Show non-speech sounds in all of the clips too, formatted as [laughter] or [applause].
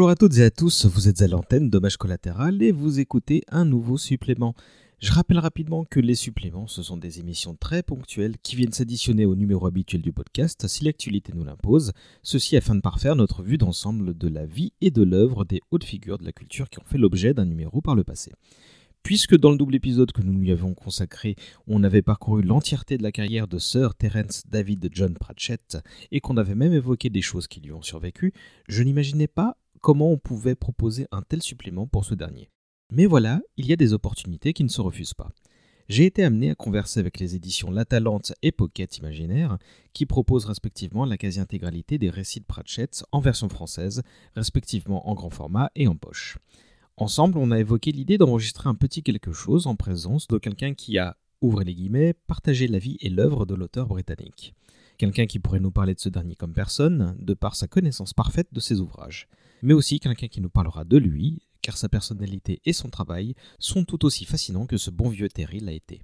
Bonjour à toutes et à tous, vous êtes à l'antenne Dommage collatéral et vous écoutez un nouveau supplément. Je rappelle rapidement que les suppléments, ce sont des émissions très ponctuelles qui viennent s'additionner au numéro habituel du podcast si l'actualité nous l'impose, ceci afin de parfaire notre vue d'ensemble de la vie et de l'œuvre des hautes figures de la culture qui ont fait l'objet d'un numéro par le passé. Puisque dans le double épisode que nous lui avons consacré, on avait parcouru l'entièreté de la carrière de Sir Terence David John Pratchett et qu'on avait même évoqué des choses qui lui ont survécu, je n'imaginais pas comment on pouvait proposer un tel supplément pour ce dernier. Mais voilà, il y a des opportunités qui ne se refusent pas. J'ai été amené à converser avec les éditions La Talente et Pocket Imaginaire, qui proposent respectivement la quasi-intégralité des récits de Pratchett en version française, respectivement en grand format et en poche. Ensemble, on a évoqué l'idée d'enregistrer un petit quelque chose en présence de quelqu'un qui a, ouvrez les guillemets, partagé la vie et l'œuvre de l'auteur britannique. Quelqu'un qui pourrait nous parler de ce dernier comme personne, de par sa connaissance parfaite de ses ouvrages. Mais aussi quelqu'un qui nous parlera de lui, car sa personnalité et son travail sont tout aussi fascinants que ce bon vieux Terry l'a été.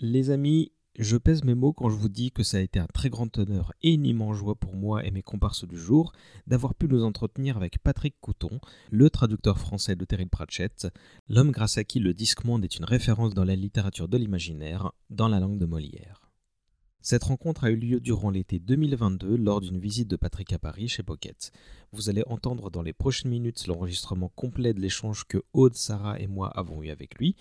Les amis, je pèse mes mots quand je vous dis que ça a été un très grand honneur et une immense joie pour moi et mes comparses du jour d'avoir pu nous entretenir avec Patrick Couton, le traducteur français de Terry Pratchett, l'homme grâce à qui le disque monde est une référence dans la littérature de l'imaginaire, dans la langue de Molière. Cette rencontre a eu lieu durant l'été 2022 lors d'une visite de Patrick à Paris chez Pocket. Vous allez entendre dans les prochaines minutes l'enregistrement complet de l'échange que Aude, Sarah et moi avons eu avec lui,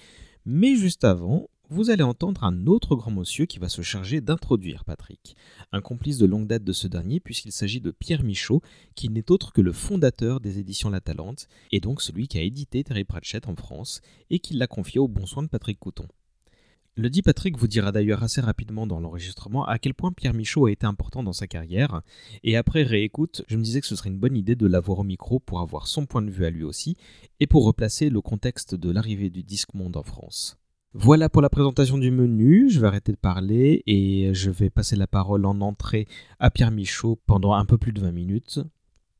mais juste avant, vous allez entendre un autre grand monsieur qui va se charger d'introduire Patrick, un complice de longue date de ce dernier puisqu'il s'agit de Pierre Michaud, qui n'est autre que le fondateur des éditions La Talente, et donc celui qui a édité Terry Pratchett en France et qui l'a confié au bon soin de Patrick Couton. Le dit Patrick vous dira d'ailleurs assez rapidement dans l'enregistrement à quel point Pierre Michaud a été important dans sa carrière, et après réécoute, je me disais que ce serait une bonne idée de l'avoir au micro pour avoir son point de vue à lui aussi, et pour replacer le contexte de l'arrivée du disque monde en France. Voilà pour la présentation du menu, je vais arrêter de parler et je vais passer la parole en entrée à Pierre Michaud pendant un peu plus de 20 minutes.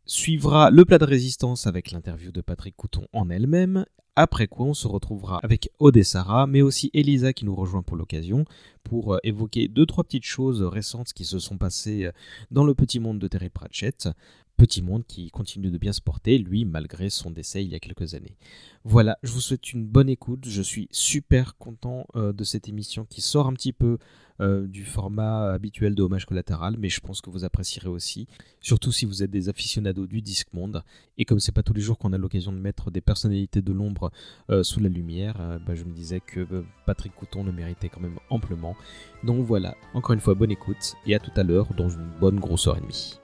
Suivra le plat de résistance avec l'interview de Patrick Couton en elle-même, après quoi on se retrouvera avec Sarah, mais aussi Elisa qui nous rejoint pour l'occasion, pour euh, évoquer deux trois petites choses récentes qui se sont passées euh, dans le petit monde de Terry Pratchett, petit monde qui continue de bien se porter, lui, malgré son décès il y a quelques années. Voilà, je vous souhaite une bonne écoute. Je suis super content euh, de cette émission qui sort un petit peu euh, du format habituel de hommage collatéral, mais je pense que vous apprécierez aussi, surtout si vous êtes des aficionados du disque monde. Et comme c'est pas tous les jours qu'on a l'occasion de mettre des personnalités de l'ombre euh, sous la lumière, bah, je me disais que Patrick Couton le méritait quand même amplement. Donc voilà, encore une fois, bonne écoute et à tout à l'heure dans une bonne grosse heure et demie.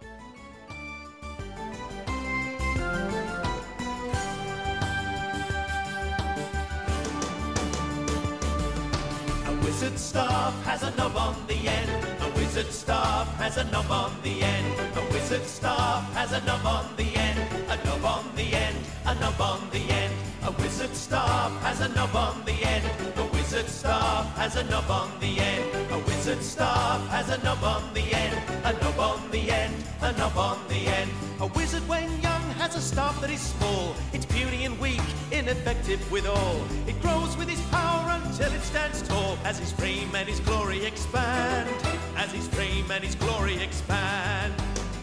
Staff has a knob on the end. A wizard staff has a knob on the end. A wizard staff has a knob on the end. A knob on the end. A knob on the end. A wizard staff has a knob on the end. A wizard staff has a knob on the end. A wizard staff has a knob on the end. A knob on the end. A knob on the end. A wizard when has a staff that is small. It's puny and weak, ineffective withal. It grows with his power until it stands tall. As his fame and his glory expand. As his fame and his glory expand.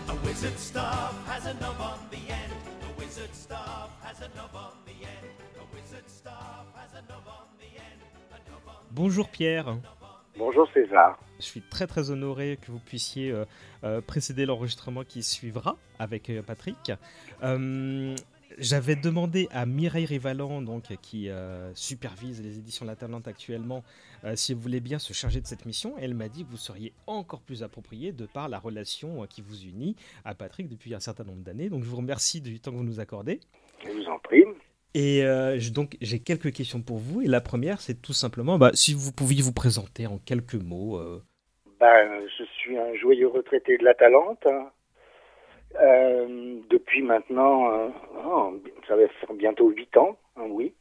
A wizard staff has a knob on the end. A wizard staff has a knob on the end. A wizard staff has a knob on the end. Bonjour Pierre. Bonjour César. Je suis très très honoré que vous puissiez euh, euh, précéder l'enregistrement qui suivra avec euh, Patrick. J'avais demandé à Mireille Rivalan, donc, qui supervise les éditions La actuellement, si vous voulez bien se charger de cette mission. elle m'a dit que vous seriez encore plus approprié de par la relation qui vous unit à Patrick depuis un certain nombre d'années. Donc je vous remercie du temps que vous nous accordez. Je vous en prie. Et donc j'ai quelques questions pour vous. Et la première, c'est tout simplement, bah, si vous pouviez vous présenter en quelques mots. Euh. Ben, je suis un joyeux retraité de la Talente. Euh, depuis maintenant, oh, ça va bientôt 8 ans, hein, oui.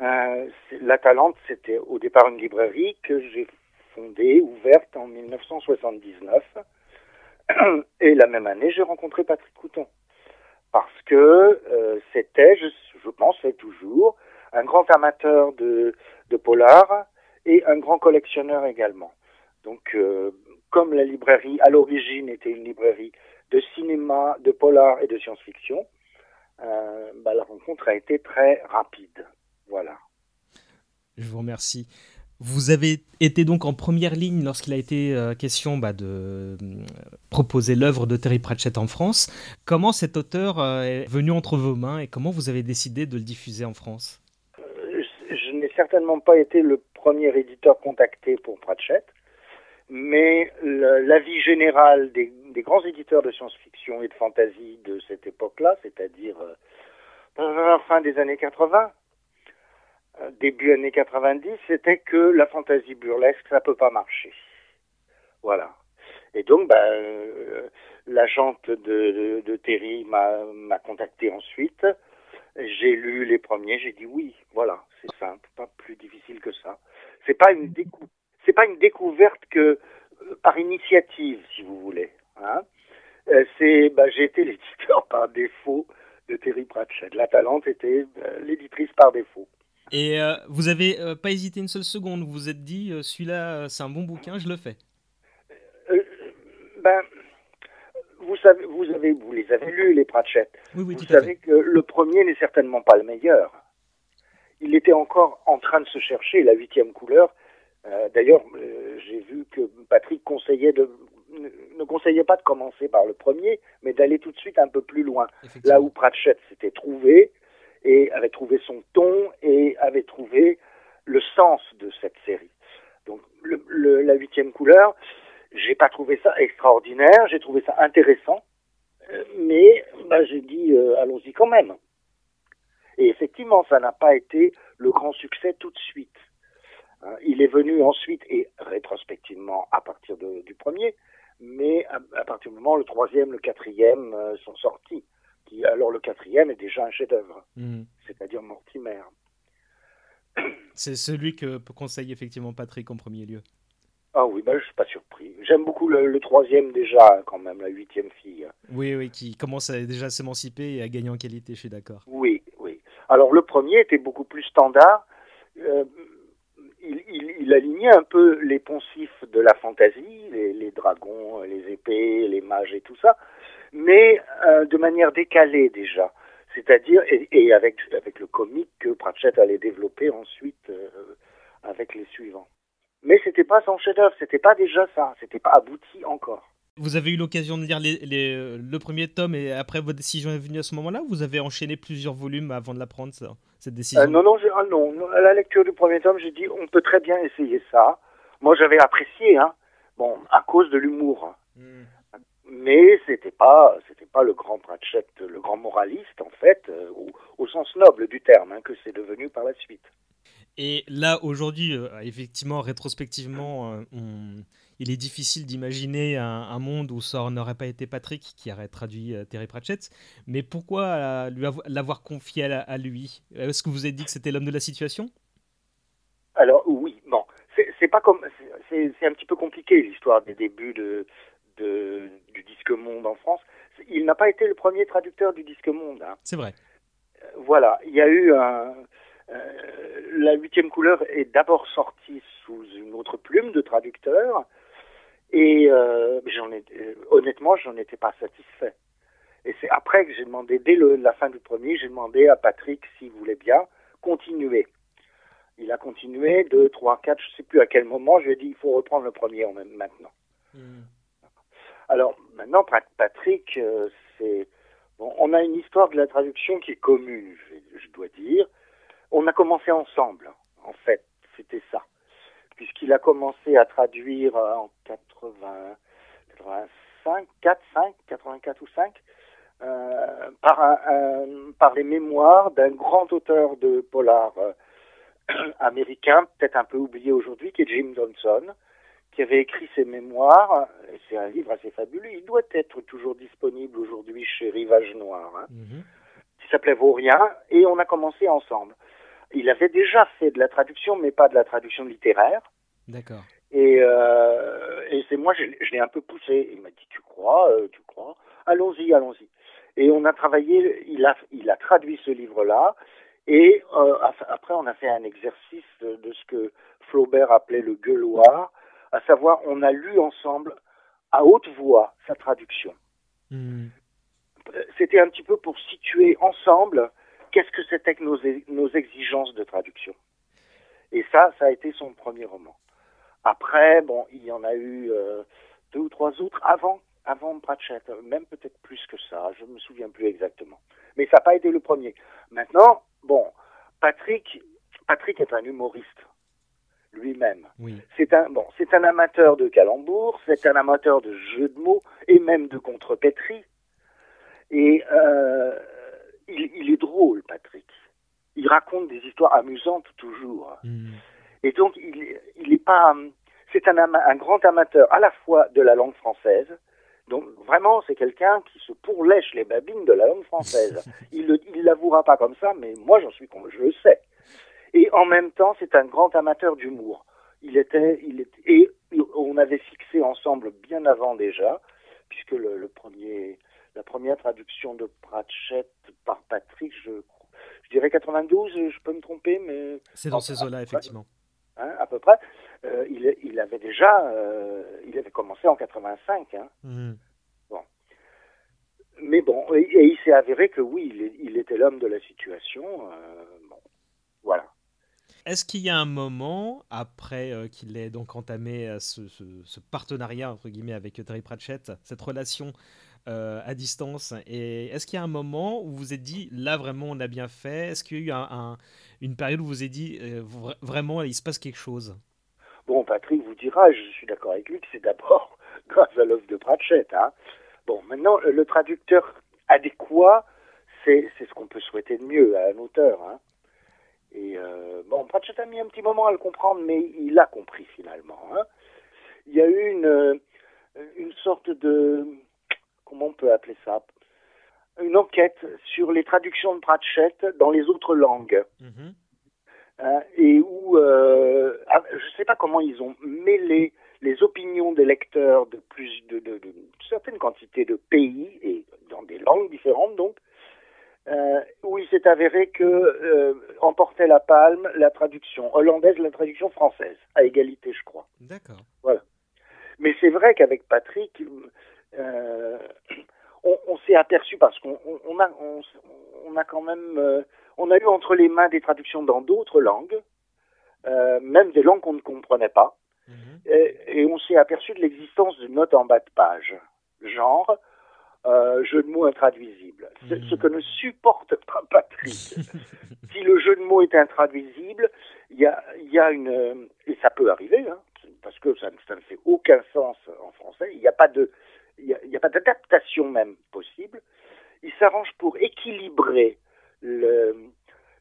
la Talente, c'était au départ une librairie que j'ai fondée, ouverte en 1979. Et la même année, j'ai rencontré Patrick Couton parce que euh, c'était, je, je pense, toujours, un grand amateur de, de polar et un grand collectionneur également. Donc, euh, comme la librairie à l'origine était une librairie de cinéma, de polar et de science-fiction, bah, la rencontre a été très rapide. Voilà. Je vous remercie. Vous avez été donc en première ligne lorsqu'il a été euh, question bah, de euh, proposer l'œuvre de Terry Pratchett en France. Comment cet auteur euh, est venu entre vos mains et comment vous avez décidé de le diffuser en France? Je, n'ai certainement pas été le premier éditeur contacté pour Pratchett, mais l'avis général des, grands éditeurs de science-fiction et de fantasy de cette époque-là, c'est-à-dire fin des années 80, euh, début années 90, c'était que la fantaisie burlesque, ça peut pas marcher. Voilà. Et donc, ben, euh, l'agente de, Terry m'a contacté ensuite. J'ai lu les premiers, j'ai dit oui, voilà, c'est simple, pas plus difficile que ça. C'est pas une c'est pas une découverte que euh, par initiative, si vous voulez. Hein. c'est, ben, j'ai été [laughs] l'éditeur par défaut de Terry Pratchett. La Talente était l'éditrice par défaut. Et euh, vous avez euh, pas hésité une seule seconde, vous vous êtes dit, euh, celui-là, c'est un bon bouquin, je le fais. ben, vous savez, vous avez, vous les avez lus les Pratchett. Oui, oui, vous savez que le premier n'est certainement pas le meilleur. Il était encore en train de se chercher la huitième couleur. D'ailleurs, j'ai vu que Patrick conseillait de, ne conseillait pas de commencer par le premier, mais d'aller tout de suite un peu plus loin. Là où Pratchett s'était trouvé, et avait trouvé son ton et avait trouvé le sens de cette série. Donc le, la huitième couleur, j'ai pas trouvé ça extraordinaire, j'ai trouvé ça intéressant, euh, mais bah, j'ai dit euh, allons-y quand même. Et effectivement, ça n'a pas été le grand succès tout de suite. Hein, il est venu ensuite et rétrospectivement à partir de, du premier, mais à, partir du moment où le troisième, le quatrième euh, sont sortis alors le quatrième est déjà un chef-d'œuvre, hmm. c'est-à-dire Mortimer. C'est celui que conseille effectivement Patrick en premier lieu. Ah oui, ben, je ne suis pas surpris. J'aime beaucoup le, troisième déjà, quand même, la huitième fille. Oui, oui, qui commence à déjà s'émanciper et à gagner en qualité, je suis d'accord. Oui, oui. Alors le premier était beaucoup plus standard. Euh, il, alignait un peu les poncifs de la fantaisie, les, dragons, les épées, les mages et tout ça, mais euh, de manière décalée déjà. C'est-à-dire, et, avec, le comique que Pratchett allait développer ensuite euh, avec les suivants. Mais c'était pas son chef-d'œuvre, c'était pas déjà ça, c'était pas abouti encore. Vous avez eu l'occasion de lire les, le premier tome et après votre décision est venue à ce moment-là Vous avez enchaîné plusieurs volumes avant de la prendre, cette décision euh, Non, non, ah, non. À la lecture du premier tome, j'ai dit on peut très bien essayer ça. Moi, j'avais apprécié, hein. Bon, à cause de l'humour. Hmm. Mais c'était pas, c'était pas le grand Pratchett, le grand moraliste en fait, euh, au, sens noble du terme, hein, que c'est devenu par la suite. Et là, aujourd'hui, euh, effectivement, rétrospectivement, on il est difficile d'imaginer un, monde où ça n'aurait pas été Patrick qui aurait traduit euh, Terry Pratchett. Mais pourquoi euh, l'avoir confié à, lui? Est-ce que vous avez dit que c'était l'homme de la situation? Alors oui, bon, c'est pas comme, c'est un petit peu compliqué l'histoire des débuts de, du disque monde en France. Il n'a pas été le premier traducteur du disque monde. Hein. C'est vrai. Euh, voilà, il y a eu un. la huitième couleur est d'abord sortie sous une autre plume de traducteur. Et euh, j'en ai, euh, honnêtement, j'en étais pas satisfait. Et c'est après que j'ai demandé, dès la fin du premier, j'ai demandé à Patrick s'il voulait bien continuer. Il a continué, deux, trois, quatre, je sais plus à quel moment, je lui ai dit, il faut reprendre le premier en même maintenant. Hmm. Alors, maintenant, Patrick, euh, c'est... Bon, on a une histoire de la traduction qui est commune, je dois dire. On a commencé ensemble, en fait, c'était ça puisqu'il a commencé à traduire euh, en 80, 85, 4, 5, 84 ou 5, euh, par, un, par les mémoires d'un grand auteur de polar euh, [clears throat] américain, peut-être un peu oublié aujourd'hui, qui est Jim Johnson, qui avait écrit ses mémoires. C'est un livre assez fabuleux. Il doit être toujours disponible aujourd'hui chez Rivage Noir. Hein, mm qui s'appelait Vaurien, et on a commencé ensemble il avait déjà fait de la traduction, mais pas de la traduction littéraire. D'accord. Et, euh, et c'est moi, je, l'ai un peu poussé. Il m'a dit, tu crois, euh, tu crois Allons-y, allons-y. Et on a travaillé, il a, il a traduit ce livre-là. Et euh, après, on a fait un exercice de, ce que Flaubert appelait le gueuloir, à savoir, on a lu ensemble à haute voix sa traduction. Hmm. c'était un petit peu pour situer ensemble qu'est-ce que c'était que nos, nos exigences de traduction? Et ça, ça a été son premier roman. Après, bon, il y en a eu euh, deux ou trois autres avant, avant Pratchett, même peut-être plus que ça, je ne me souviens plus exactement. Mais ça n'a pas été le premier. Maintenant, bon, Patrick, Patrick est un humoriste lui-même. Oui. C'est un bon, c'est un amateur de calembours, c'est un amateur de jeux de mots et même de contrepétrie. Et euh, il, il, est drôle, Patrick. Il raconte des histoires amusantes toujours. Mm. Et donc, il, il est pas. C'est un, un grand amateur à la fois de la langue française. Donc, vraiment, c'est quelqu'un qui se pourlèche les babines de la langue française. [laughs] il ne l'avouera pas comme ça, mais moi, j'en suis je le sais. Et en même temps, c'est un grand amateur d'humour. Il était, il était, et on avait fixé ensemble bien avant déjà, puisque le, le premier, la première traduction de Pratchett par Patrick, je, je dirais 92, je peux me tromper, mais c'est dans ces eaux-là effectivement. Hein, à peu près. Euh, il, il, avait déjà, euh, il avait commencé en 85. Hein. Mmh. Bon. Mais bon, et, et il s'est avéré que oui, il, il était l'homme de la situation. Euh, bon, voilà. Est-ce qu'il y a un moment, après euh, qu'il ait donc entamé euh, ce, ce, ce, partenariat entre guillemets avec Terry Pratchett, cette relation euh, à distance, et est-ce qu'il y a un moment où vous vous êtes dit là vraiment on a bien fait? Est-ce qu'il y a eu un, un, une période où vous vous êtes dit euh, vraiment il se passe quelque chose? Bon, Patrick vous dira, je suis d'accord avec lui, que c'est d'abord [laughs] grâce à l'œuvre de Pratchett. Hein. Bon, maintenant le traducteur adéquat, c'est ce qu'on peut souhaiter de mieux à un auteur. Hein. Et euh, bon, Pratchett a mis un petit moment à le comprendre, mais il a compris finalement. Hein. Il y a eu une, une sorte de, comment on peut appeler ça Une enquête sur les traductions de Pratchett dans les autres langues. -hmm. hein, et où, euh, je ne sais pas comment ils ont mêlé les opinions des lecteurs de plus de, de, de certaines quantités de pays et dans des langues différentes donc euh, où il s'est avéré que euh, emportait la palme la traduction hollandaise, la traduction française, à égalité, je crois. D'accord. Voilà. Mais c'est vrai qu'avec Patrick, euh, on, on s'est aperçu parce qu'on on a, on, on, a quand même, euh, on a eu entre les mains des traductions dans d'autres langues, euh, même des langues qu'on ne comprenait pas, -hmm. et, et on s'est aperçu de l'existence de notes en bas de page, genre euh, jeu de mots intraduisible. C'est Mhm. ce que ne supporte pas Patrick. [laughs] si le jeu de mots est intraduisible, il y a, y a une... euh, Et ça peut arriver, hein, parce que ça, ça, ne fait aucun sens en français. Il n'y a pas de... Il n'y a, a, pas d'adaptation même possible. Il s'arrange pour équilibrer le,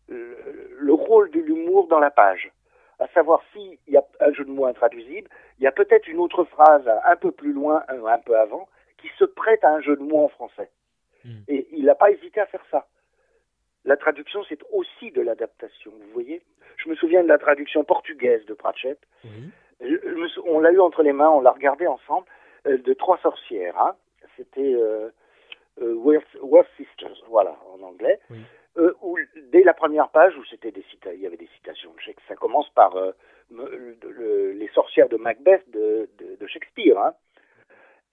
le, le rôle de l'humour dans la page. À savoir s'il y a un jeu de mots intraduisible, il y a peut-être une autre phrase un peu plus loin, un peu avant, qui se prête à un jeu de mots en français. Mm. Et il n'a pas hésité à faire ça. La traduction, c'est aussi de l'adaptation, vous voyez. Je me souviens de la traduction portugaise de Pratchett. Oui. Je, je me, on l'a eu entre les mains, on l'a regardé ensemble, de Trois sorcières. Hein. C'était euh, euh, Worth, Worth, Sisters, voilà, en anglais. Oui. où, dès la première page, où c'était des il y avait des citations de Shakespeare. Ça commence par le, le, les sorcières de Macbeth de, de, de Shakespeare. Hein.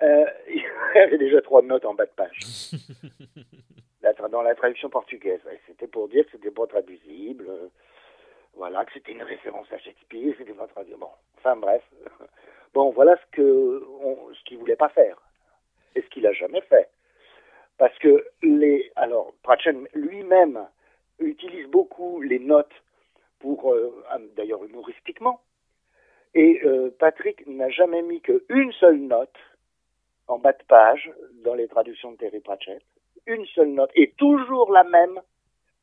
Euh, [laughs] il y avait déjà trois notes en bas de page. [laughs] dans la traduction portugaise. C'était pour dire que c'était pas traduisible. Voilà, que c'était une référence à Shakespeare, c'était pas traduit. Bon, enfin bref. [laughs] Bon, voilà ce que on, ce qu'il voulait pas faire. Et ce qu'il a jamais fait. Parce que les. Alors, Pratchett lui-même utilise beaucoup les notes pour. Euh, D'ailleurs, humoristiquement. Et euh, Patrick n'a jamais mis qu'une seule note en bas de page dans les traductions de Terry Pratchett. Une seule note. Et toujours la même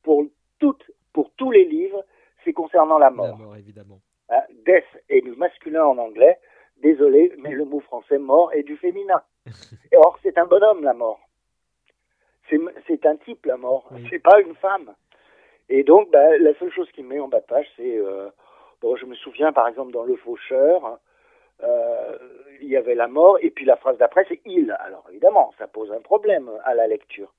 pour, toutes, pour tous les livres, c'est concernant la mort. La mort, évidemment. Hein, death est du masculin en anglais. Désolé, mais le mot français mort est du féminin. [laughs] Et or, c'est un bonhomme, la mort. C'est un type, la mort. Oui. C'est pas une femme. Et donc, bah, la seule chose qui me met en bas de page, c'est. Euh, bon, je me souviens, par exemple, dans Le Faucheur, euh, il y avait la mort, et puis la phrase d'après, c'est il. Alors évidemment, ça pose un problème à la lecture.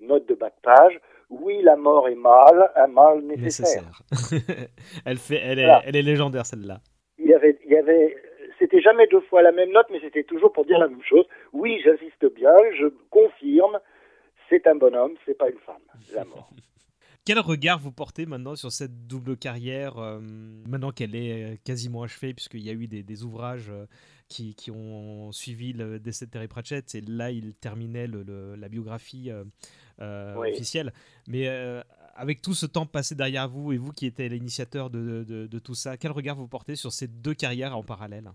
Note de bas de page, oui, la mort est mal, un mal nécessaire. nécessaire. [laughs] elle, fait, elle, est, voilà. elle est légendaire, celle-là. Il y avait, il y avait, c'était jamais deux fois la même note, mais c'était toujours pour dire la même chose. Oui, j'insiste bien, je confirme, c'est un bonhomme, c'est pas une femme, la mort. [laughs] Quel regard vous portez maintenant sur cette double carrière, euh, maintenant qu'elle est euh, quasiment achevée, puisqu'il y a eu des, ouvrages euh, qui, ont suivi le décès de Terry Pratchett, et là il terminait la biographie officielle. Mais avec tout ce temps passé derrière vous, et vous qui étiez l'initiateur de, tout ça, quel regard vous portez sur ces deux carrières en parallèle?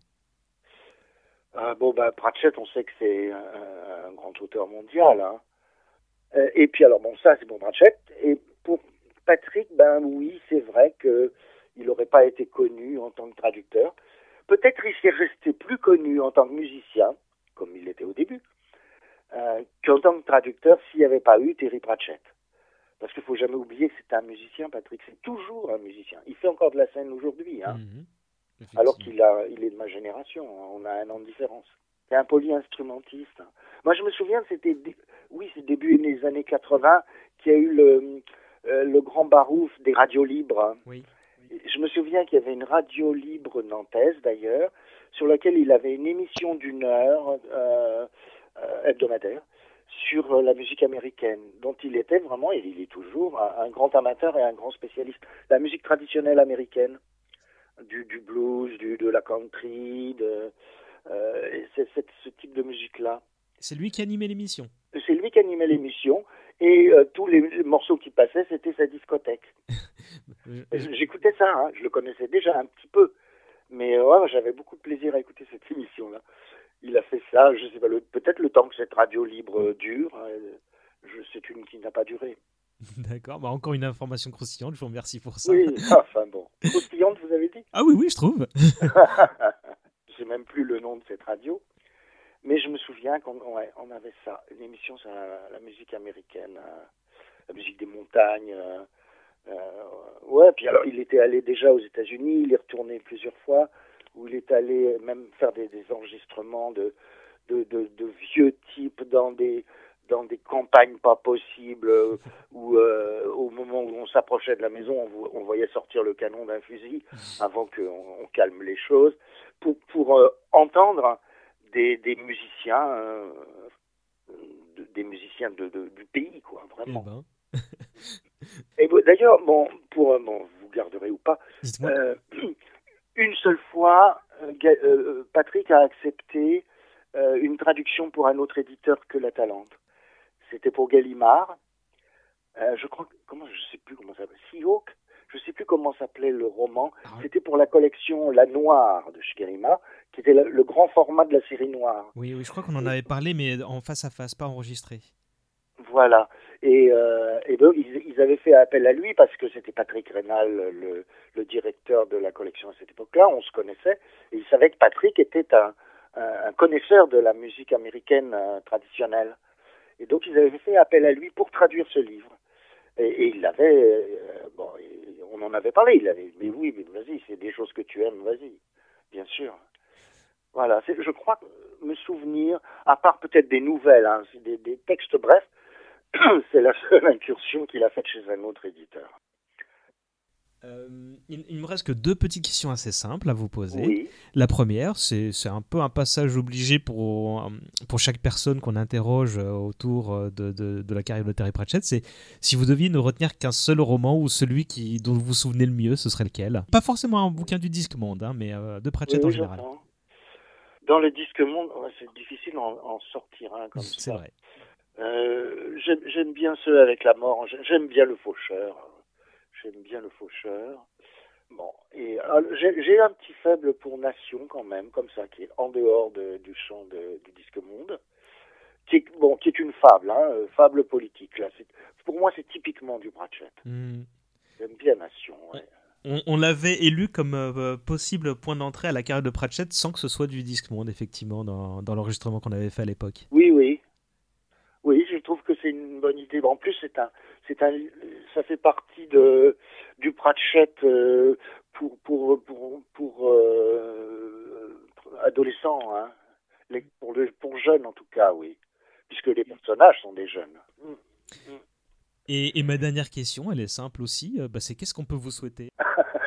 Bon, bah, Pratchett, on sait que c'est un, grand auteur mondial. Hein. Et puis alors, bon, ça c'est pour Pratchett. Et pour Patrick, ben oui, c'est vrai qu'il n'aurait pas été connu en tant que traducteur. Peut-être il serait resté plus connu en tant que musicien, comme il l'était au début, euh, qu'en tant que traducteur s'il n'y avait pas eu Terry Pratchett. Parce qu'il ne faut jamais oublier que c'est un musicien, Patrick. C'est toujours un musicien. Il fait encore de la scène aujourd'hui. Hein. Mhm. alors qu'il il est de ma génération. Hein. On a un an de différence. C'est un polyinstrumentiste. Moi, je me souviens, c'était, oui, c'est début des années 80, qu'il y a eu le, euh, le grand barouf des radios libres. Oui. Je me souviens qu'il y avait une radio libre nantaise, d'ailleurs, sur laquelle il avait une émission d'une heure euh, hebdomadaire sur la musique américaine, dont il était vraiment, et il est toujours, un, grand amateur et un grand spécialiste. La musique traditionnelle américaine, du, du blues, du, de la country, de, c'est ce type de musique-là. C'est lui qui animait l'émission. C'est lui qui animait l'émission et euh, tous les morceaux qui passaient, c'était sa discothèque. [laughs] J'écoutais ça, hein, je le connaissais déjà un petit peu, mais euh, j'avais beaucoup de plaisir à écouter cette émission-là. Il a fait ça, je sais pas, peut-être le temps que cette radio libre dure, hein, c'est une qui n'a pas duré. [laughs] D'accord, bah encore une information croustillante, je vous remercie pour ça. Oui, enfin bon. Croustillante, vous avez dit? Ah oui, oui, je trouve. [laughs] je sais même plus le nom de cette radio. Mais je me souviens qu'on on avait ça, une émission sur la, musique américaine, euh, la musique des montagnes. Euh, euh, ouais, puis alors il était allé déjà aux États-Unis, il est retourné plusieurs fois, où il est allé même faire des, enregistrements de, de, de, vieux types dans des dans des campagnes pas possibles, où au moment où on s'approchait de la maison, on, voyait sortir le canon d'un fusil avant qu'on calme les choses, pour, pour entendre des, musiciens, euh, des musiciens de, du pays, quoi, vraiment. Eh ben. Et d'ailleurs, bon, pour euh, bon, vous garderez ou pas, euh, une seule fois, Patrick a accepté une traduction pour un autre éditeur que La Talente. C'était pour Gallimard. je crois, comment, je sais plus comment ça s'appelle, Seahawk je ne sais plus comment s'appelait le roman. Ah C'était pour la collection La Noire de Shikirima, qui était le, grand format de la série Noire. Oui, oui je crois qu'on en avait parlé, mais en face à face, pas enregistré. Voilà. Et, euh, et donc, ils, avaient fait appel à lui parce que c'était Patrick Rénal, le, directeur de la collection à cette époque-là. On se connaissait. Et ils savaient que Patrick était un, connaisseur de la musique américaine euh, traditionnelle. Et donc, ils avaient fait appel à lui pour traduire ce livre. Et, il l'avait, euh, bon, on en avait parlé, il avait mais oui, mais vas-y, c'est des choses que tu aimes, vas-y, bien sûr. Voilà, je crois me souvenir, à part peut-être des nouvelles, hein, des textes brefs, [coughs] c'est la seule incursion qu'il a faite chez un autre éditeur. Euh, il, me reste que deux petites questions assez simples à vous poser. La première, c'est un peu un passage obligé pour, pour chaque personne qu'on interroge euh, autour euh, de, de, la carrière de Terry Pratchett. C'est si vous deviez ne retenir qu'un seul roman ou celui qui, dont vous vous souvenez le mieux, ce serait lequel? Pas forcément un bouquin du Disque Monde, hein, mais de Pratchett en général. Dans le Disque Monde, c'est difficile d'en sortir un comme ça. C'est vrai. J'aime bien ceux avec la mort. J'aime bien le faucheur j'aime bien le faucheur. Bon, et j'ai un petit faible pour Nation quand même, comme ça, qui est en dehors du champ du disque monde, qui est, bon, qui est une fable, hein, euh, fable politique. Là, pour moi, c'est typiquement du Pratchett. Hmm. J'aime bien Nation. On, l'avait élu comme euh, possible point d'entrée à la carrière de Pratchett sans que ce soit du disque monde, effectivement, dans, dans l'enregistrement qu'on avait fait à l'époque. Oui. Oui, je trouve que c'est une bonne idée. En plus, c'est un, c'est un, ça fait partie de du Pratchett euh, pour pour pour pour, euh, adolescents, hein. pour le pour jeunes en tout cas, oui, puisque les personnages sont des jeunes. Et, ma dernière question, elle est simple aussi, euh, bah, c'est qu'est-ce qu'on peut vous souhaiter? [laughs]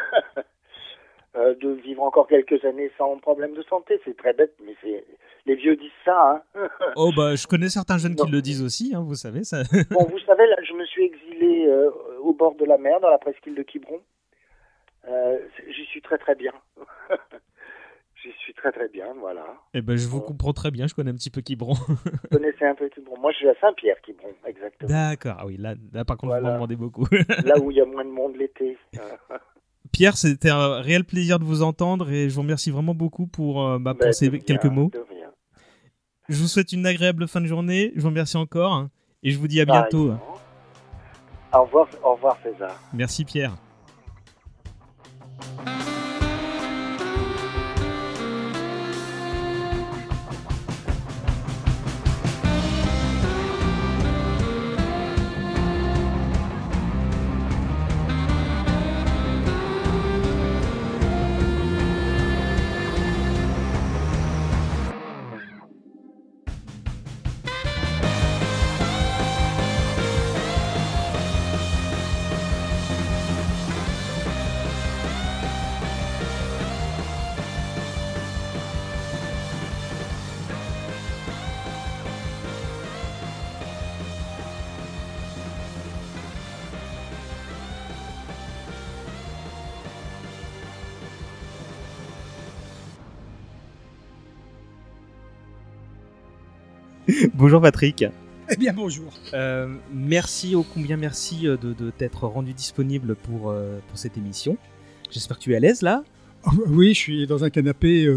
euh, de vivre encore quelques années sans problème de santé. C'est très bête, mais c'est les vieux disent ça. Hein. [laughs] oh bah, je connais certains jeunes qui le disent aussi, hein, vous savez ça. [laughs] bon, vous savez, là, je me suis exilé euh, au bord de la mer, dans la presqu'île de Quiberon. Euh, J'y suis très très bien. [laughs] J'y suis très très bien, voilà. Eh ben, je vous comprends très bien, je connais un petit peu Quiberon. vous connaissez un peu Quiberon Moi, je suis à Saint-Pierre, Quiberon, exactement. D'accord, ah oui, là, là par contre, vous m'en demandez beaucoup. là où il y a moins de monde l'été. Pierre, c'était un réel plaisir de vous entendre et je vous remercie vraiment beaucoup pour, euh, bah, ben, ces quelques mots. Je vous souhaite une agréable fin de journée, je vous remercie encore hein, et je vous dis à bientôt. Au revoir, au revoir César. Merci Pierre. Bonjour Patrick. Eh bien bonjour. Euh, merci, au combien merci euh, de, t'être rendu disponible pour, euh, pour cette émission. J'espère que tu es à l'aise là. Oh, oui, je suis dans un canapé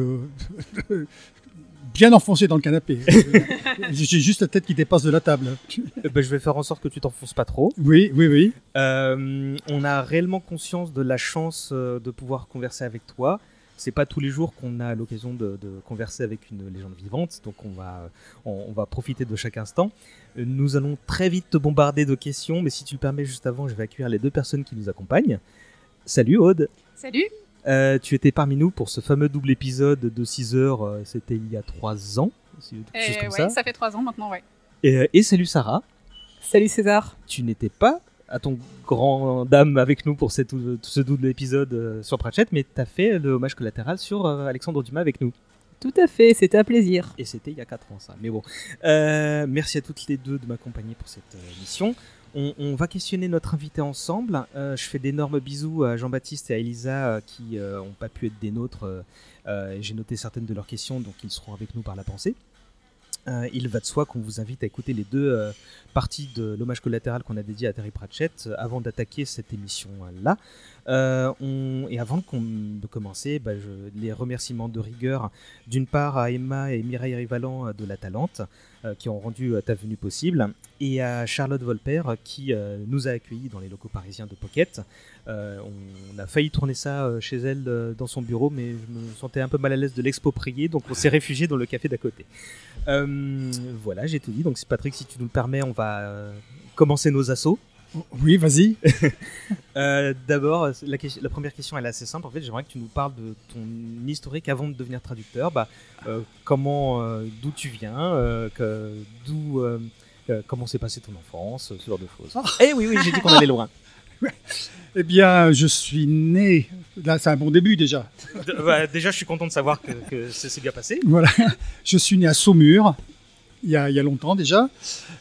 [laughs] bien enfoncé dans le canapé. [laughs] J'ai juste la tête qui dépasse de la table. Ben, je vais faire en sorte que tu t'enfonces pas trop. Oui, oui, oui. on a réellement conscience de la chance de pouvoir converser avec toi c'est pas tous les jours qu'on a l'occasion de, converser avec une légende vivante, donc on va, on, va profiter de chaque instant. Euh, nous allons très vite te bombarder de questions, mais si tu le permets juste avant, je vais accueillir les deux personnes qui nous accompagnent. Salut Aude Salut euh, Tu étais parmi nous pour ce fameux double épisode de 6 heures, euh, c'était il y a 3 ans, quelque ça. ça fait 3 ans maintenant, ouais. Et, et salut Sarah Salut César Tu n'étais pas à ton grand dame avec nous pour cette, ce double épisode euh, sur Pratchett, mais tu as fait le hommage collatéral sur euh, Alexandre Dumas avec nous. Tout à fait, c'était un plaisir. Et c'était il y a 4 ans ça. Mais bon, euh, merci à toutes les deux de m'accompagner pour cette émission. On, va questionner notre invité ensemble. je fais d'énormes bisous à Jean-Baptiste et à Elisa qui n'ont pas pu être des nôtres. J'ai noté certaines de leurs questions, donc ils seront avec nous par la pensée. Il va de soi qu'on vous invite à écouter les deux partie de l'hommage collatéral qu'on a dédié à Terry Pratchett euh, avant d'attaquer cette émission-là. Euh, et avant de commencer, bah, les remerciements de rigueur, d'une part à Emma et Mireille Rivalan euh, de La Talente, qui ont rendu ta venue possible, et à Charlotte Volper, qui nous a accueillis dans les locaux parisiens de Pocket. on, a failli tourner ça chez elle dans son bureau, mais je me sentais un peu mal à l'aise de l'exproprier, donc on s'est réfugié dans le café d'à côté. Voilà, j'ai tout dit. Donc, Patrick, si tu nous le permets, on va euh, commencer nos assauts. Oui, vas-y. [laughs] Euh, d'abord, la, la, première question elle est assez simple. En fait, j'aimerais que tu nous parles de ton historique avant de devenir traducteur. Bah, euh, comment, d'où tu viens, d'où, comment s'est passée ton enfance, ce genre de choses. Oh. Eh oui, oui, j'ai dit qu'on allait loin. [laughs] [laughs] eh bien, je suis né. Là, c'est un bon début déjà. Bah, déjà, je suis content de savoir que, que ça s'est bien passé. Voilà. Je suis né à Saumur, il y, a, longtemps déjà.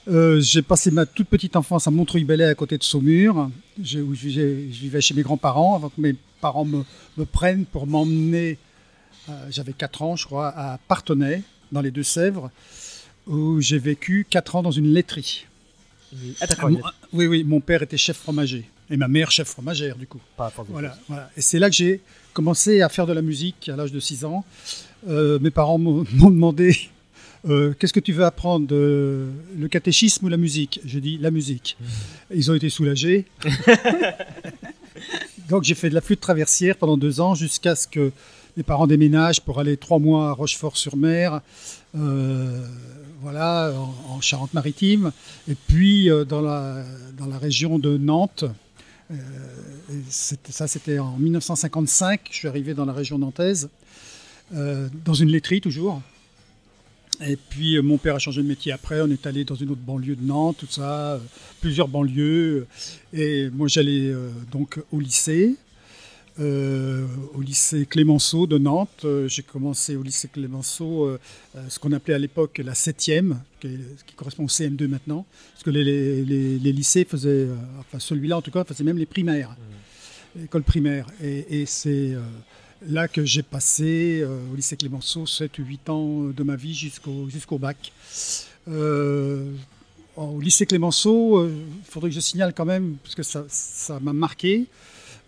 Euh, j'ai passé ma toute petite enfance à Montreuil-Bellay à côté de Saumur, où je, vivais chez mes grands-parents avant que mes parents me, prennent pour m'emmener, euh, j'avais 4 ans je crois, à Partenay, dans les Deux-Sèvres, où j'ai vécu 4 ans dans une laiterie. Ah, oui, oui, mon père était chef fromager et ma mère chef fromagère du coup. Pas voilà, voilà, Et c'est là que j'ai commencé à faire de la musique à l'âge de 6 ans. Euh, mes parents [laughs] m'ont demandé euh, qu'est-ce que tu veux apprendre Le catéchisme ou la musique? Je dis la musique. Mmh. Ils ont été soulagés. [laughs] Donc j'ai fait de la flûte traversière pendant deux ans jusqu'à ce que mes parents déménagent pour aller trois mois à Rochefort-sur-Mer, euh, voilà, en, Charente-Maritime, et puis dans, la, dans la région de Nantes. Ça, c'était en 1955. Je suis arrivé dans la région nantaise, dans une laiterie toujours. Et puis euh, mon père a changé de métier après, on est allé dans une autre banlieue de Nantes, tout ça, euh, plusieurs banlieues. Et moi j'allais euh, donc au lycée. Au lycée Clémenceau de Nantes. J'ai commencé au lycée Clémenceau, ce qu'on appelait à l'époque la 7e, qui, correspond au CM2 maintenant, parce que les, lycées faisaient, enfin celui-là en tout cas, faisait même les primaires, mmh. l'école primaire. Et, c'est là que j'ai passé au lycée Clémenceau 7 ou 8 ans de ma vie jusqu'au jusqu'au bac. au lycée Clémenceau, il faudrait que je signale quand même, parce que ça m'a marqué,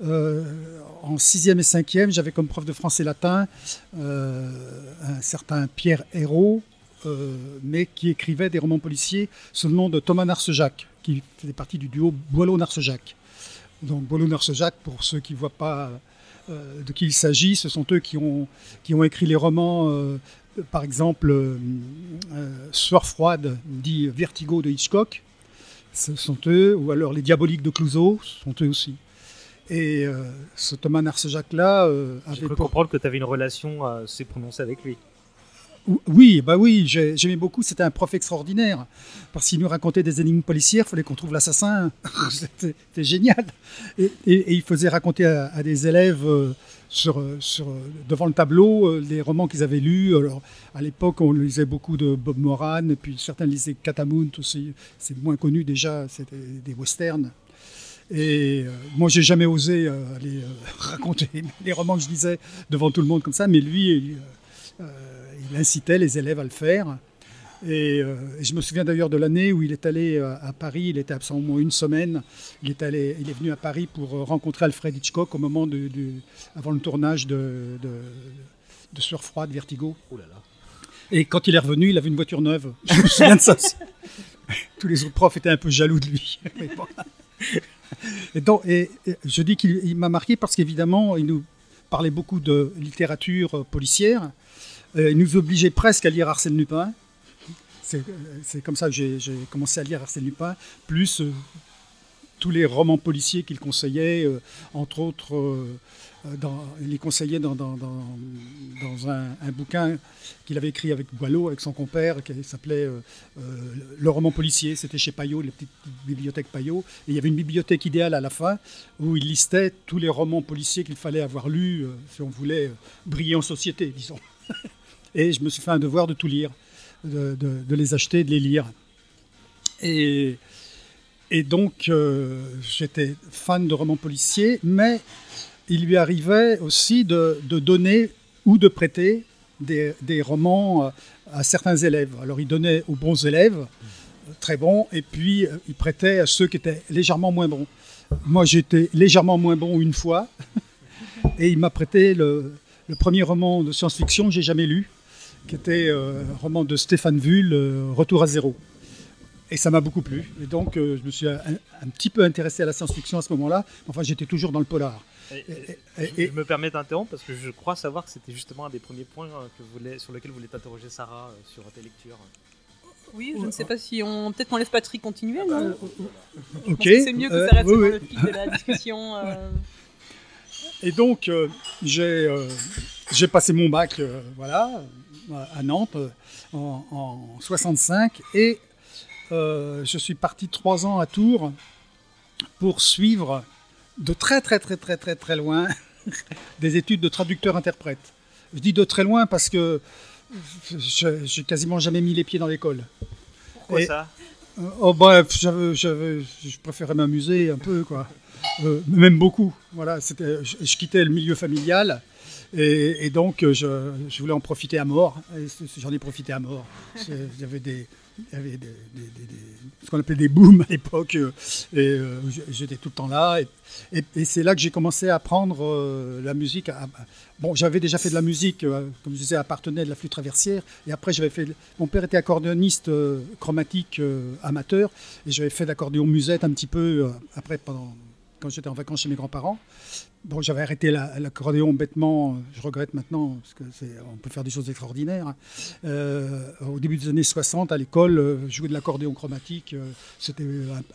euh, en sixième et cinquième, j'avais comme prof de français latin euh, un certain Pierre Hérault, euh, mais qui écrivait des romans policiers sous le nom de Thomas Narcejac, qui faisait partie du duo Boileau-Narcejac. Donc Boileau-Narcejac, pour ceux qui ne voient pas de qui il s'agit, ce sont eux qui ont, qui ont écrit les romans, par exemple, Soir froide, dit Vertigo de Hitchcock, ce sont eux, ou alors Les Diaboliques de Clouseau, ce sont eux aussi. Et euh, ce Thomas Narcejac-là euh, avait. Je peux comprendre que tu avais une relation assez prononcée avec lui. Oui, bah oui, j'aimais beaucoup. C'était un prof extraordinaire parce qu'il nous racontait des énigmes policières. Il fallait qu'on trouve l'assassin. [laughs] C'était génial. Et, il faisait raconter à, des élèves euh, sur, sur, devant le tableau les romans qu'ils avaient lus. Alors, à l'époque, on lisait beaucoup de Bob Moran, et puis certains lisaient Catamount aussi. C'est moins connu déjà. C'était des westerns. Et euh, moi, j'ai jamais osé euh, aller euh, [laughs] raconter les romans que je lisais devant tout le monde comme ça, mais lui, il, incitait les élèves à le faire. Et, je me souviens d'ailleurs de l'année où il est allé à Paris, il était absent au moins une semaine. Il est, allé, il est venu à Paris pour rencontrer Alfred Hitchcock au moment avant le tournage de, de, de Surfroid, Vertigo. Oh là là. Et quand il est revenu, il avait une voiture neuve. Je me souviens de ça. [laughs] Tous les autres profs étaient un peu jaloux de lui. [laughs] Et, et, je dis qu'il m'a marqué parce qu'évidemment, il nous parlait beaucoup de littérature policière. Euh, il nous obligeait presque à lire Arsène Lupin. C'est comme ça que j'ai commencé à lire Arsène Lupin, plus euh, tous les romans policiers qu'il conseillait, euh, entre autres euh, dans, il les conseillait dans, un, bouquin qu'il avait écrit avec Boileau, avec son compère, qui s'appelait euh, euh, Le roman policier. C'était chez Payot, la petite bibliothèque Payot. Il y avait une bibliothèque idéale à la fin où il listait tous les romans policiers qu'il fallait avoir lus si on voulait briller en société, disons. [laughs] Et je me suis fait un devoir de tout lire, de, les acheter, de les lire. Et donc, j'étais fan de romans policiers, mais il lui arrivait aussi de, donner ou de prêter des, romans euh, à certains élèves. Alors il donnait aux bons élèves, très bons, et puis euh, il prêtait à ceux qui étaient légèrement moins bons. Moi j'étais légèrement moins bon une fois, [laughs] et il m'a prêté le, premier roman de science-fiction que j'ai jamais lu, qui était euh, un roman de Stéphane Vull, Retour à zéro. Et ça m'a beaucoup plu. Et donc, je me suis un, un, petit peu intéressé à la science-fiction à ce moment-là. Enfin, j'étais toujours dans le polar. Et, je me permets d'interrompre parce que je crois savoir que c'était justement un des premiers points euh, que sur lequel vous voulez interroger Sarah euh, sur tes lectures. Oui, je ne sais pas si on. Peut-être qu'on laisse Patrick continuer, ah non bah, Ok. C'est mieux que ça reste le fil de la [laughs] discussion. Euh. Et donc, j'ai j'ai passé mon bac voilà, à Nantes en, en 65 et je suis parti trois ans à Tours pour suivre de très très très très très très loin [laughs] des études de traducteur-interprète. Je dis de très loin parce que j'ai quasiment jamais mis les pieds dans l'école. Pourquoi ça? Euh, Oh bref, je préférais m'amuser un peu quoi, euh, même beaucoup. Voilà, c'était, je, quittais le milieu familial. Et, donc, je, je, voulais en profiter à mort. Et j'en ai profité à mort. [laughs] J'avais des, il y avait ce qu'on appelait des booms à l'époque, euh, et euh, j'étais tout le temps là. Et, c'est là que j'ai commencé à apprendre euh, la musique. bon, j'avais déjà fait de la musique, comme je disais, appartenait de la flûte traversière. Et après, j'avais fait. Mon père était accordéoniste chromatique amateur, et j'avais fait l'accordéon musette un petit peu après pendant quand j'étais en vacances chez mes grands-parents. Bon, j'avais arrêté l'accordéon bêtement, je regrette maintenant, parce que on peut faire des choses extraordinaires. Euh, au début des années 60, à l'école, euh, jouer de l'accordéon chromatique, euh, c'était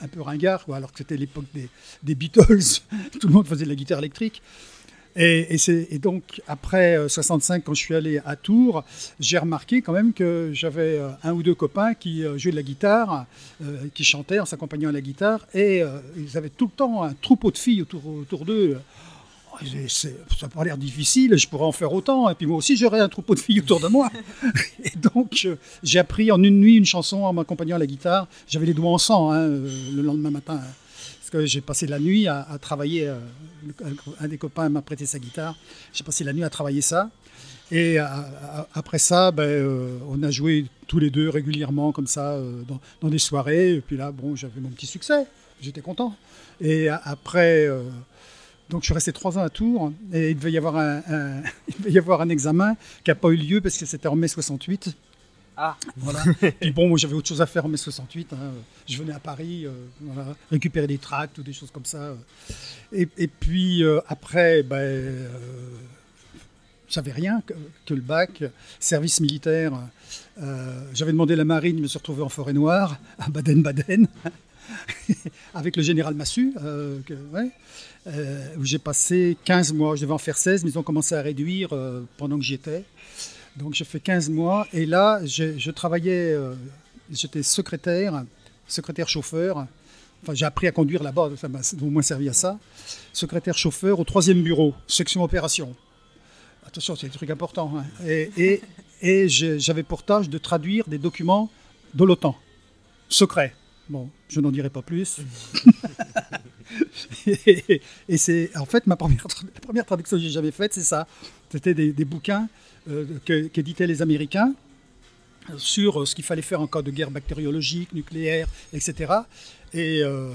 un, peu ringard, quoi, alors que c'était l'époque des, Beatles, [laughs] tout le monde faisait de la guitare électrique. Et, donc, après 65, euh, quand je suis allé à Tours, j'ai remarqué quand même que j'avais euh, un ou deux copains qui euh, jouaient de la guitare, qui chantaient en s'accompagnant à la guitare, et ils avaient tout le temps un troupeau de filles autour, d'eux. ça n'a pas l'air difficile, je pourrais en faire autant. Et puis moi aussi, j'aurais un troupeau de filles autour de moi. [laughs] et donc, j'ai appris en une nuit une chanson en m'accompagnant à la guitare. J'avais les doigts en sang hein, le lendemain matin. Parce que j'ai passé la nuit à, travailler. Euh, un des copains m'a prêté sa guitare. J'ai passé la nuit à travailler ça. Et après ça, ben, on a joué tous les deux régulièrement comme ça dans, des soirées. Et puis là, bon, j'avais mon petit succès. J'étais content. Et après, donc je suis resté trois ans à Tours et il devait [laughs] il devait y avoir un examen qui n'a pas eu lieu parce que c'était en mai 68. Ah. Voilà. [laughs] Puis bon, moi j'avais autre chose à faire en mai 68. Hein. Je venais à Paris, euh, voilà, récupérer des tracts ou des choses comme ça. Et, et puis euh, après, ben, euh, j'avais rien que, que, le bac, service militaire. Euh, j'avais demandé la marine, je me suis retrouvé en forêt noire à Baden-Baden. [laughs] avec le général Massu, euh, euh, où j'ai passé 15 mois. Je devais en faire 16, mais ils ont commencé à réduire euh, pendant que j'y étais. Donc j'ai fait 15 mois. Et là, je travaillais, j'étais secrétaire, secrétaire chauffeur. Enfin, j'ai appris à conduire là-bas, ça m'a au moins servi à ça. Secrétaire chauffeur au troisième bureau, section opération. Attention, c'est des trucs importants. Hein. Et, et, et j'avais pour tâche de traduire des documents de l'OTAN, secrets. Bon, je n'en dirai pas plus. [laughs] et, c'est en fait ma première, la première traduction que j'ai jamais faite, c'est ça. C'était des, bouquins euh, qu'éditaient les Américains sur ce qu'il fallait faire en cas de guerre bactériologique, nucléaire, etc. Et euh,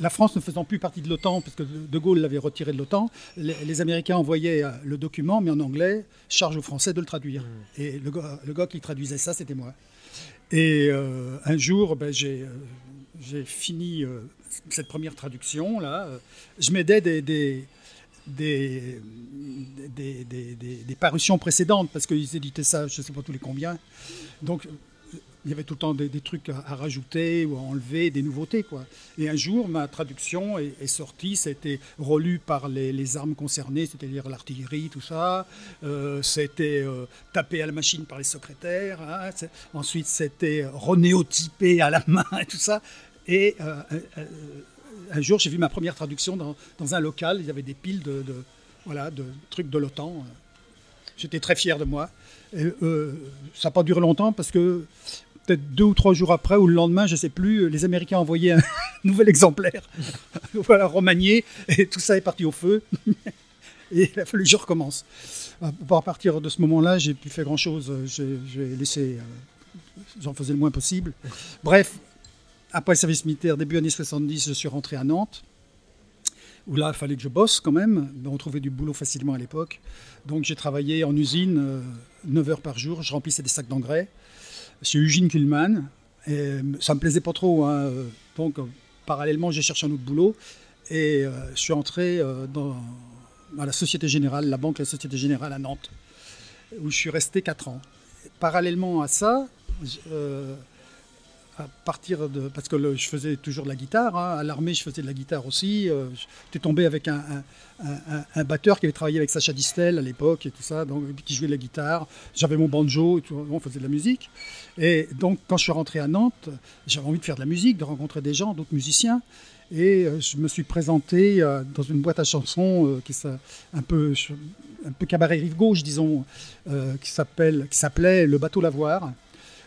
la France ne faisant plus partie de l'OTAN, parce que De Gaulle l'avait retiré de l'OTAN, les, Américains envoyaient euh, le document, mais en anglais, charge aux Français de le traduire. Mmh. Et le le gars qui traduisait ça, c'était moi. Et euh, un jour, ben, j'ai euh, fini euh, cette première traduction. Là. Je m'aidais des, des, des, des, parutions précédentes, parce qu'ils éditaient ça, je ne sais pas tous les combien. Donc il y avait tout le temps des, trucs à, rajouter ou à enlever, des nouveautés. Quoi. Et un jour, ma traduction est, sortie, c'était relu par les, armes concernées, c'est-à-dire l'artillerie, tout ça. Euh, c'était euh, tapé à la machine par les secrétaires. Hein. ensuite, c'était renéotypé à la main [laughs] tout ça. Et euh, un jour, j'ai vu ma première traduction dans, un local. Il y avait des piles de, voilà, de trucs de l'OTAN. J'étais très fier de moi. Et, ça n'a pas duré longtemps parce que peut-être deux ou trois jours après ou le lendemain, je ne sais plus, les Américains envoyé un [laughs] nouvel exemplaire, [laughs] voilà, remanié, et tout ça est parti au feu. [laughs] et il a fallu que je recommence. À partir de ce moment-là, j'ai plus fait grand-chose. J'ai laissé, euh, j'en faisais le moins possible. Bref, après le service militaire, début années 70, je suis rentré à Nantes où là, il fallait que je bosse quand même. On trouvait du boulot facilement à l'époque. Donc j'ai travaillé en usine 9 euh, heures par jour. Je remplissais des sacs d'engrais chez Eugene Kuhlmann. Et ça me plaisait pas trop. Hein. Donc, parallèlement, j'ai cherché un autre boulot. Et euh, je suis entré euh, dans, la Société Générale, la banque La Société Générale à Nantes, où je suis resté 4 ans. Parallèlement à ça, euh, à partir de. Parce que je faisais toujours de la guitare. Hein. À l'armée, je faisais de la guitare aussi. Euh, J'étais tombé avec un, batteur qui avait travaillé avec Sacha Distel à l'époque et tout ça, donc, qui jouait de la guitare. J'avais mon banjo et tout, on faisait de la musique. Et donc, quand je suis rentré à Nantes, j'avais envie de faire de la musique, de rencontrer des gens, d'autres musiciens. Et euh, je me suis présenté euh, dans une boîte à chansons euh, qui un peu, un peu cabaret rive gauche, disons, qui s'appelait Le Bateau Lavoir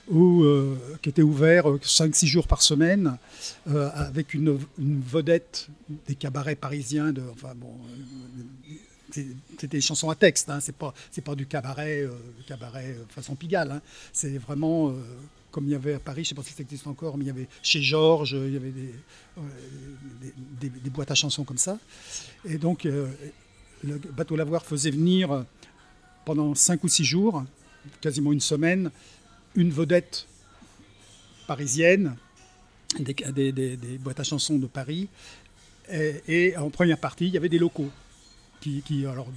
où, euh, qui était ouvert 5-6 euh, jours par semaine, euh, avec une, vedette des cabarets parisiens. De, enfin, bon, c'était des chansons à texte, hein, c'est pas, pas du cabaret, cabaret façon Pigalle. Hein. c'est vraiment comme il y avait à Paris, je ne sais pas si ça existe encore, mais il y avait chez Georges, il y avait des, des, boîtes à chansons comme ça. Et donc, le bateau Lavoir faisait venir pendant 5 ou 6 jours, quasiment une semaine, une vedette parisienne, des, des, boîtes à chansons de Paris. Et, en première partie, il y avait des locaux. Qui, alors,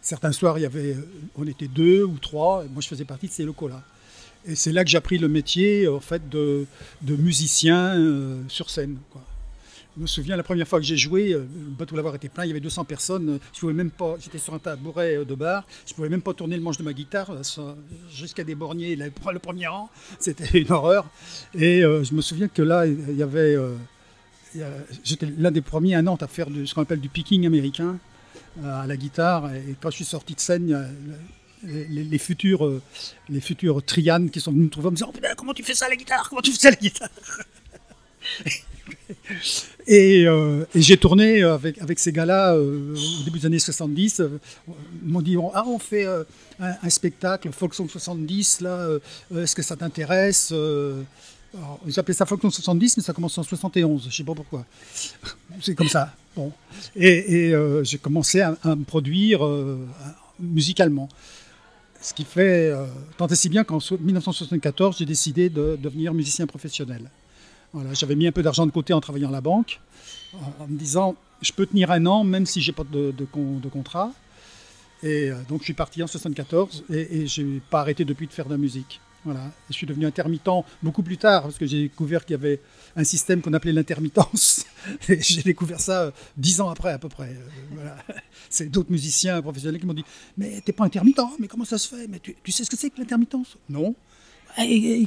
certains soirs, il y avait, on était deux ou trois. moi, je faisais partie de ces locaux-là. Et c'est là que j'ai appris le métier en fait, de, musicien euh, sur scène. Je me souviens la première fois que j'ai joué, euh, le bateau lavoir était plein, il y avait 200 personnes. Je pouvais même pas, j'étais sur un tabouret euh, de bar, je pouvais même pas tourner le manche de ma guitare euh, jusqu'à déborgner le, premier rang. [laughs] C'était une horreur. Et je me souviens que là, il y avait, j'étais l'un des premiers à Nantes à faire ce qu'on appelle du picking américain. à la guitare. Et quand je suis sorti de scène, les, futurs, les futurs Trianes qui sont venus me trouver en me disant oh, Comment tu fais ça à la guitare? Comment tu fais ça à la guitare? [laughs] et, j'ai tourné avec, avec ces gars-là au début des années 70. Ils m'ont dit Ah, on fait un, spectacle, Folk 70, là, est-ce que ça t'intéresse ils appelaient ça Folklore 70, mais ça commence en 71, je ne sais pas pourquoi. [laughs] C'est comme ça. Bon. Et, euh, j'ai commencé à, me produire euh, musicalement. Ce qui fait euh, tant et si bien qu'en 1974, j'ai décidé de devenir musicien professionnel. Voilà, J'avais mis un peu d'argent de côté en travaillant à la banque, en, me disant je peux tenir un an même si j'ai pas de, de, contrat. Et donc je suis parti en 1974 et, et je n'ai pas arrêté depuis de faire de la musique. Voilà. je suis devenu intermittent beaucoup plus tard parce que j'ai découvert qu'il y avait un système qu'on appelait l'intermittence. [laughs] Et j'ai découvert ça euh, dix ans après à peu près. Euh, [laughs] c'est d'autres musiciens professionnels qui m'ont dit Mais t'es pas intermittent, mais comment ça se fait? Mais tu, sais ce que c'est que l'intermittence? Non.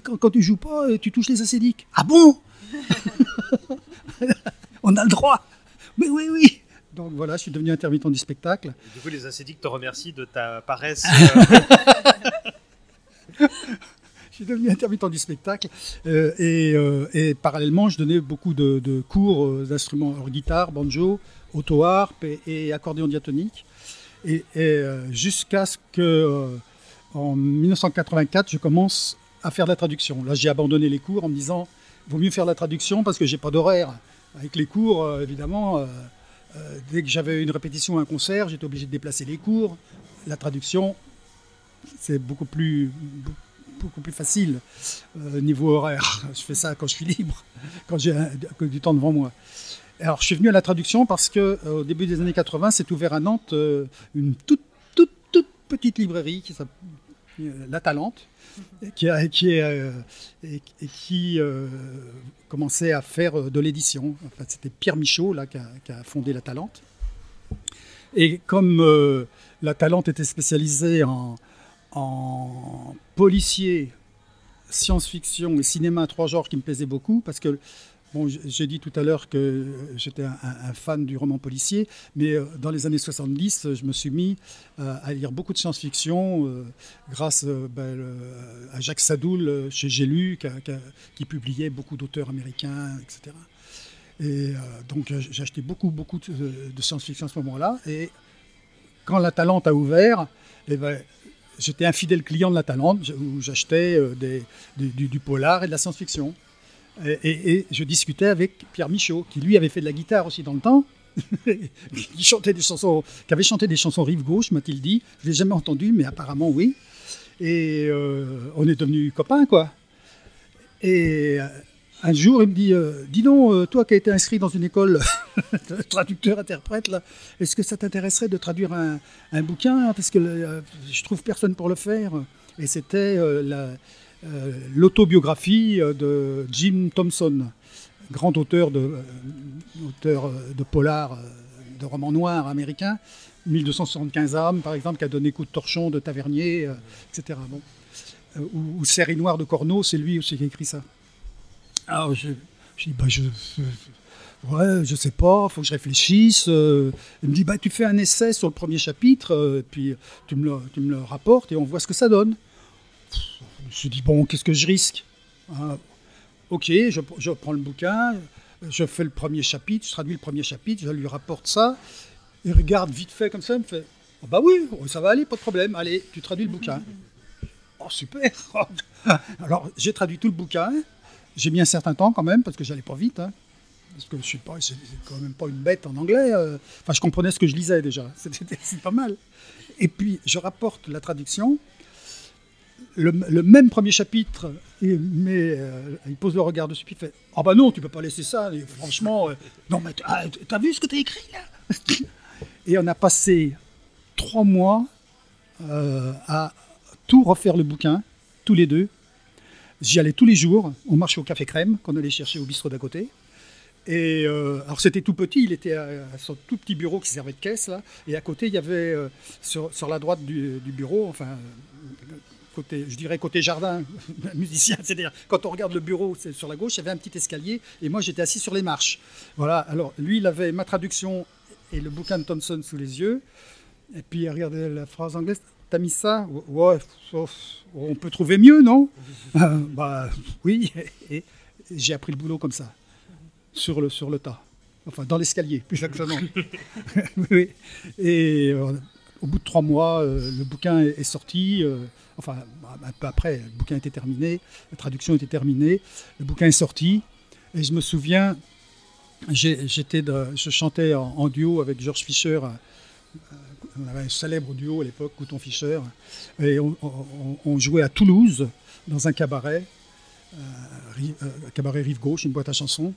Quand, quand, tu joues pas, euh, tu touches les acédiques. Ah bon? [laughs] On a le droit. Mais oui, oui. Donc voilà, je suis devenu intermittent du spectacle. du coup, les acédiques te remercient de ta paresse. [laughs] suis devenu intermittent du spectacle euh, euh, et, parallèlement, je donnais beaucoup de, cours euh, d'instruments guitare, banjo, auto-harpe et, accordéon diatonique. Et, jusqu'à ce que, en 1984, je commence à faire de la traduction. Là, j'ai abandonné les cours en me disant, vaut mieux faire la traduction parce que j'ai pas d'horaire. Avec les cours, évidemment, dès que j'avais une répétition ou un concert, j'étais obligé de déplacer les cours. La traduction, c'est beaucoup plus beaucoup plus facile euh, niveau horaire. [laughs] Je fais ça quand je suis libre, quand j'ai du temps devant moi. Alors, je suis venu à la traduction parce que euh, au début des années 80, s'est ouvert à Nantes euh, une toute, toute, toute petite librairie qui La Talente, qui, a, est, et, qui commençait à faire de l'édition. C'était Pierre Michaud là, qui a, fondé La Talente. Et comme La Talente était spécialisée en, en policier, science-fiction et cinéma, trois genres qui me plaisaient beaucoup, parce que Bon, j'ai dit tout à l'heure que j'étais un, fan du roman policier, mais euh, dans les années 70, je me suis mis euh, à lire beaucoup de science-fiction euh, grâce ben, à Jacques Sadoul chez J'ai qui, publiait beaucoup d'auteurs américains, etc. Et donc j'ai acheté beaucoup, beaucoup de, science-fiction à ce moment-là. Et quand la Talente a ouvert, eh ben, j'étais un fidèle client de la Talente où j'achetais euh, du, polar et de la science-fiction. Et, je discutais avec Pierre Michaud, qui lui avait fait de la guitare aussi dans le temps, [laughs] qui, chantait des chansons, qui avait chanté des chansons rive gauche, m'a-t-il dit. Je ne l'ai jamais entendu, mais apparemment oui. Et euh, on est devenus copains, quoi. Et euh, un jour, il me dit euh, Dis donc, euh, toi qui as été inscrit dans une école [laughs] de traducteur-interprète, est-ce que ça t'intéresserait de traduire un, bouquin? Parce que euh, je trouve personne pour le faire. Et c'était l'autobiographie de Jim Thompson, grand auteur de, auteur de polar, de romans noirs américains. 1275 âmes, par exemple, qui a donné coup de torchon de Tavernier, etc. Bon. ou, Série noire de Corneau, c'est lui aussi qui a écrit ça. Alors, je, je dis, bah, je, ouais, je sais pas, faut que je réfléchisse. Euh. il me dit, bah, tu fais un essai sur le premier chapitre, euh, puis tu me, tu me le rapportes et on voit ce que ça donne. Je dis, bon, qu'est-ce que je risque ah, Ok, je, je, prends le bouquin, je fais le premier chapitre, je traduis le premier chapitre, je lui rapporte ça. Il regarde vite fait comme ça, il me fait, oh, bah oui, ça va aller, pas de problème, allez, tu traduis le bouquin. [laughs] Oh, super [laughs] Alors, j'ai traduit tout le bouquin. J'ai mis un certain temps quand même, parce que j'allais pas vite. Hein. parce que je suis pas, c'est quand même pas une bête en anglais. Euh. Enfin, je comprenais ce que je lisais déjà. [laughs] C'était pas mal. Et puis, je rapporte la traduction. Le, même premier chapitre, mais euh, il pose le regard dessus, il fait Ah bah non, tu peux pas laisser ça. franchement, euh, non, mais ah, t'as vu ce que t'as écrit là? Et on a passé trois mois à tout refaire le bouquin, tous les deux, J'y allais tous les jours. On marchait au Café Crème qu'on allait chercher au bistrot d'à côté. Et euh, alors c'était tout petit, il était à, son tout petit bureau qui servait de caisse là, et à côté il y avait euh, sur, sur, la droite du, bureau, enfin côté, je dirais côté jardin, [laughs] musicien, c'est-à-dire quand on regarde le bureau sur la gauche, il y avait un petit escalier et moi j'étais assis sur les marches. Voilà. Alors lui il avait ma traduction et le bouquin de Thompson sous les yeux. Et puis, regardez la phrase anglaise. T'as mis ça? Ouais, on peut trouver mieux, non? Bah oui. [laughs] Et, j'ai appris le boulot comme ça, sur le, sur le tas. Enfin, dans l'escalier, plus exactement. [laughs] oui. Et euh, au bout de trois mois, euh, le bouquin est, sorti. Euh, enfin, un peu après, le bouquin était terminé, la traduction était terminée, le bouquin est sorti. Et je me souviens, j'étais je chantais en, duo avec George Fisher. On avait un célèbre duo à l'époque, Couton Fischer. Et on, jouait à Toulouse, dans un cabaret, un cabaret Rive Gauche, une boîte à chansons.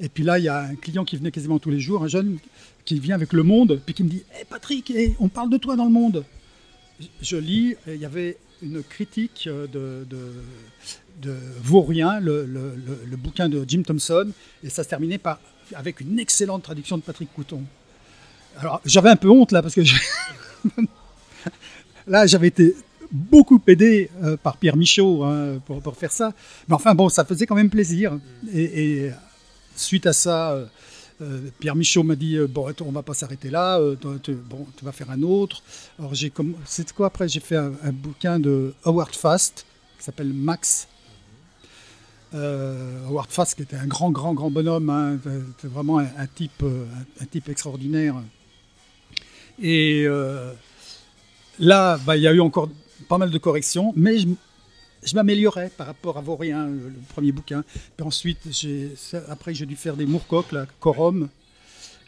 Et puis là, il y a un client qui venait quasiment tous les jours, un jeune qui vient avec Le Monde, puis qui me dit hey Patrick, on parle de toi dans Le Monde. Je lis, il y avait une critique de, de, Vaurien, le, le, bouquin de Jim Thompson, et ça se terminait par, avec une excellente traduction de Patrick Couton. Alors, j'avais un peu honte là, parce que [laughs] là, j'avais été beaucoup aidé euh, par Pierre Michaud hein, pour, pour, faire ça. Mais enfin, bon, ça faisait quand même plaisir. Et, suite à ça, euh, euh, Pierre Michaud m'a dit euh, bon, on va pas s'arrêter là, tu, bon, vas faire un autre. Alors j'ai c'est quoi après J'ai fait un, bouquin de Howard Fast qui s'appelle Max. Howard Fast qui était un grand, grand, grand bonhomme, hein, vraiment un, type, un, type extraordinaire. Et là, bah, il y a eu encore pas mal de corrections, mais je m'améliorais par rapport à Vaurien, le, premier bouquin. Puis ensuite, après, j'ai dû faire des Moorcock, la Corum,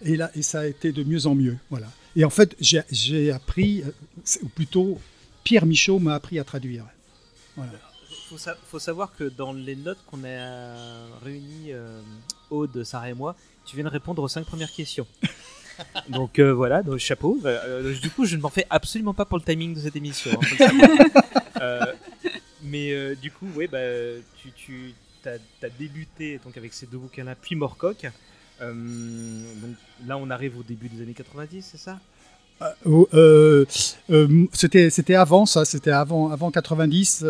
et, là, et ça a été de mieux en mieux. Voilà. Et en fait, j'ai appris, euh, ou plutôt, Pierre Michaud m'a appris à traduire. Voilà. Il faut, savoir que dans les notes qu'on a réunies, euh, Aude, Sarah et moi, tu viens de répondre aux cinq premières questions. [laughs] donc euh, voilà, donc, chapeau. du coup, je ne m'en fais absolument pas pour le timing de cette émission. Hein, [laughs] mais euh, du coup, ouais, bah, tu, tu as, débuté donc, avec ces deux bouquins-là, puis Morcock. Euh, donc là, on arrive au début des années 90, c'est ça? Euh, c'était c'était avant ça c'était avant avant 90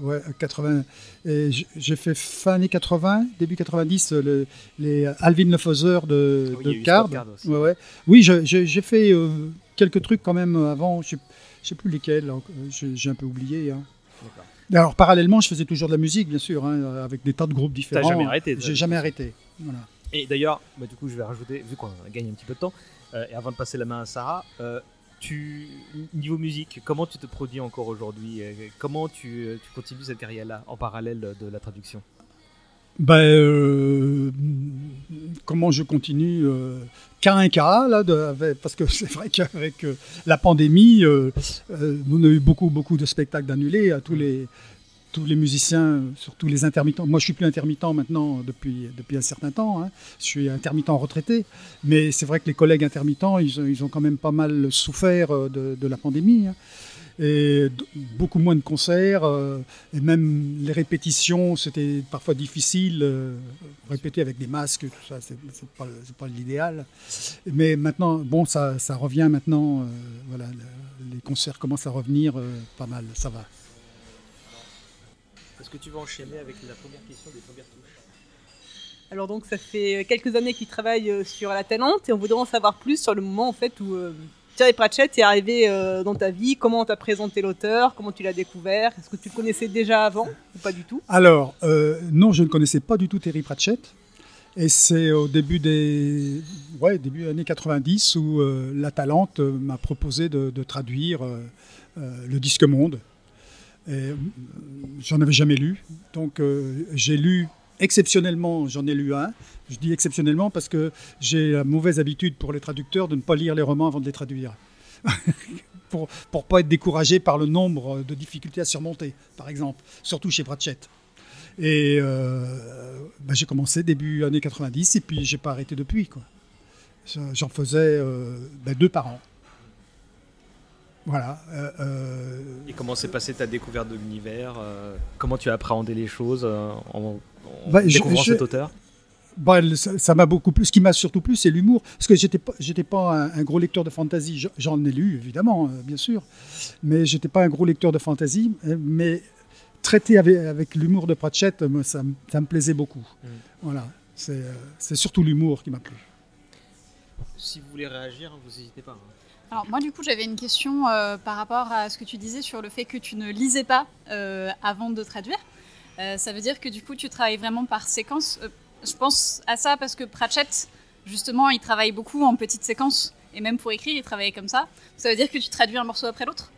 ouais 80 j'ai fait fin années 80 début 90 les Alvin Lefauser de, de Card, ouais, ouais. oui j'ai fait quelques trucs quand même avant je sais, sais plus lesquels j'ai un peu oublié hein. Alors, parallèlement, je faisais toujours de la musique, bien sûr, hein, avec des tas de groupes différents. T'as jamais arrêté J'ai jamais arrêté. Voilà. Et d'ailleurs, bah, du coup, je vais rajouter, vu qu'on gagne un petit peu de temps, euh, et avant de passer la main à Sarah, euh, tu, niveau musique, comment tu te produis encore aujourd'hui euh, Comment tu, tu, continues cette carrière-là en parallèle de la traduction? Ben, euh, comment je continue euh, Cas un parce que [laughs] c'est vrai qu'avec euh, la pandémie, euh, on a eu beaucoup, beaucoup de spectacles annulés à tous les, tous les musiciens, surtout les intermittents. Moi, je suis plus intermittent maintenant depuis, depuis un certain temps. Hein. Je suis intermittent retraité. Mais c'est vrai que les collègues intermittents, ils, ils, ont quand même pas mal souffert de, de la pandémie. Hein et beaucoup moins de concerts euh, et même les répétitions c'était parfois difficile euh, répéter avec des masques tout ça c'est pas, pas l'idéal. Mais maintenant bon ça, ça revient maintenant euh, voilà les concerts commencent à revenir pas mal ça va. Est-ce que tu vas enchaîner avec la première question des premières touches? Alors donc ça fait quelques années qu'il travaille sur la talente et on voudrait en savoir plus sur le moment en fait où Thierry Pratchett est arrivé euh, dans ta vie Comment t'as présenté l'auteur? Comment tu l'as découvert? Est-ce que tu le connaissais déjà avant ou pas du tout? Alors, euh, non, je ne connaissais pas du tout Thierry Pratchett. Et c'est au début des ouais, début années 90 où euh, La Talente m'a proposé de, traduire le disque monde. J'en avais jamais lu. Donc j'ai lu exceptionnellement, j'en ai lu un. Je dis exceptionnellement parce que j'ai la mauvaise habitude pour les traducteurs de ne pas lire les romans avant de les traduire. [laughs] pour ne pas être découragé par le nombre de difficultés à surmonter, par exemple, surtout chez Pratchett. Et euh, bah, j'ai commencé début années 90 et puis j'ai pas arrêté depuis. J'en faisais euh, bah, deux par an. Voilà. Euh, et comment s'est passée ta découverte de l'univers Comment tu as appréhendé les choses bah, découvrant cet auteur bah, ça m'a beaucoup plu. Ce qui m'a surtout plu, c'est l'humour. Parce que j'étais pas, j'étais pas un, gros lecteur de fantasy. J'en ai lu, évidemment, euh, bien sûr. Mais j'étais pas un gros lecteur de fantasy. Euh, mais traiter avec, avec l'humour de Pratchett, ça, ça, me plaisait beaucoup. Mm. Voilà. C'est surtout l'humour qui m'a plu. Si vous voulez réagir, vous n'hésitez pas. Hein. Alors moi du coup j'avais une question euh, par rapport à ce que tu disais sur le fait que tu ne lisais pas euh, avant de traduire. Euh, ça veut dire que du coup tu travailles vraiment par séquence. je pense à ça parce que Pratchett justement il travaille beaucoup en petites séquences et même pour écrire il travaillait comme ça. Ça veut dire que tu traduis un morceau après l'autre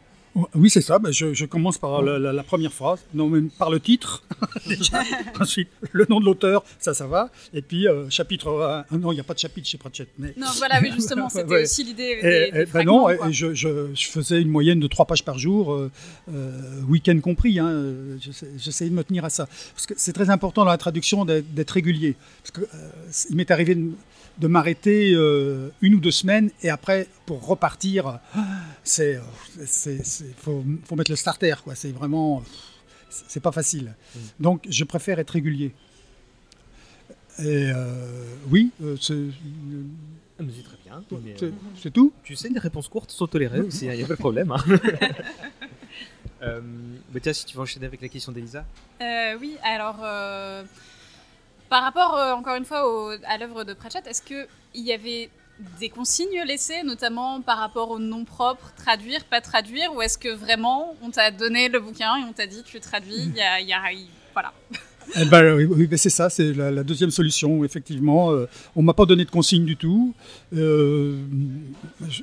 oui, c'est ça. Ben, je, commence par la, première phrase, non, même par le titre. [laughs] [laughs] Ensuite, le nom de l'auteur, ça, ça va. Et puis, euh, chapitre 1. Non, il n'y a pas de chapitre chez Pratchett. Mais... Non, voilà, oui, justement, [laughs] c'était aussi l'idée. Ben non, je, je, faisais une moyenne de 3 pages par jour, euh, euh, week-end compris. Hein, J'essayais de me tenir à ça. Parce que c'est très important dans la traduction d'être régulier. Parce que il m'est arrivé de m'arrêter euh, une ou deux semaines et après pour repartir, c'est faut, faut, mettre le starter quoi. C'est vraiment c'est pas facile. Mm. Donc je préfère être régulier. Et euh, oui, euh, c'est ah, très bien. C'est tout Tu sais, les réponses courtes sont tolérées [laughs] aussi, il hein, n'y a pas de problème. Hein. [laughs] tiens, si tu veux enchaîner avec la question d'Elisa? oui, alors par rapport, euh, encore une fois, à l'œuvre de Pratchett, est-ce qu'il y avait des consignes laissées, notamment par rapport au nom propre, traduire, pas traduire, ou est-ce que vraiment on t'a donné le bouquin et on t'a dit tu traduis, il y a, voilà. [laughs] Eh ben, oui, c'est ça, c'est la, deuxième solution. Effectivement, on euh, on m'a pas donné de consignes du tout. Euh, je,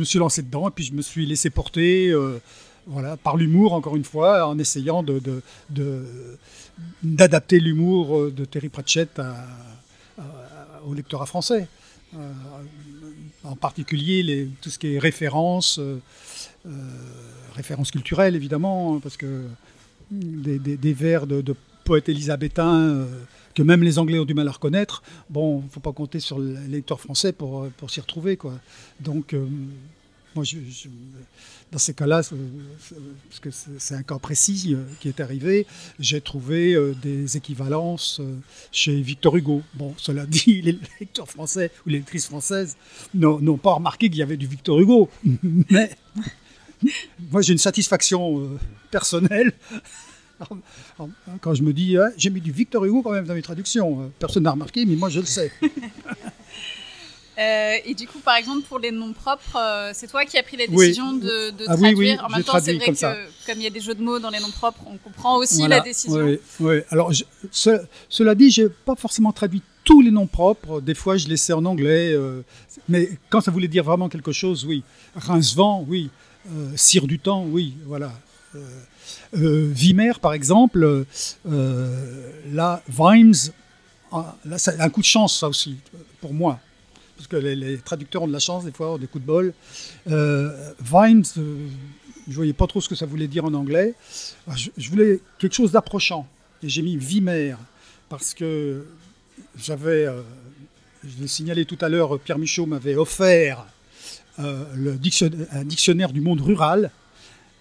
me suis lancé dedans et puis je me suis laissé porter, voilà, par l'humour encore une fois, en essayant de, d'adapter l'humour euh, de Terry Pratchett au lectorat français. Euh, en particulier les, tout ce qui est références, euh, références culturelles évidemment, hein, parce que des, vers de, poètes élisabétains que même les Anglais ont du mal à reconnaître, bon, faut pas compter sur lecteurs français pour, pour s'y retrouver. Quoi. Donc, moi, je, dans ces cas-là, parce que c'est un cas précis euh, qui est arrivé, j'ai trouvé euh, des équivalences euh, chez Victor Hugo. Bon, cela [laughs] dit, les lecteurs français ou les lectrices françaises n'ont pas remarqué qu'il y avait du Victor Hugo. [laughs] Mais moi, j'ai une satisfaction personnelle [laughs] quand je me dis, j'ai mis du Victor Hugo quand même dans mes traductions. Personne n'a remarqué, mais moi je le sais. Euh, et du coup, par exemple, pour les noms propres, euh, c'est toi qui as pris la décision de, de ah, traduire. Oui, oui, en même temps, c'est vrai que comme il y a des jeux de mots dans les noms propres, on comprend aussi la décision. Oui, oui. Alors, cela dit, j'ai pas forcément traduit tous les noms propres. Des fois, je laissais en anglais. Euh, mais quand ça voulait dire vraiment quelque chose, oui. Rincevent, oui. Cire du temps, oui. Voilà. Vimer, par exemple, là, Vimes, ah, là, c'est un coup de chance, ça aussi, pour moi parce que les, traducteurs ont de la chance, des fois, ont des coups de bol. Euh, Vines, euh, je ne voyais pas trop ce que ça voulait dire en anglais. Ah, je, voulais quelque chose d'approchant. Et j'ai mis Vimer, parce que j'avais, euh, je l'ai signalé tout à l'heure, Pierre Michaud m'avait offert dictionnaire, un dictionnaire du monde rural.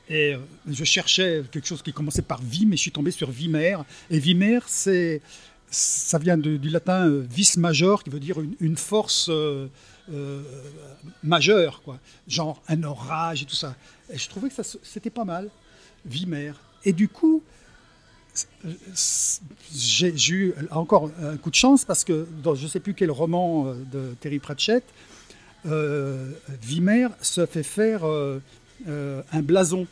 Et je cherchais quelque chose qui commençait par Vim, et je suis tombé sur Vimer. Et Vimer, c'est ça vient du latin euh, vis major, qui veut dire une, force euh, euh, majeure, quoi. genre un orage et tout ça. Et je trouvais que c'était pas mal, Vimer. Et du coup, j'ai eu encore un coup de chance parce que dans je ne sais plus quel roman de Terry Pratchett, Vimer se fait faire un blason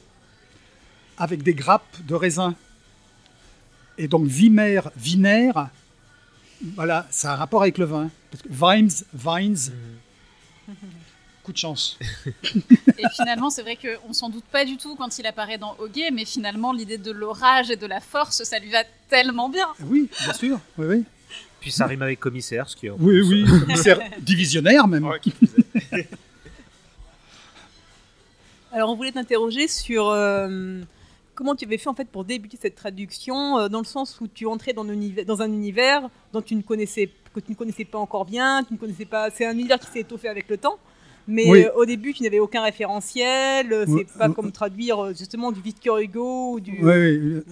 avec des grappes de raisin. Et donc Vimer, Viner, voilà, ça a un rapport avec le vin. Parce que vines, vines, coup de chance. [laughs] et finalement, c'est vrai qu'on s'en doute pas du tout quand il apparaît dans Hoguet, mais finalement, l'idée de l'orage et de la force, ça lui va tellement bien. Oui, bien sûr, oui, oui. Puis ça rime avec commissaire, ce qui est... Oui, oui, commissaire divisionnaire même. [laughs] Alors, on voulait t'interroger sur... Euh, comment tu avais fait en fait pour débuter cette traduction euh, dans le sens où tu entrais dans, dans, un univers dont tu ne connaissais que tu ne connaissais pas encore bien, tu ne connaissais pas. C'est un univers qui s'est étoffé avec le temps. Mais euh, au début, tu n'avais aucun référentiel. Euh, c'est pas comme traduire justement du Victor Hugo ou du,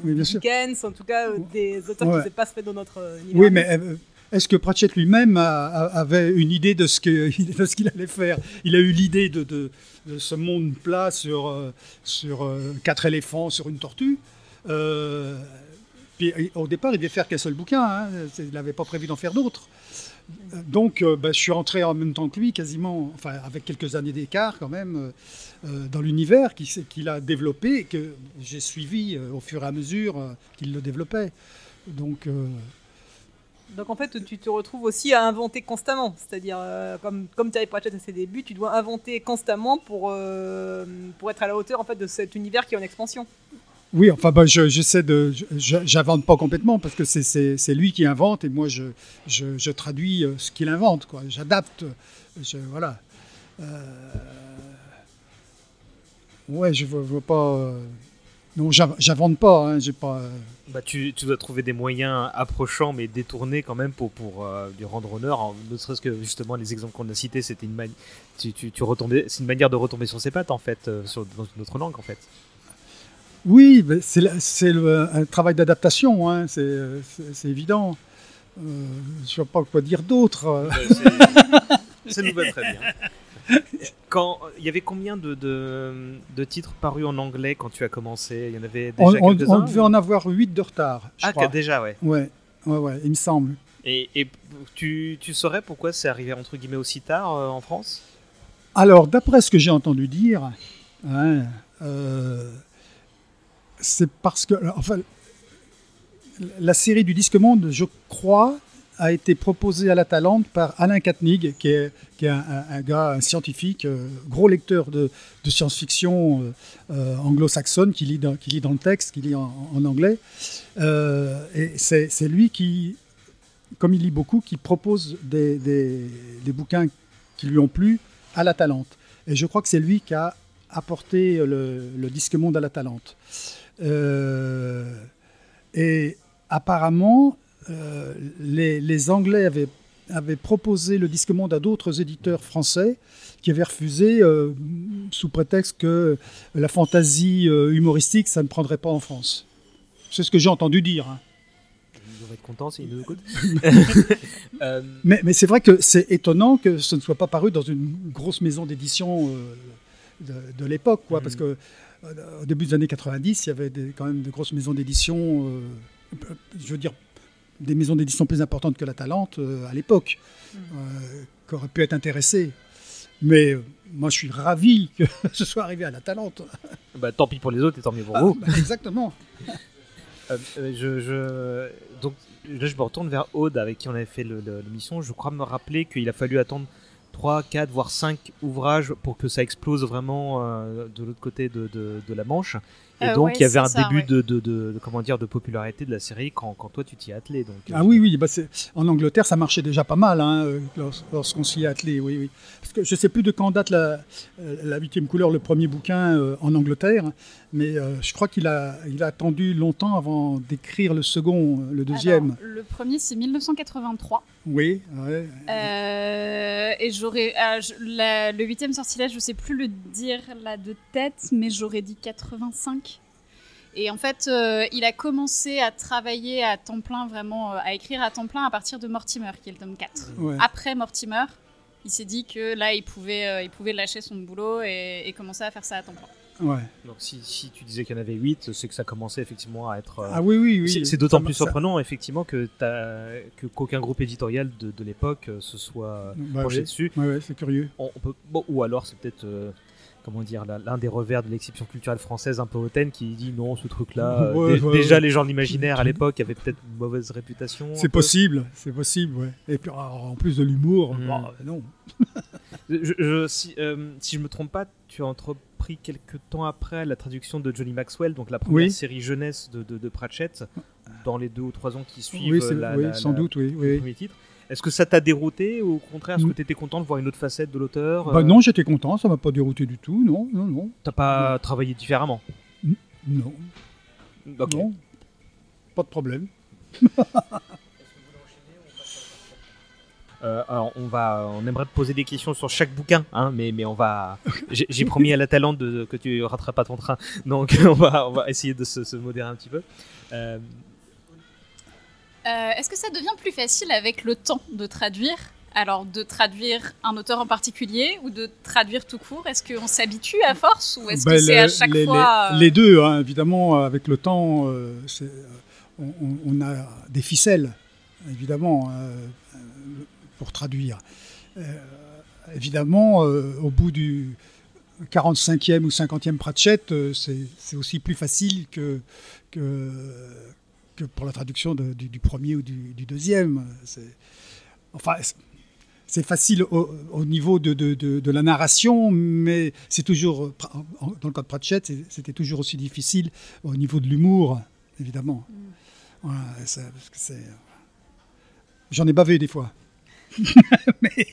Dickens, en tout cas des auteurs qui ne se passent dans notre univers. Oui, mais est-ce que Pratchett lui-même avait une idée de ce [laughs] qu'il allait faire? Il a eu l'idée de, ce monde plat sur, euh, sur euh, quatre éléphants, sur une tortue. Euh, puis, au départ, il devait faire qu'un seul bouquin. Hein. il n'avait pas prévu d'en faire d'autres. Donc, euh, bah, je suis entré en même temps que lui, quasiment, enfin, avec quelques années d'écart quand même, euh, euh, dans l'univers qu'il a développé et que j'ai suivi euh, au fur et à mesure euh, qu'il le développait. Donc, euh, Donc en fait, tu te retrouves aussi à inventer constamment. C'est-à-dire, euh, comme, comme Terry Pratchett à ses débuts, tu dois inventer constamment pour, euh, pour être à la hauteur en fait, de cet univers qui est en expansion. oui, enfin, je- j'essaie de. J'invente pas complètement parce que c'est- lui qui invente et moi, je, je, traduis euh, ce qu'il invente. J'adapte. Voilà. Ouais, je vois, vois pas. Non, j'inv- j'invente pas. Hein, j'ai pas. Bah, tu, tu dois trouver des moyens approchants mais détournés quand même pour, pour euh, lui rendre honneur. En- ne serait-ce que justement les exemples qu'on a cités, c'était une mani- tu, tu, tu retombais, c'est une manière de retomber sur ses pattes en fait, euh, sur, dans une autre langue en fait. Oui, mais c'est la- c'est le- un travail d'adaptation, hein, c'est c'est- c'est évident. Euh, je ne sais pas quoi dire d'autre. euh. Ça nous va très bien. Quand il y avait combien de, de, de titres parus en anglais quand tu as commencé? Il y en avait déjà On, on- devait en avoir 8 de retard, je Ah, crois. déjà ouais. Ouais, ouais, ouais, il me semble. Et, et tu, tu saurais pourquoi c'est arrivé entre guillemets aussi tard euh, en France? Alors, d'après ce que j'ai entendu dire, hein, euh, c'est parce que, enfin, la série du Disque Monde, je crois, a été proposée à la Talente par Alain Katnig, qui est, qui est un, gars, un scientifique, euh, gros lecteur de, de science-fiction euh, euh, anglo-saxonne, qui lit, dans, qui lit dans le texte, qui lit en, anglais. Et c'est lui qui, comme il lit beaucoup, qui propose des, des- des bouquins qui lui ont plu à la Talente. Et je crois que c'est lui qui a apporté le, le disque monde à la Talente. Et apparemment, euh, les, les Anglais avaient, avaient proposé le disque monde à d'autres éditeurs français qui avaient refusé euh, sous prétexte que la fantaisie euh, humoristique, ça ne prendrait pas en France. C'est ce que j'ai entendu dire. hein. Ils être contents s'ils nous écoutent. [laughs] Euh, Mais, mais c'est vrai que c'est étonnant que ce ne soit pas paru dans une grosse maison d'édition de, de l'époque, quoi, parce que euh, au début des années 90, il y avait des- quand même de grosses maisons d'édition, je veux dire des maisons d'édition plus importantes que la Talente euh, à l'époque, Mhm. euh, qui auraient pu être intéressées. Mais euh, moi, je suis ravi que [laughs] ce soit arrivé à la Talente. bah, tant pis pour les autres et tant mieux pour Ah, vous. bah, exactement. Euh, [laughs] euh, je, je- Donc là, je me retourne vers Aude avec qui on avait fait l'émission. Je crois me rappeler qu'il a fallu attendre 3, 4, voire 5 ouvrages pour que ça explose vraiment euh, de l'autre côté de, de- de la Manche. Et Euh, donc, ouais, il y avait un ça, début ouais. de, de- de- comment dire, de popularité de la série quand, quand toi tu t'y es attelé. Donc, euh, Ah oui, oui, bah en Angleterre, ça marchait déjà pas mal hein, euh, lors- lorsqu'on s'y est attelé, oui, oui. Parce que je sais plus de quand date la, la huitième couleur, le premier bouquin euh, en Angleterre, mais euh, je crois qu'il a, il a attendu longtemps avant d'écrire le second, le deuxième. Alors, le premier, c'est 1983. Oui, ouais. Euh, et j'aurais. euh, la- le huitième sortilège, je sais plus le dire là de tête, mais j'aurais dit 85. Et en fait, euh, il a commencé à travailler à temps plein, vraiment, euh, à écrire à temps plein à partir de Mortimer, qui est le tome 4. ouais. Après Mortimer, il s'est dit que là, il pouvait, euh, il pouvait lâcher son boulot et, et commencer à faire ça à temps plein. ouais. donc si, si tu disais qu'il y en avait 8, c'est que ça commençait effectivement à être. euh, Ah oui, oui, oui. c'est- d'autant plus ça- surprenant effectivement que qu'aucun groupe éditorial de, de l'époque se soit Bah, penché oui. dessus. Ouais, ouais, c'est curieux. on, on peut, bon, ou alors c'est peut-être euh, comment dire l'un des revers de l'exception culturelle française un peu hautaine qui dit non ce truc là Ouais, ouais, déjà ouais. les gens de l'imaginaire à l'époque avaient peut-être une mauvaise réputation C'est possible, c'est possible, ouais. Et puis alors, en plus de l'humour, Mm. bah, non. [laughs] Je- je- si, euh, si je me trompe pas tu as entrepris quelques temps après la traduction de Johnny Maxwell donc la première Oui. série jeunesse de, de, de Pratchett dans les deux ou trois ans qui suivent Oui, la- oui, la- sans la- doute, oui. le premier titre est-ce que ça t'a dérouté ou au contraire est-ce que Mm. tu étais content de voir une autre facette de l'auteur Bah euh, non, j'étais content, ça m'a pas dérouté du tout, non, non, non, t'as pas travaillé différemment non, Ok. non, pas de problème. [laughs] Euh, alors on va, on aimerait te poser des questions sur chaque bouquin, hein, mais mais on va, [laughs] j'ai promis à la talente de, que tu rateras pas ton train, donc [laughs] on va, on va essayer de se, se modérer un petit peu. Euh, Euh, Est-ce que ça devient plus facile avec le temps de traduire Alors, de traduire un auteur en particulier ou de traduire tout court Est-ce qu'on s'habitue à force ou est-ce Ben, que c'est le- à chaque les, fois les- euh, les deux, hein, évidemment, avec le temps, euh, c'est- on, a des ficelles, évidemment. euh, pour traduire. évidemment, au bout du 45e ou 50e Pratchett, c'est aussi plus facile que, que, que pour la traduction du, premier ou du, du deuxième. Enfin, c'est facile au, niveau de, de, de, la narration, mais c'est toujours, dans le cas de Pratchett, c'était toujours aussi difficile au niveau de l'humour, évidemment. Mm. J'en ai bavé des fois. [laughs] mais,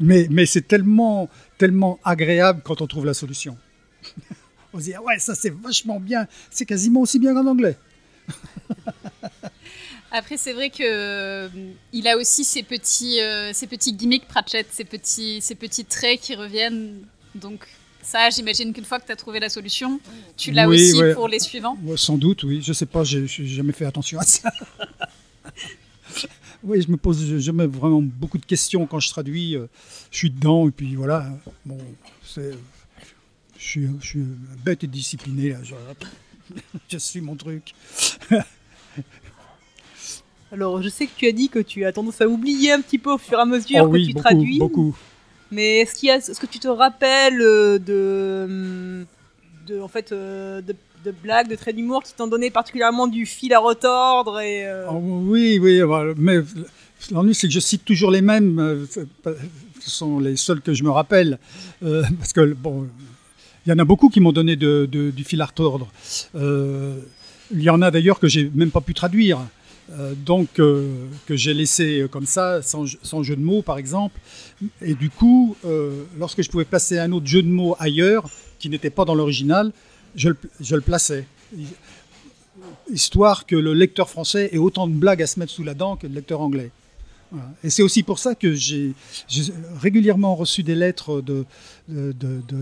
mais, mais c'est tellement, tellement agréable quand on trouve la solution. [laughs] on se dit, ah ouais, ça c'est vachement bien, c'est quasiment aussi bien qu'en anglais. [laughs] Après, c'est vrai que euh, il a aussi ces petits, euh, ces petits gimmicks Pratchett, ces petits, ces petits traits qui reviennent. Donc, ça, j'imagine qu'une fois que tu as trouvé la solution, tu l'as aussi pour les suivants. sans doute, oui. Je sais pas, j'ai jamais fait attention à ça. [laughs] oui, je me pose jamais vraiment beaucoup de questions quand je traduis. Euh, je suis dedans et puis voilà. Bon, je suis, je suis bête et discipliné. Là. [laughs] Je, suis mon truc. [laughs] Alors, je sais que tu as dit que tu as tendance à oublier un petit peu au fur et à mesure oh que tu traduis. Beaucoup. Mais est-ce qu'il y a, ce que tu te rappelles euh, de, de en fait, euh, de, blagues, de traits d'humour qui t'ont donné particulièrement du fil à retordre et euh, oh, Oui, oui, mais l'ennui c'est que je cite toujours les mêmes. Ce sont les seuls que je me rappelle, parce que bon, il y en a beaucoup qui m'ont donné du fil à retordre. il y en a d'ailleurs que j'ai même pas pu traduire. Euh, donc euh, que j'ai laissé comme ça, sans, jeu de mots par exemple. Et du coup, euh, lorsque je pouvais placer un autre jeu de mots ailleurs, qui n'était pas dans l'original, je, le plaçais. Histoire que le lecteur français ait autant de blagues à se mettre sous la dent que le lecteur anglais. Et c'est aussi pour ça que j'ai régulièrement reçu des lettres de,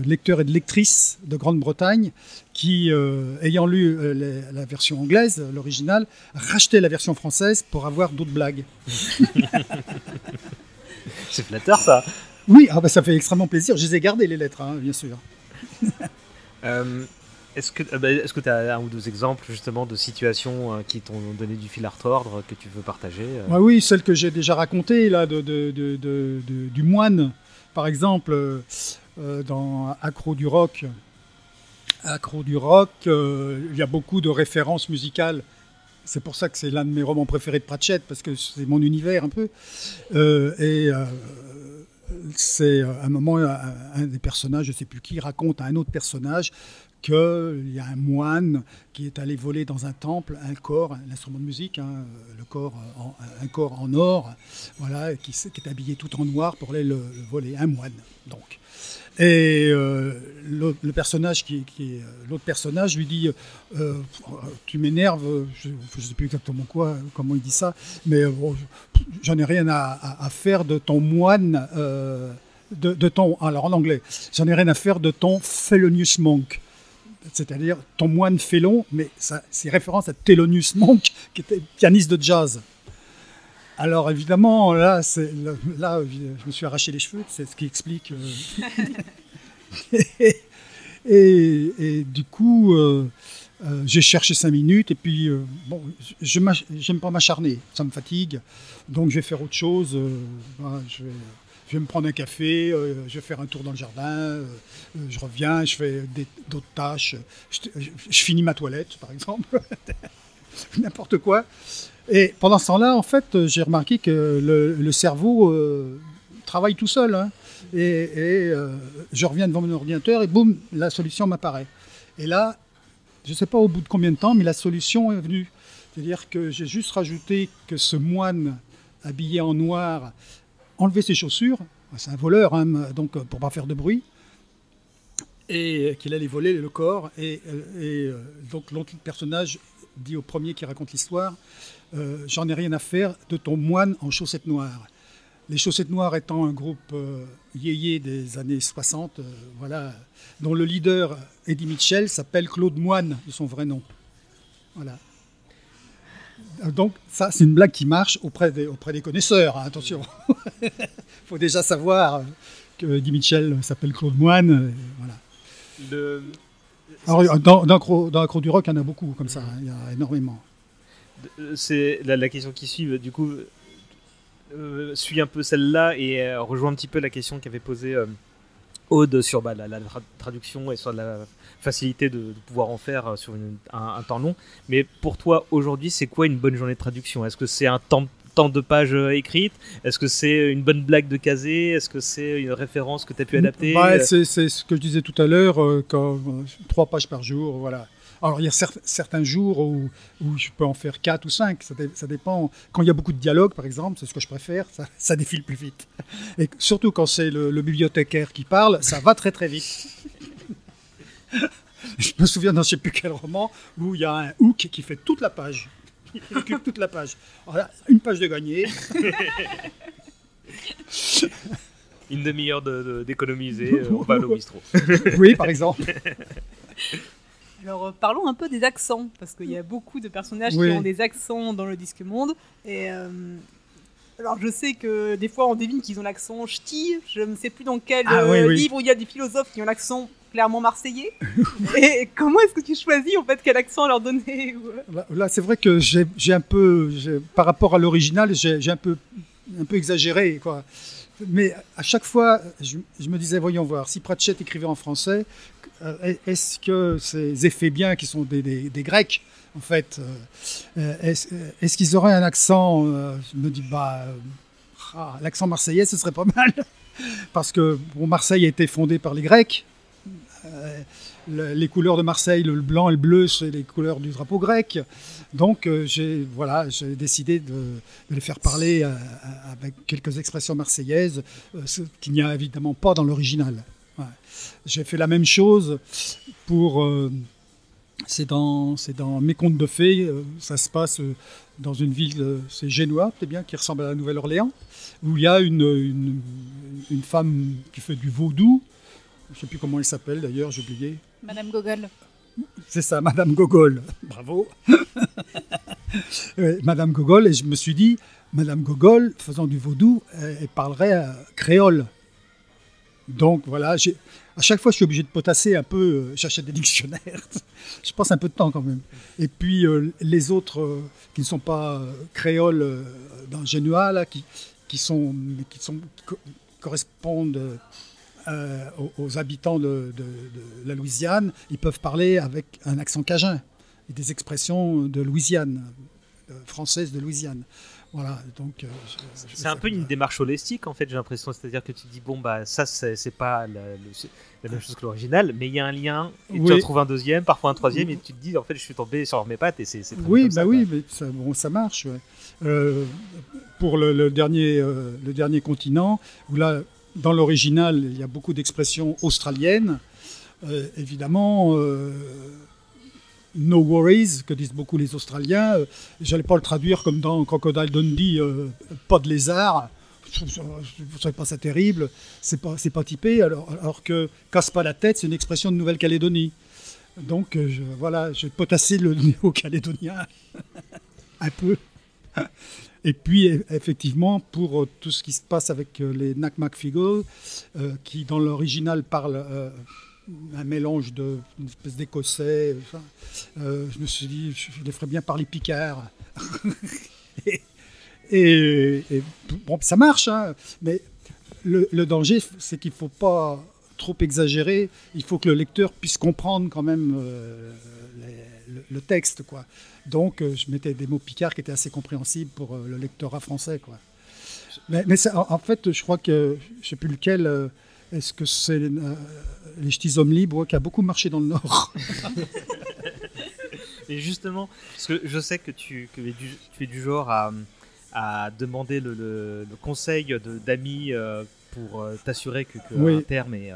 lecteurs et de lectrices de Grande-Bretagne qui, euh, ayant lu euh, la version anglaise, l'original, rachetaient la version française pour avoir d'autres blagues. [laughs] c'est flatteur ça. Oui, ah bah, ça fait extrêmement plaisir. Je les ai gardées les lettres, hein, bien sûr. Euh, est-ce que bah, est-ce tu as un ou deux exemples justement de situations euh, qui t'ont donné du fil à retordre que tu veux partager euh Oui, celle que j'ai déjà racontée là de, du moine, par exemple, euh, dans Accro du rock. Accro du rock, il y a beaucoup de références musicales. C'est pour ça que c'est l'un de mes romans préférés de Pratchett parce que c'est mon univers un peu. et c'est un moment, un, des personnages, je ne sais plus qui, raconte à un autre personnage qu'il y a un moine qui est allé voler dans un temple un corps, un instrument de musique, hein, le corps un corps en or, voilà, qui, est habillé tout en noir pour aller le, voler, un moine donc. Et euh, le, personnage qui l'autre personnage lui dit euh, tu m'énerves, je ne sais plus exactement quoi, comment il dit ça, mais j'en ai rien à, faire de ton moine. Euh, de, ton, alors en anglais, j'en ai rien à faire de ton felonious monk c'est-à-dire ton moine félon, mais c'est référence à Thelonious Monk, qui était pianiste de jazz. Alors évidemment, là, là, je me suis arraché les cheveux, c'est ce qui explique. Euh, [laughs] et, du coup, euh, euh, j'ai cherché cinq minutes, et puis, bon, je n'aime pas m'acharner, ça me fatigue, donc je vais faire autre chose. vais je vais me prendre un café, euh, je vais faire un tour dans le jardin, euh, euh, je reviens, je fais d'autres tâches, je, finis ma toilette, par exemple, [laughs] n'importe quoi. Et pendant ce temps-là, en fait, j'ai remarqué que le, cerveau travaille tout seul. Hein. et, je reviens devant mon ordinateur et boum, la solution m'apparaît. Et là, je ne sais pas au bout de combien de temps, mais la solution est venue. C'est-à-dire que j'ai juste rajouté que ce moine habillé en noir enlever ses chaussures, c'est un voleur, hein, donc euh, pour pas faire de bruit, et qu'il allait voler le corps. Et, euh, euh, donc l'autre personnage dit au premier qui raconte l'histoire, j'en ai rien à faire de ton moine en chaussettes noires. Les chaussettes noires étant un groupe yéyé des années 60, voilà, dont le leader Eddie Mitchell s'appelle Claude Moine de son vrai nom. Voilà. Donc ça, c'est une blague qui marche auprès des, auprès des connaisseurs, hein, attention. Il [laughs] faut déjà savoir que Guy Mitchell s'appelle Claude Moine. voilà. Alors, dans, dans, dans du rock, il y en a beaucoup comme ça, hein, il y a énormément. C'est la, question qui suit, du coup, euh, suit un peu celle-là et euh, rejoint un petit peu la question qu'avait posée euh, Aude sur bah, la, la tra- traduction et sur la facilité de, pouvoir en faire euh, sur un, temps long. Mais pour toi, aujourd'hui, c'est quoi une bonne journée de traduction? Est-ce que c'est un temps, de page euh, écrite? Est-ce que c'est une bonne blague de casé? Est-ce que c'est une référence que tu as pu adapter? Ouais, c'est, ce que je disais tout à l'heure, euh, euh, trois pages par jour, voilà. Alors, il y a cer- certains jours où, où je peux en faire quatre ou cinq, ça, dé- ça dépend. Quand il y a beaucoup de dialogue, par exemple, c'est ce que je préfère, [laughs] ça, défile plus vite. Et surtout quand c'est le bibliothécaire qui parle, ça va très très vite. [laughs] je me souviens dans je sais plus quel roman où il y a un hook qui fait toute la page. [laughs] Il occupe toute la page. Voilà, une page de gagné. [laughs] Une demi-heure de- de- d'économiser, euh, on va aller au bistrot. Oui, par exemple. Alors euh, parlons un peu des accents, parce qu'il y a beaucoup de personnages Oui. qui ont des accents dans le disque monde. Et euh, alors je sais que des fois on devine qu'ils ont l'accent ch'ti, je ne sais plus dans quel Ah, euh, oui, oui. livre où il y a des philosophes qui ont l'accent clairement marseillais. [laughs] et comment est-ce que tu choisis en fait quel accent leur donner euh, Là, là, c'est vrai que j'ai un peu, par rapport à l'original, j'ai un peu, un peu exagéré. Mais à chaque fois, je, me disais, voyons voir, si Pratchett écrivait en français, euh, est-ce que ces effets bien, qui sont des, des- Grecs, en fait, euh, est-ce qu'ils auraient un accent Je me dis, bah, ah, l'accent marseillais, ce serait pas mal, [laughs] parce que Marseille a été fondée par les Grecs. Euh, le- les couleurs de Marseille, le blanc et le bleu, c'est les couleurs du drapeau grec. Donc, euh, j'ai voilà, j'ai décidé de, les faire parler euh, avec quelques expressions marseillaises, ce qu'il n'y a évidemment pas dans l'original. J'ai fait la même chose pour. c'est dans, Mes contes de fées. ça se passe dans une ville, c'est Génois, bien, qui ressemble à la Nouvelle-Orléans, où il y a une, une femme qui fait du vaudou. Je ne sais plus comment elle s'appelle d'ailleurs, j'ai oublié. Madame Gogol. C'est ça, Madame Gogol. Bravo. [laughs] Madame Gogol, et je me suis dit, Madame Gogol, faisant du vaudou, elle, parlerait créole. Donc voilà, à chaque fois, je suis obligé de potasser un peu, euh, j'achète des dictionnaires. [laughs] je passe un peu de temps quand même. Et puis euh, les autres euh, qui ne sont pas euh, créoles dans le génois, là, qui, qui, sont, qui, sont, qui co- correspondent euh, aux, aux habitants de, de- de la Louisiane, ils peuvent parler avec un accent cajun et des expressions de Louisiane, euh, françaises de Louisiane. Voilà, donc. euh, C'est un peu une démarche holistique en fait, j'ai l'impression. C'est-à-dire que tu dis, bon, bah ça, c'est pas la, même chose que l'original, mais il y a un lien, et tu en trouves un deuxième, parfois un troisième, et tu te dis, en fait, je suis tombé sur mes pattes, et c'est Oui, bah ça, oui, mais ça, bon, ça marche. ouais. Euh, pour le, le dernier, euh, le dernier continent, où là, dans l'original, il y a beaucoup d'expressions australiennes. Euh, évidemment, euh, no worries, que disent beaucoup les Australiens. Euh, J'allais pas le traduire comme dans Crocodile Dundee, pas de lézard. Je ne pas ça terrible. C'est pas, pas typé. Alors, alors que casse pas la tête, c'est une expression de Nouvelle-Calédonie. Donc je, voilà, j'ai potassé le [laughs] néo-calédonien [laughs] un peu. Et puis e- effectivement, pour euh, tout ce qui se passe avec euh, les Nac-Mac-Figgle, euh, qui dans l'original parlent euh, un mélange de une espèce d'écossais, je me suis dit, je les ferais bien parler picard. [laughs] et, et- bon, ça marche, hein, mais le, danger, c'est qu'il ne faut pas trop exagérer. Il faut que le lecteur puisse comprendre quand même le, le texte, quoi. Donc, euh, je mettais des mots picards qui étaient assez compréhensibles pour euh, le lectorat français, quoi. Mais, mais ça- en, fait, je crois que je sais plus lequel. euh, Est-ce que c'est euh, les ch'tis hommes libres qui a beaucoup marché dans le Nord [laughs] Et justement, parce que je sais que tu, que du- tu es du genre à, à demander le, le- le conseil d'amis pour t'assurer que, que Oui. un terme est,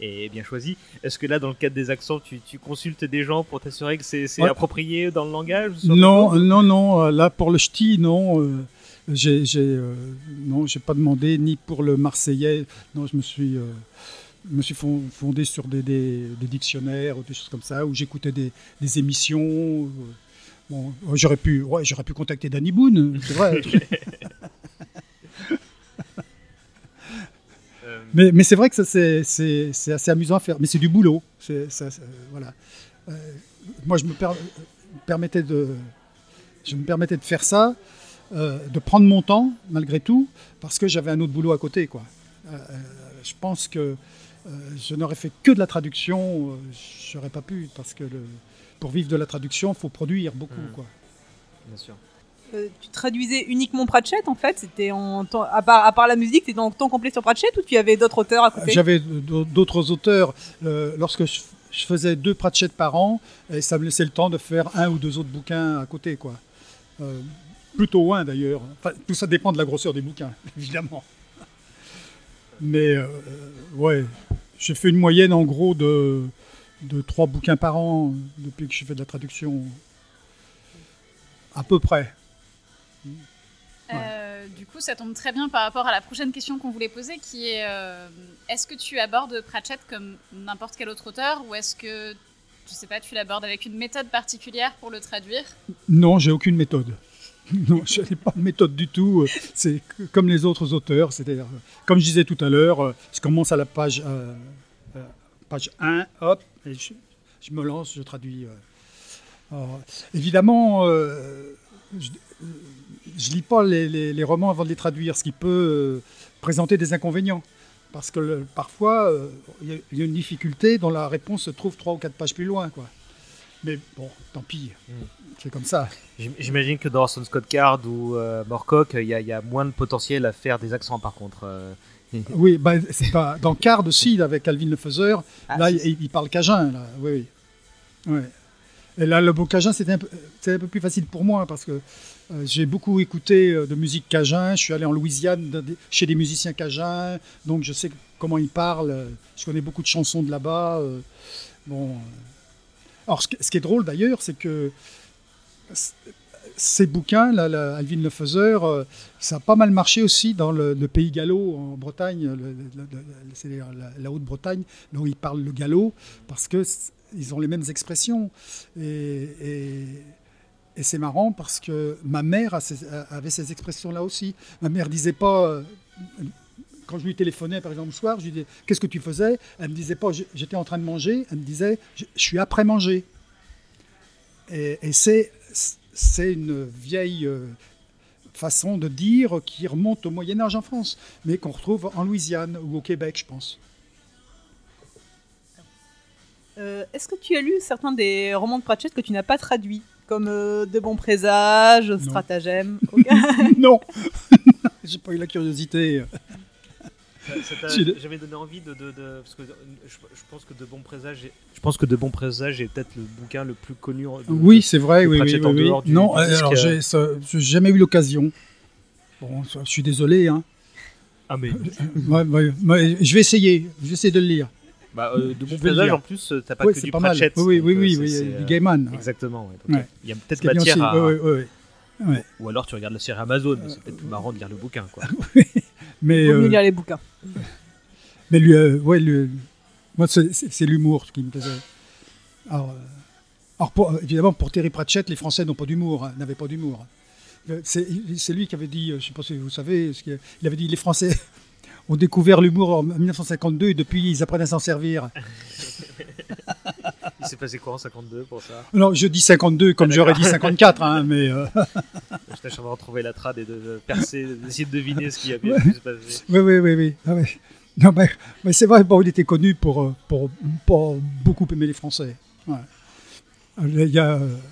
est bien choisi. Est-ce que là, dans le cadre des accents, tu, tu consultes des gens pour t'assurer que c'est Ouais. approprié dans le langage Non, non, non. euh, Là, pour le ch'ti, non. euh, j'ai, euh, non, j'ai pas demandé ni pour le marseillais. Non, je me suis, euh, me suis fon- fondé sur des, des- des dictionnaires ou des choses comme ça, où j'écoutais des, des émissions. euh, Bon, j'aurais pu, ouais, j'aurais pu contacter Danny Boone, c'est vrai. [laughs] [laughs] Euh, mais, mais c'est vrai que ça, c'est, c'est, c'est assez amusant à faire. Mais c'est du boulot. C'est, ça, ça- voilà. Euh, moi, je me per- permettais de, je me permettais de faire ça euh, de prendre mon temps, malgré tout, parce que j'avais un autre boulot à côté. Quoi. Euh, euh, je pense que euh, je n'aurais fait que de la traduction, euh, je n'aurais pas pu, parce que le- pour vivre de la traduction, il faut produire beaucoup. Mm. Quoi. Bien sûr. Euh, tu traduisais uniquement Pratchett en fait C'était en temps, à part, la musique, c'était en temps complet sur Pratchett ou tu avais d'autres auteurs à côté? J'avais d'au- d'autres auteurs. euh, lorsque je, faisais deux Pratchett par an, ça me laissait le temps de faire un ou deux autres bouquins à côté. Quoi. Euh, plutôt un d'ailleurs. Tout ça dépend de la grosseur des bouquins, [laughs] évidemment. Mais ouais, j'ai fait une moyenne en gros de, de trois bouquins par an depuis que je fais de la traduction. À peu près. Euh, du coup, ça tombe très bien par rapport à la prochaine question qu'on voulait poser, qui est euh, est-ce que tu abordes Pratchett comme n'importe quel autre auteur, ou est-ce que, je sais pas, tu l'abordes avec une méthode particulière pour le traduire? Non, j'ai aucune méthode. [laughs] Non, je n'ai pas de méthode du tout. C'est que- comme les autres auteurs. C'est-à-dire, euh, comme je disais tout à l'heure, euh, je commence à la page, euh, euh, page 1, hop, et je, je me lance, je traduis. euh. Alors, évidemment, euh, je ne lis pas les, les- les romans avant de les traduire, ce qui peut euh, présenter des inconvénients. Parce que le- parfois, euh, il y, a- il y a une difficulté dont la réponse se trouve trois ou quatre pages plus loin. Quoi. Mais bon, tant pis. Mm. C'est comme ça. J'im- J'imagine que dans Orson Scott Card ou euh, Moorcock, il y, a- il y a moins de potentiel à faire des accents par contre. euh. Oui, bah, c'est pas dans Card aussi, avec Calvin le Faiseur. Ah, là, il parle cajun. Là. Oui, oui. Ouais. Et là, le mot cajun, c'était un, un peu plus facile pour moi parce que euh, j'ai beaucoup écouté euh, de musique cajun. Je suis allé en Louisiane chez des musiciens cajuns, donc je sais comment ils parlent. Je connais beaucoup de chansons de là-bas. euh, bon. Alors, ce, qui- est drôle d'ailleurs, c'est que ces bouquins, là, Alvin le Faiseur, euh, ça a pas mal marché aussi dans le, pays gallo en Bretagne, le- le- le- le- c'est la, la Haute-Bretagne, où ils parlent le gallo, parce que ils ont les mêmes expressions. Et, c'est marrant parce que ma mère avait ces expressions-là aussi. Ma mère disait pas. euh, Quand je lui téléphonais, par exemple, le soir, je lui disais Qu'est-ce que tu faisais? Elle me disait pas J'étais en train de manger. Elle me disait Je je suis après manger. Et, et c'est c'est une vieille euh, façon de dire qui remonte au Moyen Âge en France, mais qu'on retrouve en Louisiane ou au Québec, je pense. Euh, Est-ce que tu as lu certains des romans de Pratchett que tu n'as pas traduits Comme euh, De bons présages, Stratagème [laughs] [laughs] non, [laughs] j'ai pas eu la curiosité. J'avais donné envie de, de- de- parce que je, je pense que de bons présages, est- je pense que de bons présages est peut-être le bouquin le plus connu. en- de- Oui, c'est vrai. Oui, oui, Pratchett oui, en oui. dehors du- non, du euh, alors euh. j'ai jamais eu l'occasion. Bon, je suis désolé. Hein. Ah mais Ouais, ouais, ouais, je vais essayer. Je vais essayer de le lire. Bah, euh, de lire. en plus, euh, t'as pas oui, que du pas mal. Pratchett. Oui, oui, oui, euh, oui, oui, c'est, du euh, Gaiman. ouais. Exactement. ouais. Donc, Ouais. Il y a peut-être matière aussi. à. Ouais, ouais, ouais, ouais. Ou alors tu regardes la série Amazon, mais c'est peut-être plus marrant de lire le bouquin. Quoi. [laughs] Mais, Vaut mieux euh, lire les bouquins. mais lui, euh, ouais, lui, moi, c'est- l'humour qui me plaisait. Alors, euh, alors pour- évidemment, pour Terry Pratchett, les Français n'ont pas d'humour, hein, n'avaient pas d'humour. C'est lui qui avait dit, je ne sais pas si vous savez, il avait dit les Français ont découvert l'humour en 1952 et depuis ils apprennent à s'en servir. Il s'est passé quoi en 52 pour ça? Non, je dis 52 comme Ah, j'aurais dit 54, hein, mais euh, [laughs] Je tâche de retrouver la trad et de, percer, d'essayer de deviner ce qui a pu se passer. oui, oui, oui, oui. Ah, ouais. Non, mais, mais c'est vrai, bon, il était connu pour, euh, pour, pour beaucoup aimer les Français. Ouais.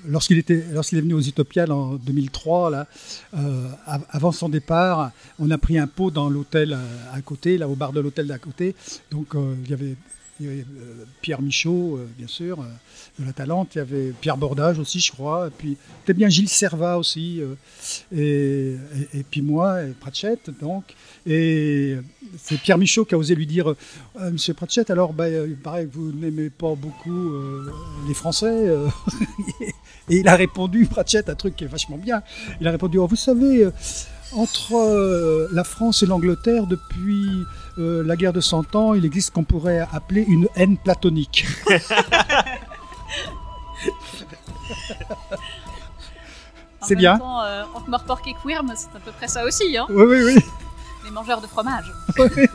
Lorsqu'il était, lorsqu'il est venu aux Utopiales en 2003, là, euh, av- avant son départ, on a pris un pot dans l'hôtel euh, à côté, là au bar de l'hôtel d'à côté. Donc euh, il y avait, il y avait, euh, Pierre Michaud, euh, bien sûr, euh, de la Talente. Il y avait Pierre Bordage aussi, je crois. Et puis peut-être bien Gilles Servat aussi. et, puis moi, et Pratchett, donc. Et c'est Pierre Michaud qui a osé lui dire Monsieur Pratchett, alors euh, il paraît que vous n'aimez pas beaucoup les Français. [laughs] et il a répondu, Pratchett, un truc qui est vachement bien. Il a répondu oh, Vous savez, entre la France et l'Angleterre, depuis euh, la guerre de Cent Ans, il existe ce qu'on pourrait appeler une haine platonique. C'est bien. temps, euh, entre Morpork et Quirm, c'est à peu près ça aussi, hein, oui, oui, oui. les mangeurs de fromage. Euh,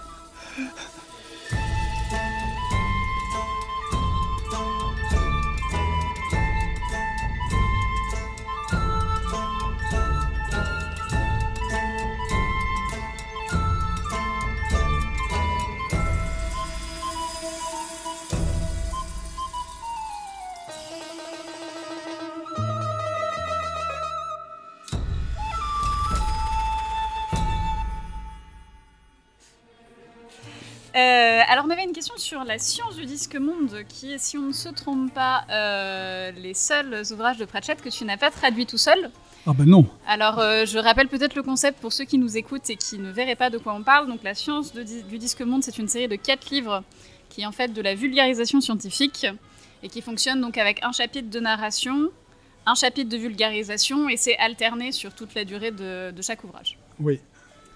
une question sur la science du disque monde, qui est, si on ne se trompe pas, euh, les seuls ouvrages de Pratchett que tu n'as pas traduit tout seul. Ah ben non. Alors, euh, je rappelle peut-être le concept pour ceux qui nous écoutent et qui ne verraient pas de quoi on parle. Donc, la science de du disque monde, c'est une série de quatre livres qui est en fait de la vulgarisation scientifique et qui fonctionne donc avec un chapitre de narration, un chapitre de vulgarisation et c'est alterné sur toute la durée de, de chaque ouvrage. Oui.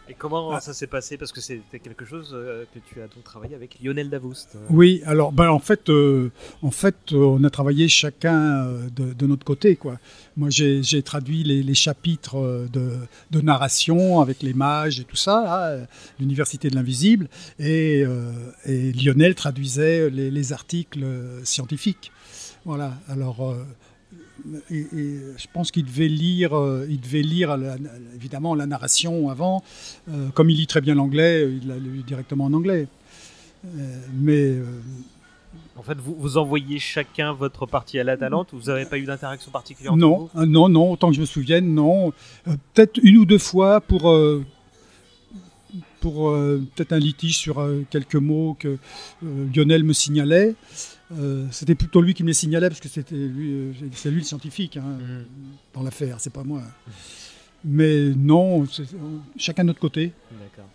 Et comment Ah. ça s'est passé? Parce que c'était quelque chose euh, que tu as donc travaillé avec Lionel Davoust. euh. Oui, alors ben, en fait, euh, en fait on a travaillé chacun de, de notre côté. Quoi. Moi, j'ai traduit les, les chapitres de, de narration avec les mages et tout ça, l'Université de l'Invisible, et, euh, et Lionel traduisait les, les articles scientifiques. Voilà, alors... euh, et, et je pense qu'il devait lire, euh, il devait lire la- évidemment la narration avant. Euh, comme il lit très bien l'anglais, il l'a lu directement en anglais. Euh, mais euh, En fait, vous, vous envoyez chacun votre partie à la Talente ou vous n'avez pas eu d'interaction particulière entre non, vous euh, non, non, autant que je me souvienne, non. Euh, peut-être une ou deux fois pour, euh, pour euh, peut-être un litige sur euh, quelques mots que euh, Lionel me signalait. Euh, c'était plutôt lui qui me les signalait parce que c'était lui, euh, c'est lui le scientifique hein, Mhm. dans l'affaire, c'est pas moi. Mais non, c'est- chacun de notre côté. D'accord.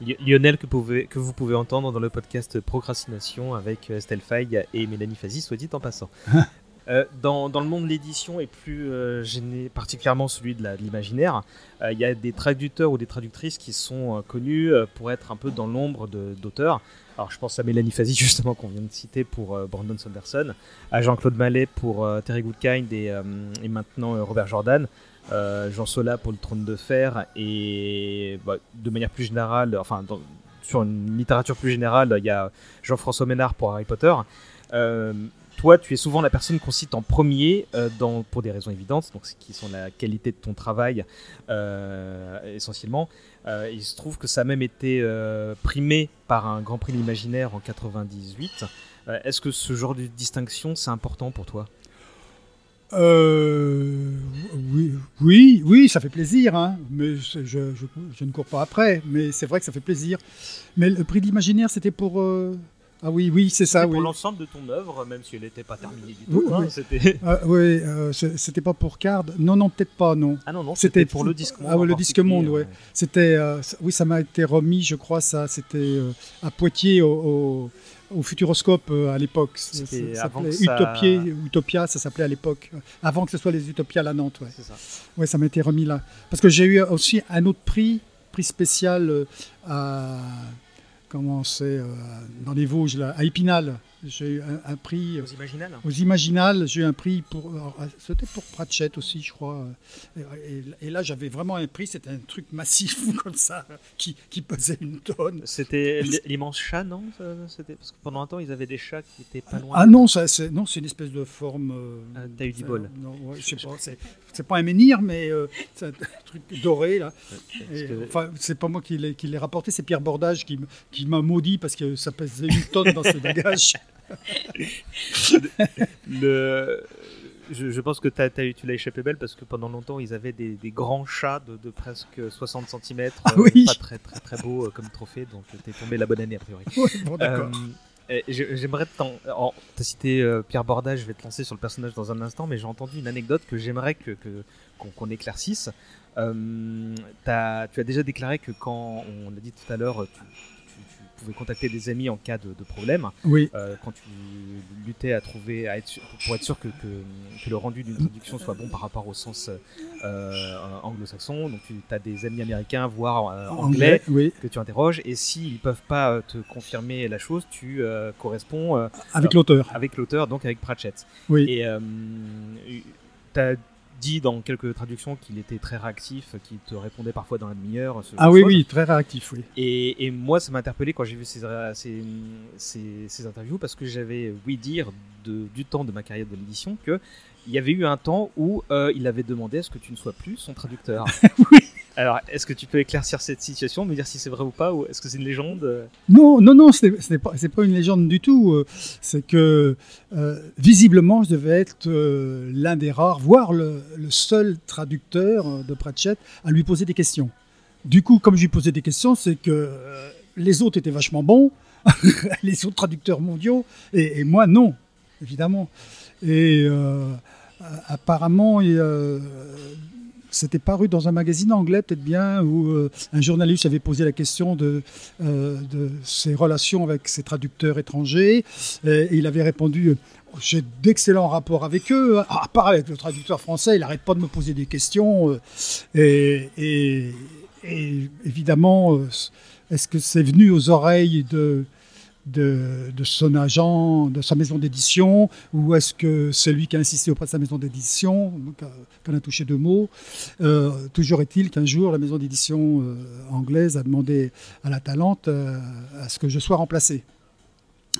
Li- Lionel, que, pouvez- que vous pouvez entendre dans le podcast Procrastination avec euh, Estelle Faye et Mélanie Fazi, soit dit en passant. [laughs] Euh, dans, le monde de l'édition et plus euh, particulièrement celui de l'imaginaire, euh, il y a des traducteurs ou des traductrices qui sont connus pour être un peu dans l'ombre d'auteurs. Alors je pense à Mélanie Fazi [laughs] justement qu'on vient de citer pour Brandon Sanderson, à Jean-Claude Mallet pour Terry Goodkind et, maintenant Robert Jordan, Jean Sola pour le Trône de Fer et bah, de manière plus générale, enfin sur une littérature plus générale, il y a Jean-François Ménard pour Harry Potter. Toi, tu es souvent la personne qu'on cite en premier euh, pour des raisons évidentes, donc ce qui sont la qualité de ton travail euh, essentiellement. Euh, il se trouve que ça a même été primé par un Grand Prix de l'imaginaire en 98. Euh, Est-ce que ce genre de distinction, c'est important pour toi? Oui, oui, oui, ça fait plaisir, hein, mais je- je ne cours pas après, mais c'est vrai que ça fait plaisir. Mais le prix de l'imaginaire, c'était pour... Ah oui, oui, c'est ça, oui. Pour l'ensemble de ton œuvre, même si elle n'était pas terminée du Oui, tout. hein, oui. c'était... Ah, oui, euh, c'était pas pour Card. Non, non, peut-être pas, non. Ah non, non, C'était pour le disque monde. Ah le disque monde, ouais. C'était, euh, oui, ça m'a été remis, je crois, ça, c'était euh, à Poitiers, au, au- au Futuroscope euh, à l'époque. Ça- C'était ça Utopia, Utopia, ça s'appelait à l'époque. Avant que ce soit les Utopias à Nantes, ouais. C'est ça. Ouais, ça m'a été remis là. Parce que j'ai eu aussi un autre prix, prix spécial euh, à. Comment c'est euh, Dans les Vosges, là, à Épinal. J'ai eu un, un prix. euh, Aux Imaginales aux Imaginales, j'ai eu un prix pour. euh, C'était pour Pratchett aussi, je crois. Et, et- là, j'avais vraiment un prix, c'était un truc massif [laughs] comme ça, qui, qui pesait une tonne. C'était l'immense chat, non C'était parce que pendant un temps, ils avaient des chats qui étaient pas loin. Ah non, ça, c'est, non, c'est une espèce de forme. euh, Ah, t'as eu du bol. Non, ouais, je sais pas, c'est, c'est pas un menhir, mais euh, c'est un [laughs] truc doré là. Parce Et, que- Enfin, c'est pas moi qui l'ai, qui l'ai rapporté, c'est Pierre Bordage qui, qui m'a maudit parce que ça pesait une tonne dans ce bagage. [laughs] le... je, je pense que t'as- t'as eu- tu l'as échappé belle parce que pendant longtemps, ils avaient des, des grands chats de, de presque 60 cm. Ah oui. Pas très, très, très beau euh, comme trophée, donc t'es tombé la bonne année a priori. [laughs] Ouais, bon, d'accord. Euh, J'aimerais t'en. T'as cité euh, Pierre Bordage, je vais te lancer sur le personnage dans un instant, mais j'ai entendu une anecdote que j'aimerais que, qu'on éclaircisse. Euh, t'as- tu as déjà déclaré que quand, on l'a dit tout à l'heure, tu, tu- tu pouvais contacter des amis en cas de, de problème. Oui, Euh, quand tu luttais à trouver, à être sûr- pour être sûr que, que, que le rendu d'une traduction soit bon par rapport au sens euh, anglo-saxon. Donc tu as des amis américains, voire euh, anglais, oui, que tu interroges. Et s'ils ne peuvent pas euh, te confirmer la chose, tu euh, corresponds euh, avec l'auteur. avec l'auteur, donc avec Pratchett. Oui. Et tu as dit dans quelques traductions qu'il était très réactif, qu'il te répondait parfois dans la demi-heure. Ah oui, oui, très réactif, oui. Et, et moi, ça m'a interpellé quand j'ai vu ces, ces, ces- ces interviews parce que j'avais oui dire de- du temps de ma carrière de l'édition que il y avait eu un temps où euh, il avait demandé à ce que tu ne sois plus son traducteur. [laughs] Oui. Alors, est-ce que tu peux éclaircir cette situation, me dire si c'est vrai ou pas, ou est-ce que c'est une légende Non, non, non, ce n'est ce n'est pas, c'est pas une légende du tout. euh, C'est que euh, visiblement, je devais être euh, l'un des rares, voire le, le seul traducteur euh, de Pratchett à lui poser des questions. Du coup, comme je lui posais des questions, c'est que euh, les autres étaient vachement bons, [laughs] les autres traducteurs mondiaux, et, moi non, évidemment. Et euh, apparemment, c'était paru dans un magazine anglais, peut-être bien, où euh, un journaliste avait posé la question de, euh, ses relations avec ses traducteurs étrangers. Il avait répondu J'ai d'excellents rapports avec eux, à part avec le traducteur français, il n'arrête pas de me poser des questions. et évidemment, est-ce que c'est venu aux oreilles de, de, son agent, de sa maison d'édition, ou est-ce que c'est lui qui a insisté auprès de sa maison d'édition, qu'on a touché deux mots euh, Toujours est-il qu'un jour, la maison d'édition euh, anglaise a demandé à la Talente euh, à ce que je sois remplacé.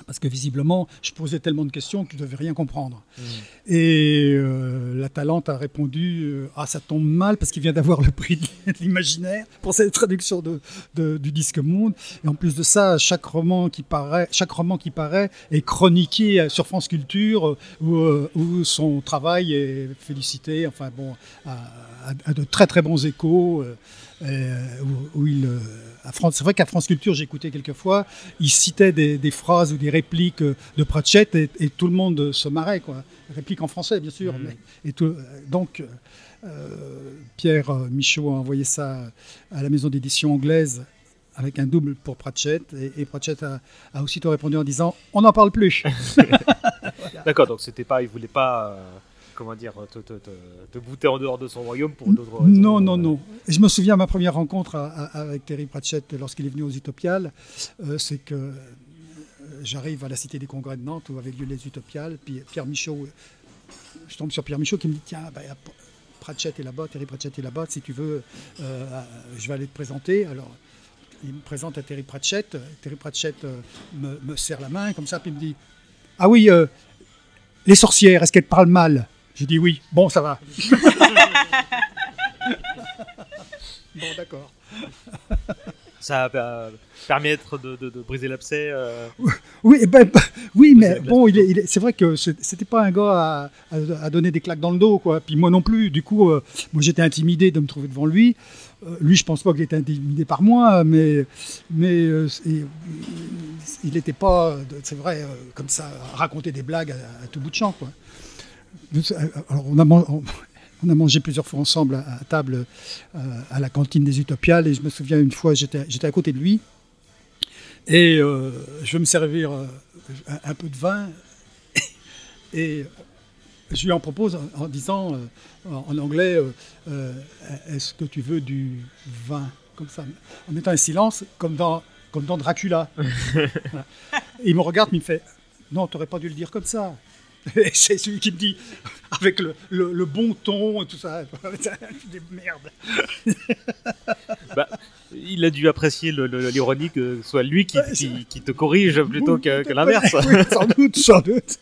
Parce que visiblement, je posais tellement de questions que je ne devais rien comprendre. Mmh. Et euh, la Talente a répondu euh, Ah, ça tombe mal parce qu'il vient d'avoir le prix de [laughs] l'imaginaire pour cette traduction de, du disque monde. Et en plus de ça, chaque roman qui paraît, chaque roman qui paraît est chroniqué sur France Culture où, où son travail est félicité, enfin bon, à, de très très bons échos. Euh, où, il c'est vrai qu'à France Culture, écouté quelques fois, il citait des, phrases ou des répliques de Pratchett et, tout le monde se marrait, quoi. Répliques en français, bien sûr. Et tout, donc, euh, Pierre Michaud a envoyé ça à la maison d'édition anglaise avec un double pour Pratchett. Et, Pratchett a, aussitôt répondu en disant On n'en parle plus. [laughs] [laughs] D'accord, donc c'était pas, il voulait pas. Euh, comment dire, te, te, te, bouter en dehors de son royaume pour d'autres raisons. Non, non, non. je me souviens ma première rencontre avec Terry Pratchett lorsqu'il est venu aux Utopiales, euh, c'est que euh, j'arrive à la Cité des Congrès de Nantes où avaient lieu les Utopiales, puis Pierre Michaud, je tombe sur Pierre Michaud qui me dit tiens, bah, Pratchett est là-bas, Terry Pratchett est là-bas, si tu veux, euh, je vais aller te présenter. Alors, il me présente à Terry Pratchett. Terry Pratchett me, me, serre la main comme ça, puis il me dit Ah oui, les sorcières, est-ce qu'elles parlent mal? J'ai dit oui. Bon, ça va. [laughs] bon, d'accord. Ça va permettre de, de, briser l'abcès euh. Oui, eh ben, oui mais bon, il c'est vrai que c'était pas un gars à, à, donner des claques dans le dos, quoi. Puis moi non plus. Du coup, euh, moi j'étais intimidé de me trouver devant lui. Euh, lui, je pense pas qu'il était intimidé par moi, mais, mais il n'était pas, c'est vrai, comme ça, raconter des blagues à, à, tout bout de champ, quoi. Alors on a, on a mangé plusieurs fois ensemble à, table euh, à la cantine des Utopiales et je me souviens une fois, j'étais à côté de lui et euh, je veux me servir euh, un, peu de vin [coughs] et je lui en propose en, disant en anglais Est-ce que tu veux du vin? Comme ça, en mettant un silence, comme dans, comme dans Dracula. [laughs] il me regarde, il me fait Non, tu n'aurais pas dû le dire comme ça. [laughs] c'est celui qui me dit, avec le, le, bon ton et tout ça, [laughs] des merdes. [laughs] bah, il a dû apprécier l'ironie que ce soit lui qui, qui, te corrige plutôt que, l'inverse. sans doute, sans doute.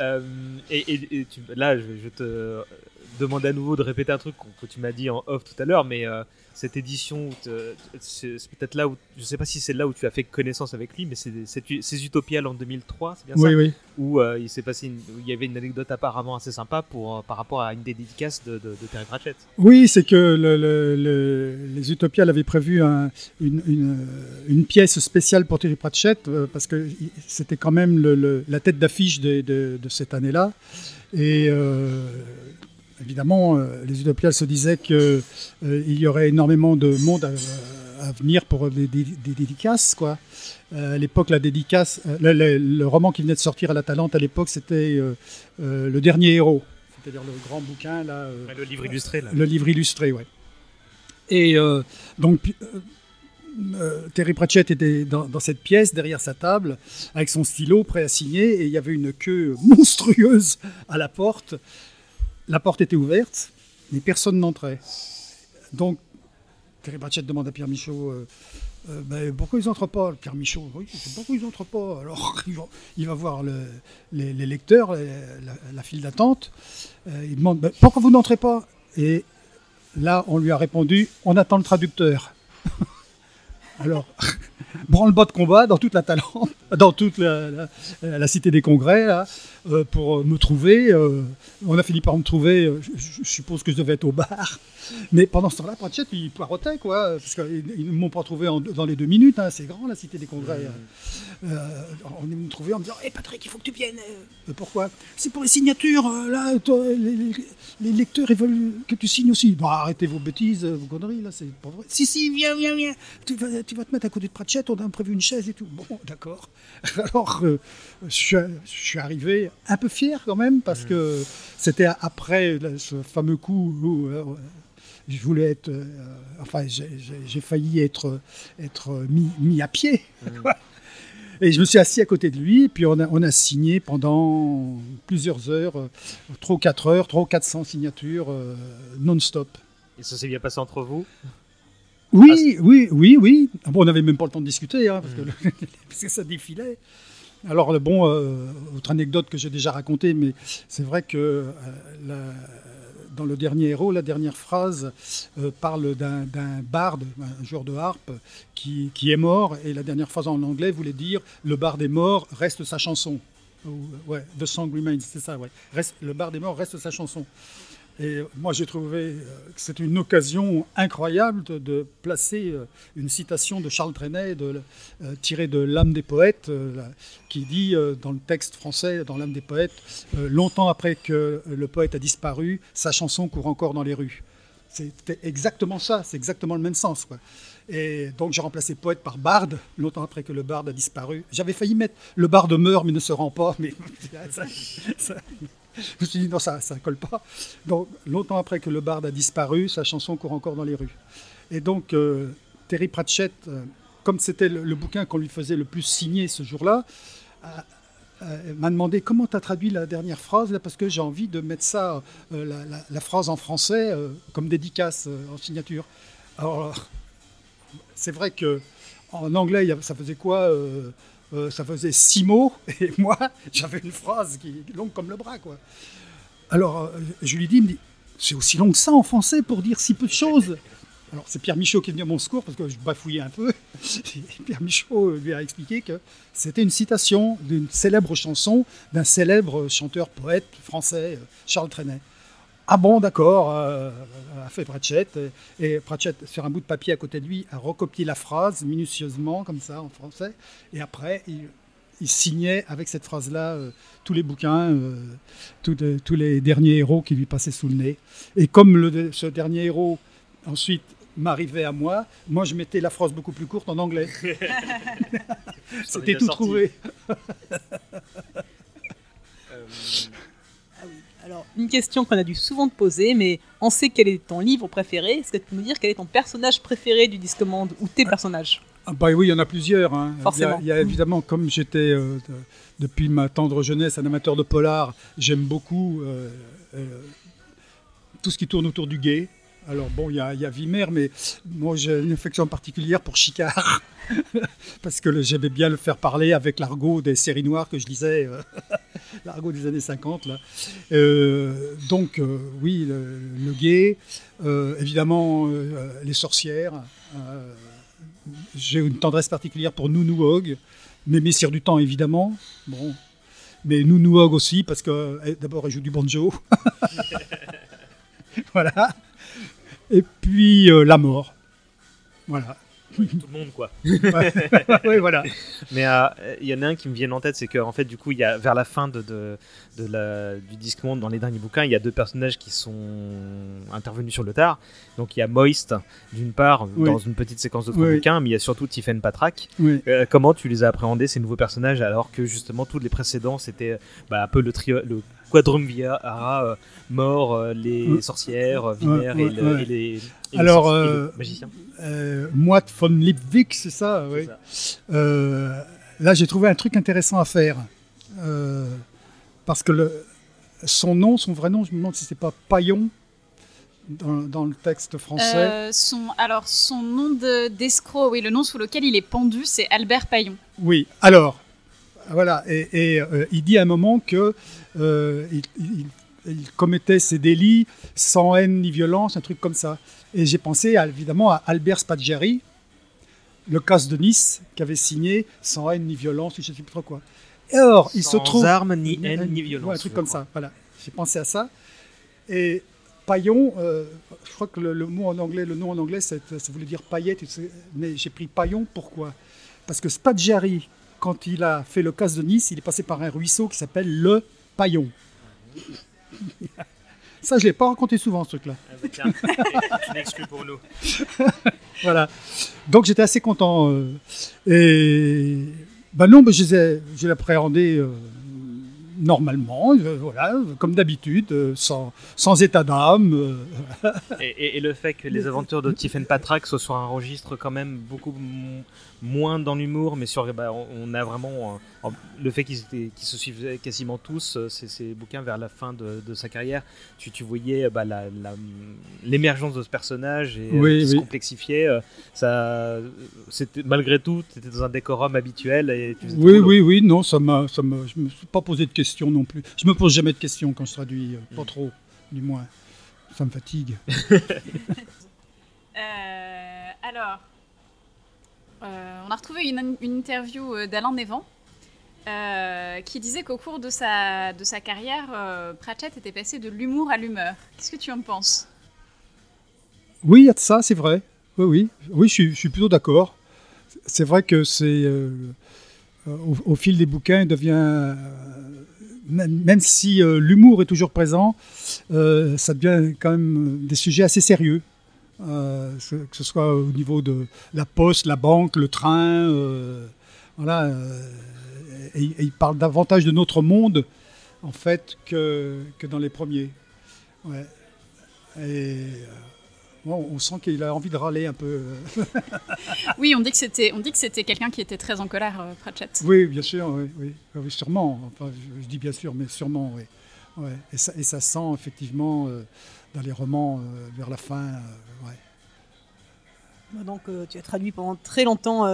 Euh, et, là, je, je, te demande à nouveau de répéter un truc que tu m'as dit en off tout à l'heure, mais euh, cette édition, c'est peut-être là où, je sais pas si c'est là où tu as fait connaissance avec lui, mais c'est ces Utopiales en 2003, c'est bien oui, ça Oui, Où euh, il s'est passé, il y avait une anecdote apparemment assez sympa pour, euh, par rapport à une des dédicaces de, Terry Pratchett. Oui, c'est que les Utopiales avaient prévu une, une, pièce spéciale pour Terry Pratchett, euh, parce que c'était quand même la tête d'affiche de, de, cette année-là. Et évidemment, euh, les Utopiales se disaient qu'il euh, y aurait énormément de monde à, venir pour des, dédicaces. Quoi. Euh, à l'époque, la dédicace, le, roman qui venait de sortir à la Talente à l'époque, c'était Le Dernier Héros, c'est-à-dire le grand bouquin. Là, le livre illustré. Le livre illustré, oui. Et donc, Terry Pratchett était dans, dans, cette pièce, derrière sa table, avec son stylo prêt à signer, et il y avait une queue monstrueuse à la porte. La porte était ouverte, mais personne n'entrait. Donc, Pratchett demande à Pierre Michaud euh, euh, pourquoi ils n'entrent pas? Pierre Michaud, oui, pourquoi ils n'entrent pas? Alors, [laughs] il va, voir les, lecteurs, la, file d'attente. Euh, il demande pourquoi vous n'entrez pas? Et là, on lui a répondu on attend le traducteur. [laughs] Alors, branle-bas de combat dans toute la Talente, [laughs] dans toute la, la- la cité des congrès, là, euh, pour me trouver. euh, on a fini par me trouver, euh, je, je suppose que je devais être au bar. Mais pendant ce temps-là, Pratchett, il poireautait, quoi, parce qu'ils ne m'ont pas trouvé en- dans les deux minutes, hein, c'est grand, la cité des congrès. Euh, on est venu me trouver en me disant Hé Patrick, il faut que tu viennes. Euh, pourquoi? C'est pour les signatures, euh, là, toi, les, les- les lecteurs, ils veulent que tu signes aussi. Non, arrêtez vos bêtises, euh, vos conneries, là, c'est pas vrai. Si, si, viens, viens, viens. Tu vas, tu vas te mettre à côté de Pratchett, on a prévu une chaise et tout. Bon, d'accord. [laughs] Alors, euh, je, suis, je suis arrivé un peu fier quand même, parce que c'était après là, ce fameux coup où. euh, je voulais être, euh, enfin, j'ai- failli être, être mis, mis à pied. [laughs] quoi. Et je me suis assis à côté de lui, et puis on a, on a signé pendant plusieurs heures, ou quatre heures, trois ou 400 signatures non-stop. Et ça s'est bien passé entre vous? Oui, oui, oui, oui. Ah bon, on n'avait même pas le temps de discuter, hein, parce, que, le- [laughs] parce que ça défilait. Alors, bon, euh, autre anecdote que j'ai déjà racontée, mais c'est vrai que euh, la- dans le dernier héros, la dernière phrase euh, parle d'un d'un barde, un joueur de harpe, qui, qui est mort, et la dernière phrase en anglais voulait dire Le barde est mort, reste sa chanson. Ou, ouais, The song remains, c'est ça, ouais. Reste, le barde est mort, reste sa chanson. Et moi, j'ai trouvé euh, que c'était une occasion incroyable de, placer euh, une citation de Charles Trenet euh, tirée de L'âme des poètes, qui dit dans le texte français, dans L'âme des poètes, longtemps après que le poète a disparu, sa chanson court encore dans les rues. C'était exactement ça, c'est exactement le même sens. Et donc j'ai remplacé poète par barde, longtemps après que le barde a disparu. J'avais failli mettre le barde meurt mais ne se rend pas, mais [laughs] ça- je me suis dit non, ça ne colle pas. Donc longtemps après que le barde a disparu, sa chanson court encore dans les rues. Et donc euh, Terry Pratchett, euh, comme c'était le, bouquin qu'on lui faisait le plus signer ce jour-là, euh, m'a demandé comment tu as traduit la dernière phrase, là, parce que j'ai envie de mettre ça, la, la- phrase en français, comme dédicace en signature. Alors, c'est vrai que en anglais, ça faisait quoi euh, euh, Ça faisait six mots, [laughs] et moi, j'avais une phrase qui est longue comme le bras, quoi. Alors, euh, je lui dis, il me dit, c'est aussi long que ça en français pour dire si peu de choses. [laughs] Alors, c'est Pierre Michaud qui est venu à mon secours parce que je bafouillais un peu. Et [laughs] Pierre Michaud lui a expliqué que c'était une citation d'une célèbre chanson d'un célèbre chanteur-poète français, euh, Charles Trenet. Ah bon, d'accord, euh, a fait Pratchett. Et, et Pratchett, sur un bout de papier à côté de lui, a recopié la phrase minutieusement, comme ça, en français. Et après, il, il signait avec cette phrase-là euh, tous les bouquins, euh, tous, les- tous les derniers héros qui lui passaient sous le nez. Et comme le- ce dernier héros, ensuite, m'arrivait à moi, moi, je mettais la phrase beaucoup plus courte en anglais. [laughs] [laughs] C'était tout sorti. trouvé. [laughs] Alors, une question qu'on a dû souvent te poser, mais on sait quel est ton livre préféré. Est-ce que tu peux nous dire quel est ton personnage préféré du Discommande ou tes personnages? Ah bah oui, il y en a plusieurs. hein. Il y a- Forcément. Il y, a évidemment, comme j'étais euh, de- depuis ma tendre jeunesse un amateur de polar, j'aime beaucoup euh, euh, tout ce qui tourne autour du gay. Alors bon, il y a, Vimer, mais moi j'ai une affection particulière pour Chicard, [laughs] parce que j'aimais bien le faire parler avec l'argot des séries noires que je lisais, euh, [laughs] l'argot des années 50. Là. Euh, donc euh, oui, le, gay, euh, évidemment les sorcières. j'ai une tendresse particulière pour Nounou Hogg, mais Messire du Temps évidemment. Bon. Mais Nounou Hogg aussi, parce que eh, d'abord elle joue du banjo. [laughs] voilà. Et puis euh, la mort. Voilà. tout le monde, quoi. [laughs] oui, [laughs] voilà. Mais euh, il y en a un qui me vient en tête, c'est qu'en fait, du coup, il y a vers la fin de, de, de la, du Discworld, dans les derniers bouquins, il y a deux personnages qui sont intervenus sur le tard. Donc il y a Moist, d'une part, Oui. dans une petite séquence d'autres Oui. bouquins, mais il y a surtout Tiffen Patrak. Euh, comment tu les as appréhendés, ces nouveaux personnages, alors que justement, tous les précédents, c'était bah, un peu le, trio, le quadrumvirat, euh, mort, euh, les Ouais. sorcières, euh, Viner Ouais, et, le- ouais. et les, et Alors, le euh, magicien. Euh, Moite von Lipwig, c'est ça, oui. ça. Euh, là, j'ai trouvé un truc intéressant à faire. Euh, parce que le, son nom, son vrai nom, je me demande si c'est pas Paillon dans, dans le texte français. Euh, son, alors, son nom de- d'escroc, oui, le nom sous lequel il est pendu, c'est Albert Paillon. Oui, alors, voilà, et, et, euh, il dit à un moment que euh, il, il- il commettait ses délits sans haine ni violence, un truc comme ça. Et j'ai pensé à- évidemment à Albert Spaggiari, le casse de Nice qu'avait signé sans haine ni violence, je ne sais plus trop quoi. Et or, il se Sans trouve. armes, ni haine, ni violence. Ouais, un truc comme crois. ça, voilà. J'ai pensé à ça. Et paillon, euh, je crois que le, le mot en anglais, le nom en anglais, ça, ça voulait dire paillette, mais j'ai pris paillon, pourquoi? Parce que Spaggiari, quand il a fait le casse de Nice, il est passé par un ruisseau qui s'appelle le Paillon. Ça, je ne l'ai pas raconté souvent, ce truc-là. Ah bah pour nous. [laughs] Voilà. Donc j'étais assez content. euh, et ben non, ben, je les ai- je l'ai appréhendé euh, normalement, euh, voilà, comme d'habitude, euh, sans, sans état d'âme. euh. Et, et- et le fait que les aventures de Tiffen Patrak soient sur un registre quand même beaucoup moins dans l'humour, mais sur, bah, on a vraiment euh, le fait qu'ils se suivaient quasiment tous, euh, ces, ces bouquins vers la fin de, de sa carrière, tu, tu voyais euh, bah, la- la- l'émergence de ce personnage et euh, Oui, qui se complexifiait. euh, ça, c'était malgré tout, tu étais dans un décorum habituel et tu Oui, oui, oui, non, ça m'a, ça m'a, je me suis pas posé de questions non plus. Je me pose jamais de questions quand je traduis, euh, pas Mm. trop, du moins. Ça me fatigue. [laughs] Euh, alors, on a retrouvé une, interview euh, d'Alain Névan euh, qui disait qu'au cours de sa, carrière, euh, Pratchett était passé de l'humour à l'humeur. Qu'est-ce que tu en penses? Oui, il y a de ça, c'est vrai. Oui, oui, je suis, plutôt d'accord. C'est vrai que c'est euh, euh, au, fil des bouquins, il devient euh, même, si euh, l'humour est toujours présent, euh, ça devient quand même des sujets assez sérieux. Euh, que ce soit au niveau de la poste, la banque, le train, euh, voilà. euh, et, et il parle davantage de notre monde en fait que, que dans les premiers. Ouais. Et bon, on sent qu'il a envie de râler un peu. [laughs] Oui, on dit que c'était, on dit que c'était quelqu'un qui était très en colère, Pratchett. Oui, bien sûr, oui, oui, Oui, oui, sûrement. Enfin, je, je dis bien sûr, mais sûrement, oui. Ouais. Et, ça, et ça sent effectivement euh, dans les romans euh, vers la fin. euh, ouais. Donc, euh, tu as traduit pendant très longtemps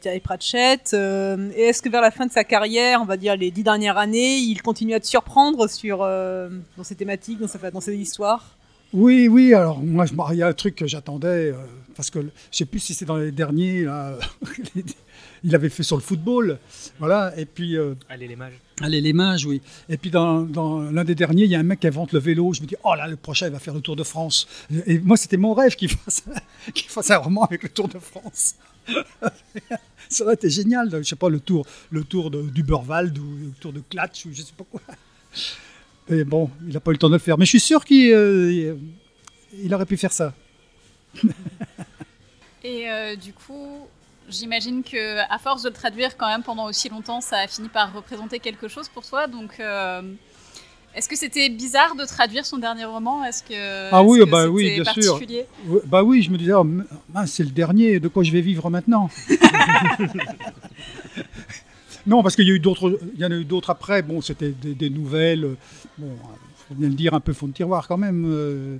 Thierry Pratchett. et est-ce que vers la fin de sa carrière, on va dire les dix dernières années, il continue à te surprendre sur, dans ses thématiques, dans, sa, dans ses histoires? Oui, oui, alors moi, il y a un truc que j'attendais, parce que je sais plus si c'est dans les derniers, là, [laughs] il avait fait sur le football, voilà, et puis, euh, Allez les mages. allez, les mages, oui. Et puis dans, dans l'un des derniers, il y a un mec qui invente le vélo, je me dis, oh là, le prochain, il va faire le Tour de France. Et moi, c'était mon rêve qu'il fasse, [laughs] qu'il fasse un roman avec le Tour de France. [laughs] Ça aurait été génial, je sais pas, le tour, le tour de, du Burwald ou le tour de Clatch ou je sais pas quoi. Et bon, il n'a pas eu le temps de le faire. Mais je suis sûr qu'il euh, il aurait pu faire ça. Et euh, du coup, j'imagine que à force de le traduire quand même pendant aussi longtemps, ça a fini par représenter quelque chose pour toi. Donc, euh, est-ce que c'était bizarre de traduire son dernier roman? Est-ce que Ah oui, que bah oui, c'était bien sûr. Bah oui, je me disais, oh, c'est le dernier, de quoi je vais vivre maintenant? [laughs] Non, parce qu'il y a eu d'autres, il y en a eu d'autres après. Bon, c'était des, des nouvelles. euh, Bon, faut bien le dire, un peu fond de tiroir quand même. euh,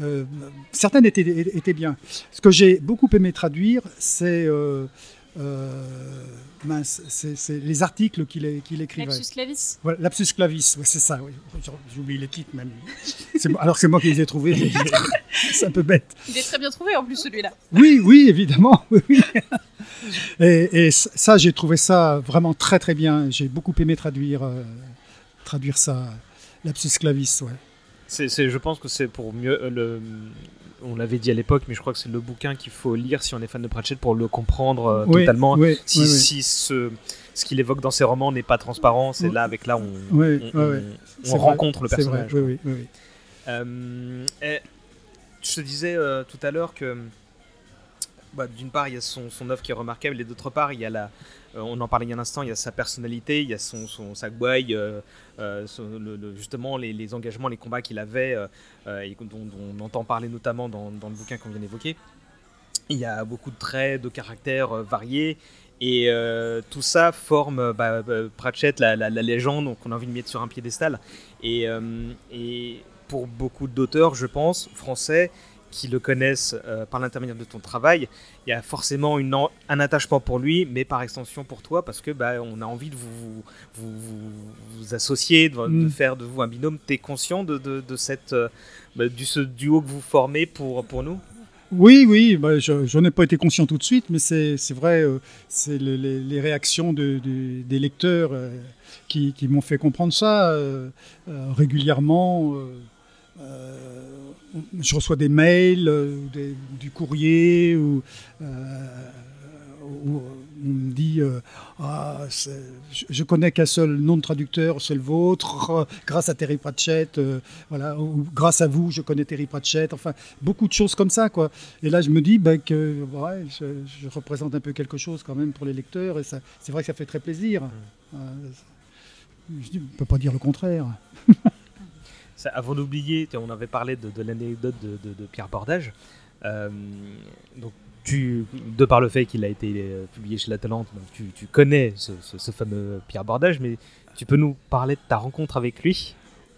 euh, certaines étaient, étaient bien. Ce que j'ai beaucoup aimé traduire, c'est euh, euh, les articles qu'il qu'il écrivait. Lapsus clavis Voilà, lapsus clavis, ouais, c'est ça. Oui. J'oublie les titres même. Alors que c'est moi qui les ai trouvés. c'est un peu bête. Il est très bien trouvé en plus celui-là. Oui, oui, évidemment. [laughs] oui, oui. Et, et ça, j'ai trouvé ça vraiment très très bien. J'ai beaucoup aimé traduire, euh, traduire ça, lapsus clavis. Ouais. C'est, c'est- je pense que c'est pour mieux euh, le. On l'avait dit à l'époque, mais je crois que c'est le bouquin qu'il faut lire si on est fan de Pratchett pour le comprendre euh, Oui, totalement. oui, si oui, si ce, ce qu'il évoque dans ses romans n'est pas transparent, c'est là avec là on, Oui, on, on- on vrai, rencontre le C'est vrai, personnage. oui, oui, oui, oui. Euh, et je te disais euh, tout à l'heure que bah, d'une part il y a son, son œuvre qui est remarquable et d'autre part il y a la on en parlait il y a un instant il y a sa personnalité il y a son, son sa gouaille euh, euh, justement les, engagements les combats qu'il avait euh, euh, et dont, on entend parler notamment dans, le bouquin qu'on vient d'évoquer il y a beaucoup de traits de caractère euh, variés et tout ça forme bah, Pratchett, la, la- la légende, donc on a envie de mettre sur un piédestal. Et pour beaucoup d'auteurs, je pense, français, qui le connaissent euh, par l'intermédiaire de ton travail, il y a forcément une en- un attachement pour lui, mais par extension pour toi, parce que bah, on a envie de vous, vous, vous, vous associer, de, de Mm. faire de vous un binôme. Tu es conscient de, de, de cette, euh, bah, du ce duo que vous formez pour, pour nous? Oui, oui, bah, je, j'en ai pas été conscient tout de suite, mais c'est, c'est vrai, euh, c'est le- les, les réactions de- de- des lecteurs euh, qui, qui m'ont fait comprendre ça euh, régulièrement. Je reçois des mails, euh, des- du courrier, ou, euh, où on me dit euh, ah, je, connais qu'un seul nom de traducteur, c'est le vôtre, [laughs] grâce à Terry Pratchett, euh, voilà, ou grâce à vous, je connais Terry Pratchett, enfin, beaucoup de choses comme ça, quoi. Et là, je me dis ben, que ouais, je, je représente un peu quelque chose quand même pour les lecteurs, et c'est vrai que ça fait très plaisir. Euh, je ne peux pas dire le contraire. [laughs] Ça, avant d'oublier, on avait parlé de, de l'anecdote de, de- de Pierre Bordage. Euh, donc, tu, de par le fait qu'il a été euh, publié chez La Talente, donc tu, tu connais ce, ce- ce fameux Pierre Bordage, mais tu peux nous parler de ta rencontre avec lui?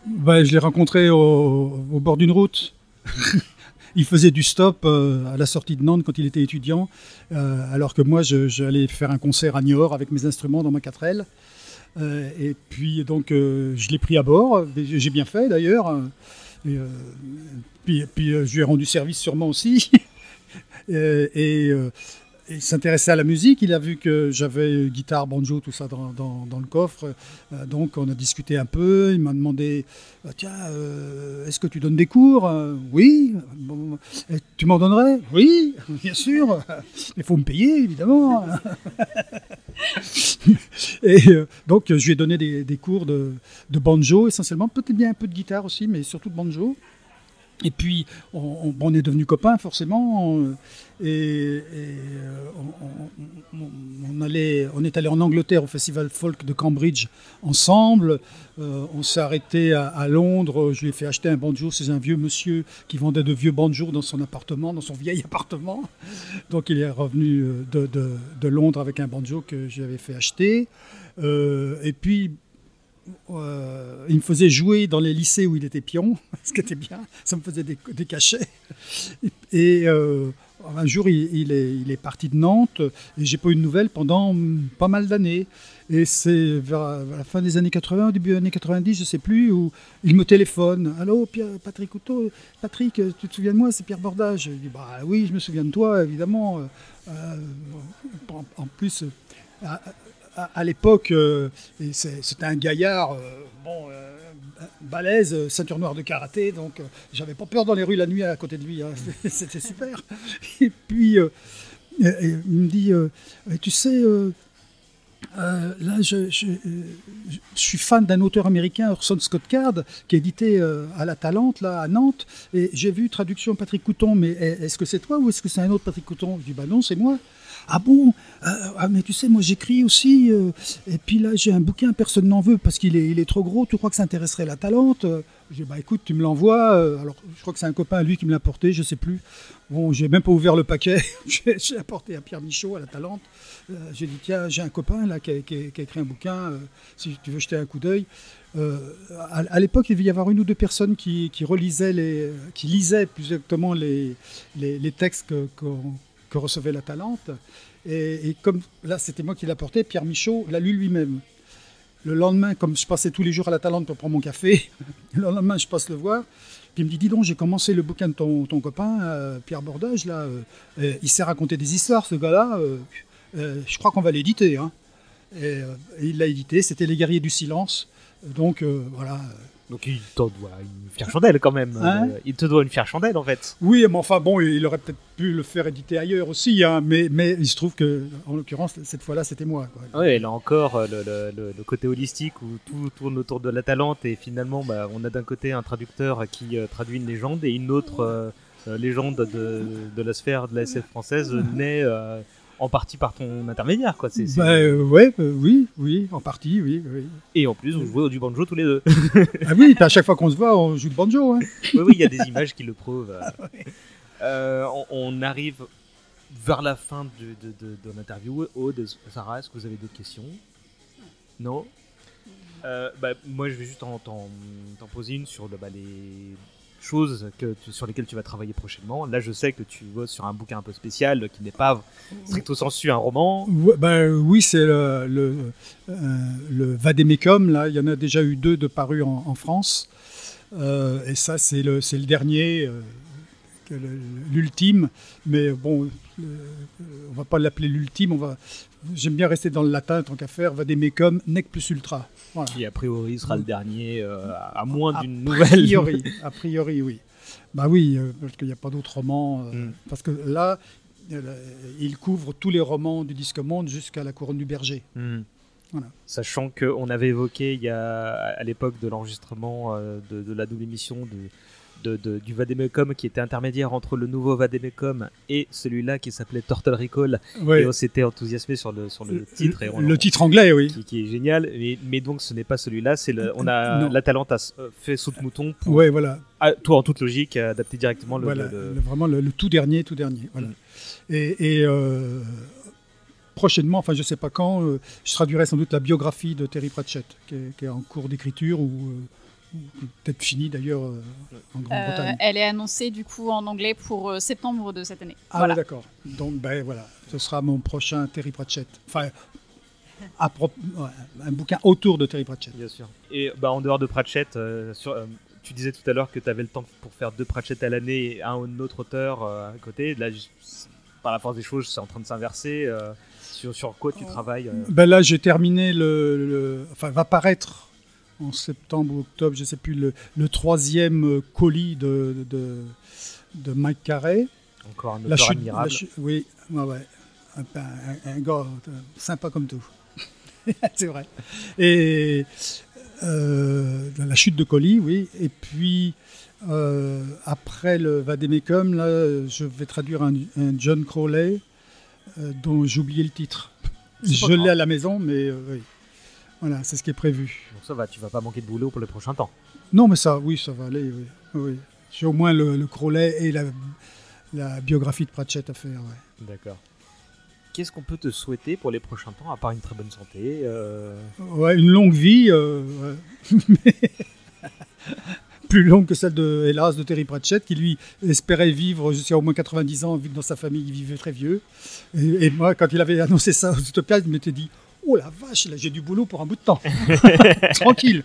Ben, je l'ai rencontré au, au bord d'une route. [laughs] il faisait du stop euh, à la sortie de Nantes quand il était étudiant, euh, alors que moi, j'allais faire un concert à Niort avec mes instruments dans ma 4L. Euh, et puis, donc, euh, je l'ai pris à bord. J'ai bien fait, d'ailleurs. Euh, puis, je lui ai rendu service sûrement aussi. [laughs] Et il s'intéressait à la musique. Il a vu que j'avais guitare, banjo, tout ça dans, le coffre. Euh, donc, on a discuté un peu. Il m'a demandé euh, Tiens, euh, est-ce que tu donnes des cours? Oui. Tu m'en donnerais? Oui, [laughs] bien sûr. Il faut me payer, évidemment. [laughs] et donc, je lui ai donné des, cours de banjo, essentiellement. Peut-être bien un peu de guitare aussi, mais surtout de banjo. Et puis, on, est devenus copains, forcément. euh, Et, euh, on, est allé en Angleterre au Festival Folk de Cambridge ensemble. Euh, on s'est arrêté à, Londres. Je lui ai fait acheter un banjo. C'est un vieux monsieur qui vendait de vieux banjos dans son appartement, dans son vieil [laughs] appartement. Donc, il est revenu de, Londres avec un banjo que j'avais fait acheter. Et puis, euh, il me faisait jouer dans les lycées où il était pion, [laughs] ce qui était bien, ça me faisait des, cachets. Et, euh, un jour, il, est, parti de Nantes et j'ai pas eu de nouvelles pendant pas mal d'années. Et c'est vers, la fin des années 80, au début des années 90, je sais plus, où il me téléphone. Allô, Pierre, Patrick Couteau, Patrick, tu te souviens de moi? C'est Pierre Bordage. Je dis bah oui, je me souviens de toi, évidemment. Euh, en plus, à, l'époque, euh, c'était un gaillard, euh, bon, euh, balèze, euh, ceinture noire de karaté, donc euh, j'avais pas peur dans les rues la nuit à côté de lui, hein. [laughs] c'était super. Et puis, euh, il me dit, euh, tu sais, euh, euh, là, je, euh, suis fan d'un auteur américain, Orson Scott Card, qui est édité euh, à la Talente, là, à Nantes, et j'ai vu traduction Patrick Couton, mais est- est-ce que c'est toi ou est-ce que c'est un autre Patrick Couton? Je dis, bah non, c'est moi. Ah bon Euh, ah, Mais tu sais, moi j'écris aussi, euh, et puis là j'ai un bouquin, personne n'en veut parce qu'il est, il est trop gros, tu crois que ça intéresserait la Talente? Euh, dis, bah écoute, tu me l'envoies, alors je crois que c'est un copain lui qui me l'a porté, je sais plus. Bon, j'ai même pas ouvert le paquet, [laughs] j'ai j'ai apporté à Pierre Michaud, à la Talente. J'ai dit, tiens, j'ai un copain là qui a, qui écrit un bouquin, si tu veux jeter un coup d'œil. À, l'époque, il devait y avoir une ou deux personnes qui, qui relisaient les, qui lisaient plus exactement les, les, textes qu'on- que recevait la Talente. Et, comme là, c'était moi qui l'ai porté, Pierre Michaud l'a lu lui-même. Le lendemain, comme je passais tous les jours à la Talente pour prendre mon café, [laughs] le lendemain, je passe le voir. Puis il me dit, dis donc, j'ai commencé le bouquin de ton, ton copain, euh, Pierre Bordage, là. euh, euh, il s'est raconté des histoires, ce gars-là. je crois qu'on va l'éditer. Hein. Il l'a édité, c'était Les Guerriers du Silence. Donc voilà. Donc il te doit une fière chandelle quand même. Hein Euh, il te doit une fière chandelle en fait. Oui, mais enfin bon, il aurait peut-être pu le faire éditer ailleurs aussi, hein, mais, mais il se trouve que, en l'occurrence, cette fois-là, c'était moi. quoi. Ouais, là encore, euh, le, le- le- le côté holistique où tout tourne autour de la talente et finalement, bah, on a d'un côté un traducteur qui euh, traduit une légende et une autre euh, légende de, de la sphère de la SF française [laughs] naît en partie par ton intermédiaire. Quoi. C'est- c'est- Bah, euh, ouais, euh, oui, oui, en partie, oui. oui. Et en plus, vous jouez du banjo tous les deux. [laughs] Ah oui, à chaque fois qu'on se voit, on joue de banjo. Hein. oui, oui, il y a des images qui le prouvent. euh. Euh, on, on arrive vers la fin de, de, de, de l'interview. Aude, Sarah, est-ce que vous avez d'autres questions? Non? Euh, bah, Moi, je vais juste t'en, poser une sur le, bah, les choses sur lesquelles tu vas travailler prochainement. Là, je sais que tu bosses sur un bouquin un peu spécial qui n'est pas stricto sensu un roman. Bah, oui, c'est le, euh, Vademecum, il y en a déjà eu deux de parus en, France. Euh, et ça, c'est le, dernier euh, l'ultime, mais bon, on va pas l'appeler l'ultime. On va, j'aime bien rester dans le latin tant qu'à faire. Vademecum nec plus ultra. Voilà. Qui a priori sera le dernier, euh, à moins d'une [laughs] A nouvelle. priori, a priori, oui. Bah oui, euh, parce qu'il n'y a pas d'autres romans. euh, Mm. Parce que là, il couvre tous les romans du Disque Monde jusqu'à la couronne du berger. Hmm. Voilà. Sachant qu'on avait évoqué il y a, à l'époque de l'enregistrement de, de la double émission de, de- de- du Vademecum qui était intermédiaire entre le nouveau Vademecum et celui-là qui s'appelait Turtle Recall. Ouais. Et on s'était enthousiasmé sur le, sur le titre. Et on- le titre anglais, oui. qui, qui est génial. Mais, mais donc ce n'est pas celui-là. C'est le, on a Non. la Talente a euh, fait saut de mouton pour, Ouais, voilà. ah, toi en toute logique, adapter directement le. voilà, le- le- vraiment le, tout dernier, tout dernier. Voilà. Mm. Et, et, euh, prochainement, enfin je sais pas quand, euh, je traduirai sans doute la biographie de Terry Pratchett, qui est, qui est en cours d'écriture ou peut-être finie d'ailleurs euh, en Euh, Grande-Bretagne. elle est annoncée du coup en anglais pour euh, septembre de cette année. Ah voilà. ouais, d'accord. Donc ben voilà, ce sera mon prochain Terry Pratchett. Enfin, à pro- ouais, un bouquin autour de Terry Pratchett. Bien sûr. Et bah, en dehors de Pratchett, euh, sur, euh, tu disais tout à l'heure que tu avais le temps pour faire deux Pratchett à l'année et un autre auteur euh, à côté. Là, je- par la force des choses, c'est en train de s'inverser. euh, sur, sur quoi tu travailles euh, Ben là, j'ai terminé le, le- Enfin, va paraître en septembre ou octobre, je sais plus, le, le troisième euh, colis de, de, de Mike Carey. Encore un La auteur chute, admirable. la oui, ouais, ouais. Un, un- un gars euh, sympa comme tout. [laughs] c'est vrai. Et euh, la chute de colis, oui. Et puis, euh, après le Vademecum, là, je vais traduire un, un John Crowley euh, dont j'ai oublié le titre. Je l'ai à la maison, mais oui. Voilà, c'est ce qui est prévu. Donc ça va, tu vas pas manquer de boulot pour les prochains temps. Non, mais ça, oui, ça va aller. Oui, oui. J'ai au moins le, le Crowley et la, la biographie de Pratchett à faire. ouais. D'accord. Qu'est-ce qu'on peut te souhaiter pour les prochains temps, à part une très bonne santé euh, Ouais, une longue vie, euh, ouais. [laughs] Plus longue que celle de, hélas, de Terry Pratchett, qui lui espérait vivre jusqu'à au moins 90 ans, vu que dans sa famille il vivait très vieux. Et, et moi, quand il avait annoncé ça aux Utopia, je m'étais dit, oh la vache, là j'ai du boulot pour un bout de temps. [laughs] Tranquille.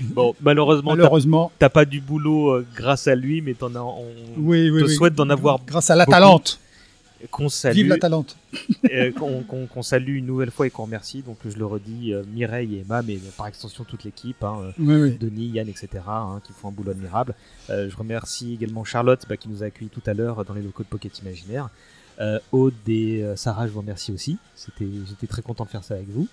Bon, malheureusement, Malheureusement, t'as pas du boulot euh, grâce à lui, mais t'en as. On, oui, oui, te oui. souhaite d'en avoir Grâce à la beaucoup. Talente. qu'on salue. Vive la Talente. euh, qu'on salue une nouvelle fois et qu'on remercie. Donc je le redis, euh, Mireille et Emma, mais par extension toute l'équipe, hein, euh. Denis, Yann, etc., hein, qui font un boulot admirable. Euh, je remercie également Charlotte bah, qui nous a accueillis tout à l'heure dans les locaux de Pocket Imaginaire. Euh, Aude et euh, Sarah, je vous remercie aussi. C'était, j'étais très content de faire ça avec vous.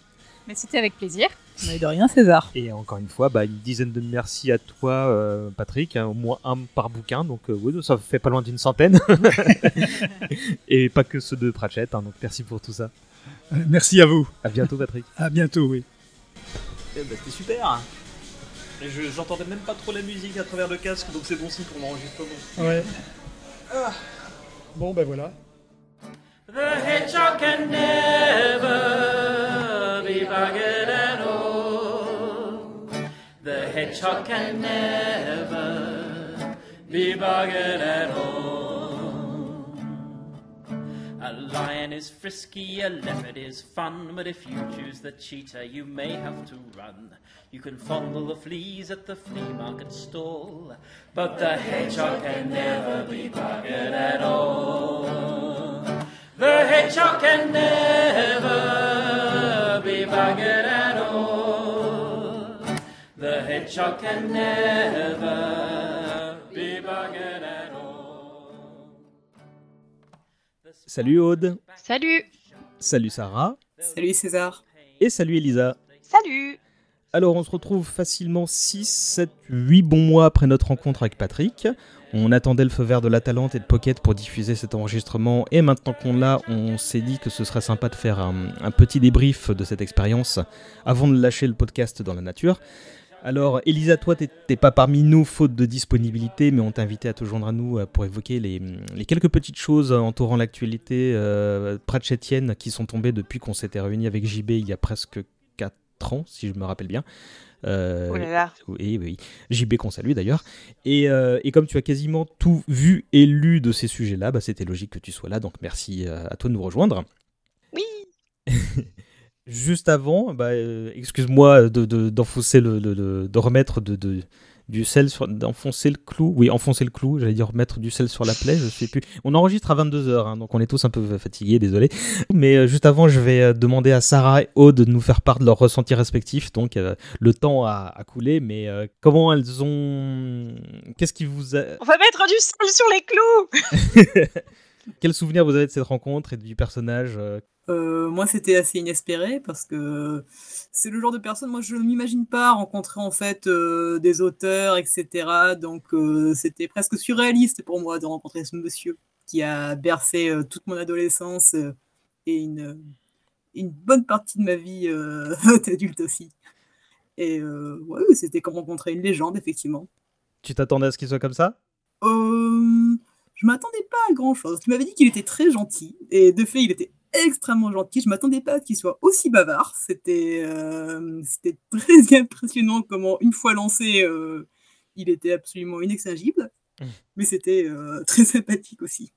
Mais c'était avec plaisir. Mais de rien, César. Et encore une fois, bah, une dizaine de merci à toi, euh, Patrick, hein, au moins un par bouquin, donc euh, oui, ça fait pas loin d'une centaine. [laughs] [laughs] et pas que ceux de Pratchett, hein, donc merci pour tout ça. Euh, Merci à vous. À bientôt, Patrick. À bientôt, oui. Eh ben, c'était super. Je, j'entendais même pas trop la musique à travers le casque, donc c'est bon signe pour l'enregistrement. Ouais. Bon, ben voilà. The hedgehog can never be buggered at all. The hedgehog can never be buggered at all. A lion is frisky, a leopard is fun, but if you choose the cheetah, you may have to run. You can fondle the fleas at the flea market stall, but the hedgehog can never be buggered at all. The hedgehog can never be buggered at all. The hedgehog can never be buggered at all. Salut Aude, Salut salut Sarah, Salut César. et salut Elisa. Salut Alors on se retrouve facilement 6, 7, 8 bons mois après notre rencontre avec Patrick. On attendait le feu vert de la Talente et de Pocket pour diffuser cet enregistrement et maintenant qu'on l'a, on s'est dit que ce serait sympa de faire un, petit débrief de cette expérience avant de lâcher le podcast dans la nature. Alors Elisa, toi t'étais pas parmi nous faute de disponibilité, mais on t'a invité à te joindre à nous euh, pour évoquer les, quelques petites choses entourant l'actualité euh, qui sont tombées depuis qu'on s'était réunis avec JB il y a presque 4 ans, si je me rappelle bien. Euh, Oh là là oui, oui. JB qu'on salue d'ailleurs. Et, euh, et comme tu as quasiment tout vu et lu de ces sujets-là, bah, c'était logique que tu sois là, donc merci euh, à toi de nous rejoindre. Oui [laughs] Juste avant, bah, euh, excuse-moi de, de- d'enfoncer le, le- le- de remettre de, de- du sel sur, d'enfoncer le clou. Oui, enfoncer le clou. J'allais dire mettre du sel sur la plaie. Je sais plus. On enregistre à 22 h hein, donc on est tous un peu fatigués, désolé. Mais euh, juste avant, je vais euh, demander à Sarah et Aude de nous faire part de leurs ressentis respectifs. Donc euh, le temps a, a coulé, mais euh, comment elles ont, qu'est-ce qui vous a, On va mettre du sel sur les clous [laughs] quel souvenir vous avez de cette rencontre et du personnage euh, Euh, moi, c'était assez inespéré parce que c'est le genre de personne, moi, je ne m'imagine pas rencontrer en fait euh, des auteurs, etc. Donc, euh, c'était presque surréaliste pour moi de rencontrer ce monsieur qui a bercé toute mon adolescence et une, une bonne partie de ma vie [laughs] d'adulte aussi. Et ouais, c'était comme rencontrer une légende, effectivement. Tu t'attendais à ce qu'il soit comme ça? Je m'attendais pas à grand chose. Tu m'avais dit qu'il était très gentil, et de fait, il était extrêmement gentil. Je m'attendais pas à ce qu'il soit aussi bavard. C'était euh, c'était très [laughs] impressionnant comment, une fois lancé, euh, il était absolument inextinguible. Mmh. Mais c'était euh, très sympathique aussi.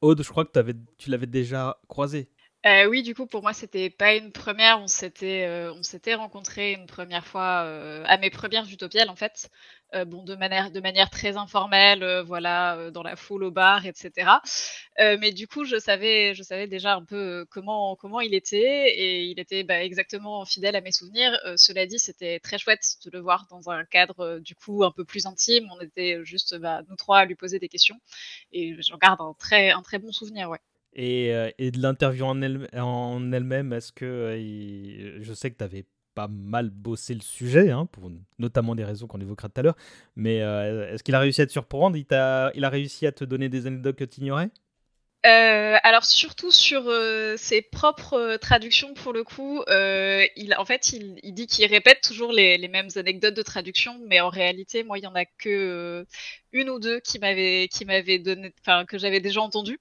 Aude, je crois que tu l'avais déjà croisé. Euh, oui, du coup, pour moi, c'était pas une première. On s'était, euh, on s'était rencontrés une première fois euh, à mes premières utopiales, en fait. Euh, bon, de manière, de manière très informelle, euh, voilà, euh, dans la foule au bar, etc. Mais du coup, je savais, je savais déjà un peu comment, comment il était, et il était bah, exactement fidèle à mes souvenirs. Cela dit, c'était très chouette de le voir dans un cadre du coup un peu plus intime. On était juste bah, nous trois à lui poser des questions, et j'en garde un très, un très bon souvenir, ouais. Et, euh, et de l'interview en, elle, en elle-même, est-ce que euh, je sais que tu avais pas mal bossé le sujet, hein, pour notamment des raisons qu'on évoquera tout à l'heure, mais euh, est-ce qu'il a réussi à te surprendre? Il, t'a- il a réussi à te donner des anecdotes que tu ignorais? Alors surtout sur ses propres traductions pour le coup, il, en fait il, dit qu'il répète toujours les, les mêmes anecdotes de traduction, mais en réalité moi il y en a que une ou deux qui m'avaient qui m'avaient donné, enfin que j'avais déjà entendu.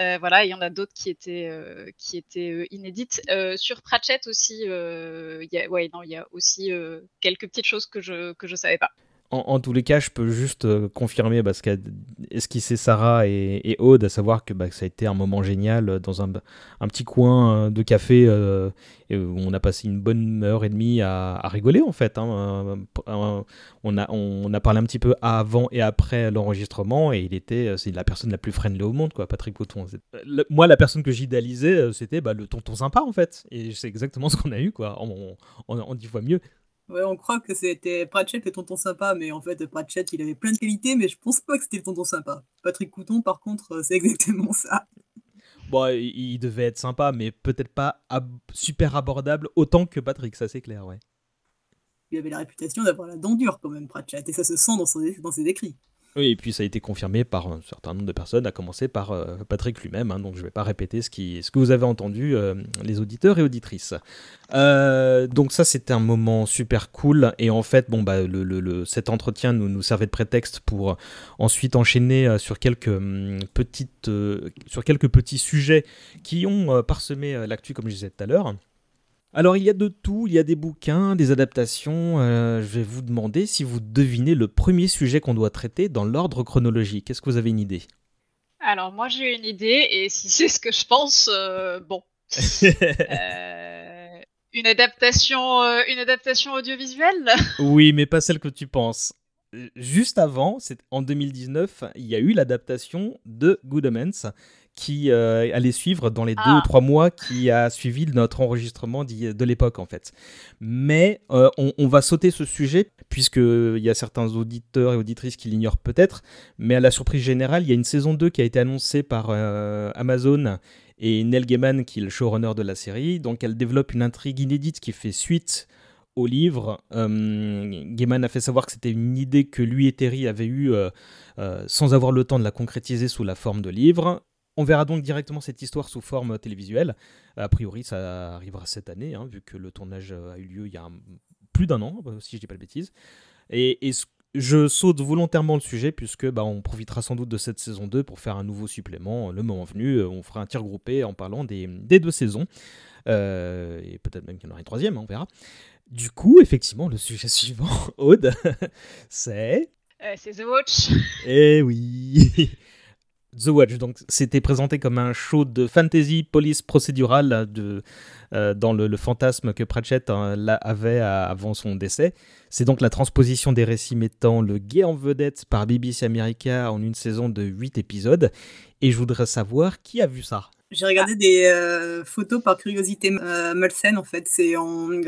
Euh, voilà, il y en a d'autres qui étaient euh, qui étaient euh, inédites. Euh, sur Pratchett aussi, il y a, ouais non il y a aussi quelques petites choses que je que je savais pas. En, tous les cas, je peux juste euh, confirmer parce qu'esquisser Sarah et, Aude, à savoir que, bah, ça a été un moment génial euh, dans un, petit coin euh, de café où on a passé une bonne heure et demie à, rigoler en fait. hein. On, a, parlé un petit peu avant et après l'enregistrement et il était, c'est la personne la plus friendly au monde, quoi, Patrick. C'est- le- moi, la personne que j'idéalisais, c'était bah, le tonton sympa en fait. Et c'est exactement ce qu'on a eu, quoi, en, en, en fois mieux. Ouais, on croit que c'était Pratchett le tonton sympa, mais en fait, Pratchett, il avait plein de qualités, mais je pense pas que c'était le tonton sympa. Patrick Couton, par contre, euh, c'est [laughs] exactement ça. Bon, il, il devait être sympa, mais peut-être pas ab- super abordable autant que Patrick, ça c'est clair, ouais. Il avait la réputation d'avoir la dent dure, quand même, Pratchett, et ça se sent dans, son- dans ses écrits. Oui, et puis ça a été confirmé par un certain nombre de personnes, à commencer par euh, Patrick lui-même, hein, donc je ne vais pas répéter ce, que vous avez entendu, euh, les auditeurs et auditrices. Euh, donc ça, c'était un moment super cool, et en fait, bon, bah, le, cet entretien nous, nous servait de prétexte pour ensuite enchaîner sur, quelques, hum, petites, sur quelques petits sujets qui ont parsemé l'actu, comme je disais tout à l'heure. Alors il y a de tout, il y a des bouquins, des adaptations. euh, je vais vous demander si vous devinez le premier sujet qu'on doit traiter dans l'ordre chronologique. Est-ce que vous avez une idée? Alors moi j'ai une idée et si c'est ce que je pense, euh, bon. [laughs] Euh, une adaptation, une adaptation audiovisuelle? Oui, mais pas celle que tu penses. Juste avant, c'est en 2019, il y a eu l'adaptation de Good Omens qui euh, allait suivre dans les deux Ah. ou trois mois qui a suivi notre enregistrement de l'époque en fait. Mais euh, on, on va sauter ce sujet puisqu'il y a certains auditeurs et auditrices qui l'ignorent peut-être, mais à la surprise générale, il y a une saison 2 qui a été annoncée par euh, Amazon et Neil Gaiman qui est le showrunner de la série. Donc elle développe une intrigue inédite qui fait suite au livre. Euh, Gaiman a fait savoir que c'était une idée que lui et Terry avaient eue euh, euh, sans avoir le temps de la concrétiser sous la forme de livre. On verra donc directement cette histoire sous forme télévisuelle. A priori, ça arrivera cette année, hein, vu que le tournage euh, a eu lieu il y a un- plus d'un an, euh, si je dis pas de bêtises. Et, je saute volontairement le sujet, puisque bah, on profitera sans doute de cette saison 2 pour faire un nouveau supplément. Le moment venu, euh, on fera un tir groupé en parlant des, des deux saisons. Euh, et peut-être même qu'il y en aura une troisième, hein, on verra. Du coup, effectivement, le sujet [laughs] suivant, Aude, [laughs] c'est... Euh, c'est The Watch. Eh oui [laughs] The Watch, donc c'était présenté comme un show de fantasy police procédurale euh, dans le, fantasme que Pratchett hein, avait avant son décès. C'est donc la transposition des récits mettant le gay en vedette par BBC America en une saison de 8 épisodes. Et je voudrais savoir qui a vu ça j'ai regardé des euh, photos par curiosité euh, malsaine en fait.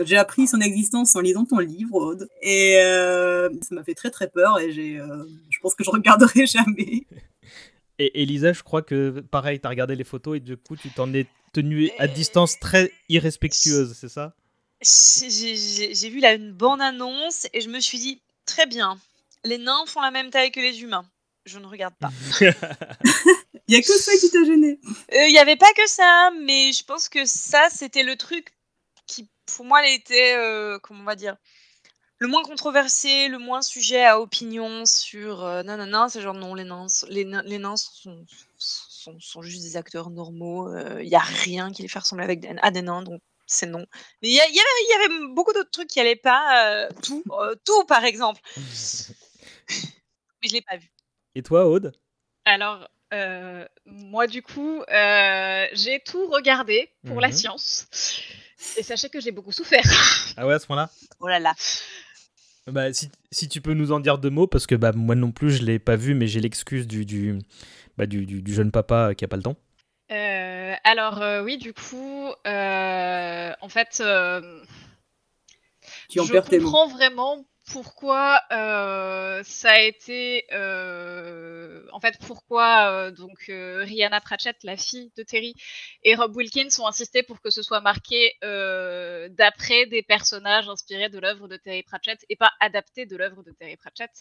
J'ai appris son existence en lisant ton livre Aude. et euh, ça m'a fait très très peur et je pense que je regarderai [laughs] jamais. Et Elisa, je crois que pareil, tu as regardé les photos et du coup tu t'en es tenue à distance très irrespectueuse, c'est ça? J'ai vu là une bande annonce et je me suis dit très bien, les nains font la même taille que les humains. Je ne regarde pas. Il [laughs] y a que ça qui t'a gêné? Il n'y avait pas que ça, mais je pense que ça, c'était le truc qui, pour moi, était, euh, comment on va dire, le moins controversé, le moins sujet à opinion sur euh, non, non, non, c'est genre non, les nains, les, nains, les nains sont, sont, sont, juste des acteurs normaux. Il euh, n'y a rien qui les fait ressembler avec des, à des nains, donc c'est non. Mais il y, y, avait, y avait beaucoup d'autres trucs qui n'allaient pas. Euh, tout, [laughs] euh, tout, par exemple. [laughs] Mais je l'ai pas vu. Et toi, Aude? Alors, euh, moi, du coup, euh, j'ai tout regardé pour Mhm. la science. Et sachez que j'ai beaucoup souffert. Ah ouais, à ce moment-là Oh là là. Bah, si, si tu peux nous en dire deux mots, parce que bah, moi non plus, je l'ai pas vu, mais j'ai l'excuse du, du, bah, du, du- du jeune papa qui a pas le temps. Euh, alors, euh, oui, du coup, euh, en fait, euh, Tu je perds tes mots. comprends vraiment pourquoi euh, ça a été, euh, en fait, pourquoi euh, donc Rihanna Pratchett, la fille de Terry, et Rob Wilkins ont insisté pour que ce soit marqué d'après des personnages inspirés de l'œuvre de Terry Pratchett et pas adapté de l'œuvre de Terry Pratchett.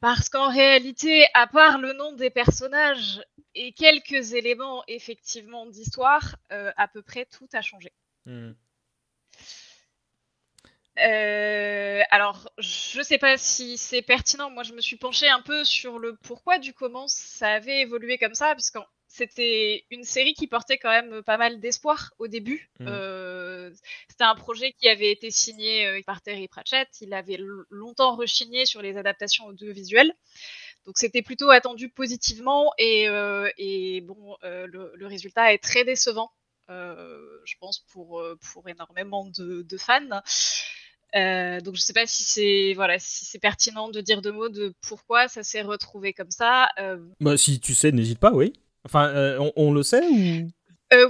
Parce qu'en réalité, à part le nom des personnages et quelques éléments effectivement d'histoire, à peu près tout a changé. Euh, alors, je sais pas si c'est pertinent. Moi, je me suis penchée un peu sur le pourquoi du comment ça avait évolué comme ça, puisque c'était une série qui portait quand même pas mal d'espoir au début. Mhm. Euh, c'était un projet qui avait été signé euh, par Terry Pratchett. Il avait longtemps rechigné sur les adaptations audiovisuelles. Donc c'était plutôt attendu positivement et, euh, et bon, euh, le, le résultat est très décevant, euh, je pense pour, euh, pour énormément de, de fans. Euh, donc je sais pas si c'est voilà si c'est pertinent de dire deux mots de pourquoi ça s'est retrouvé comme ça. Euh, Bah, si tu sais, n'hésite pas, oui. Enfin, euh, on, on le sait ou?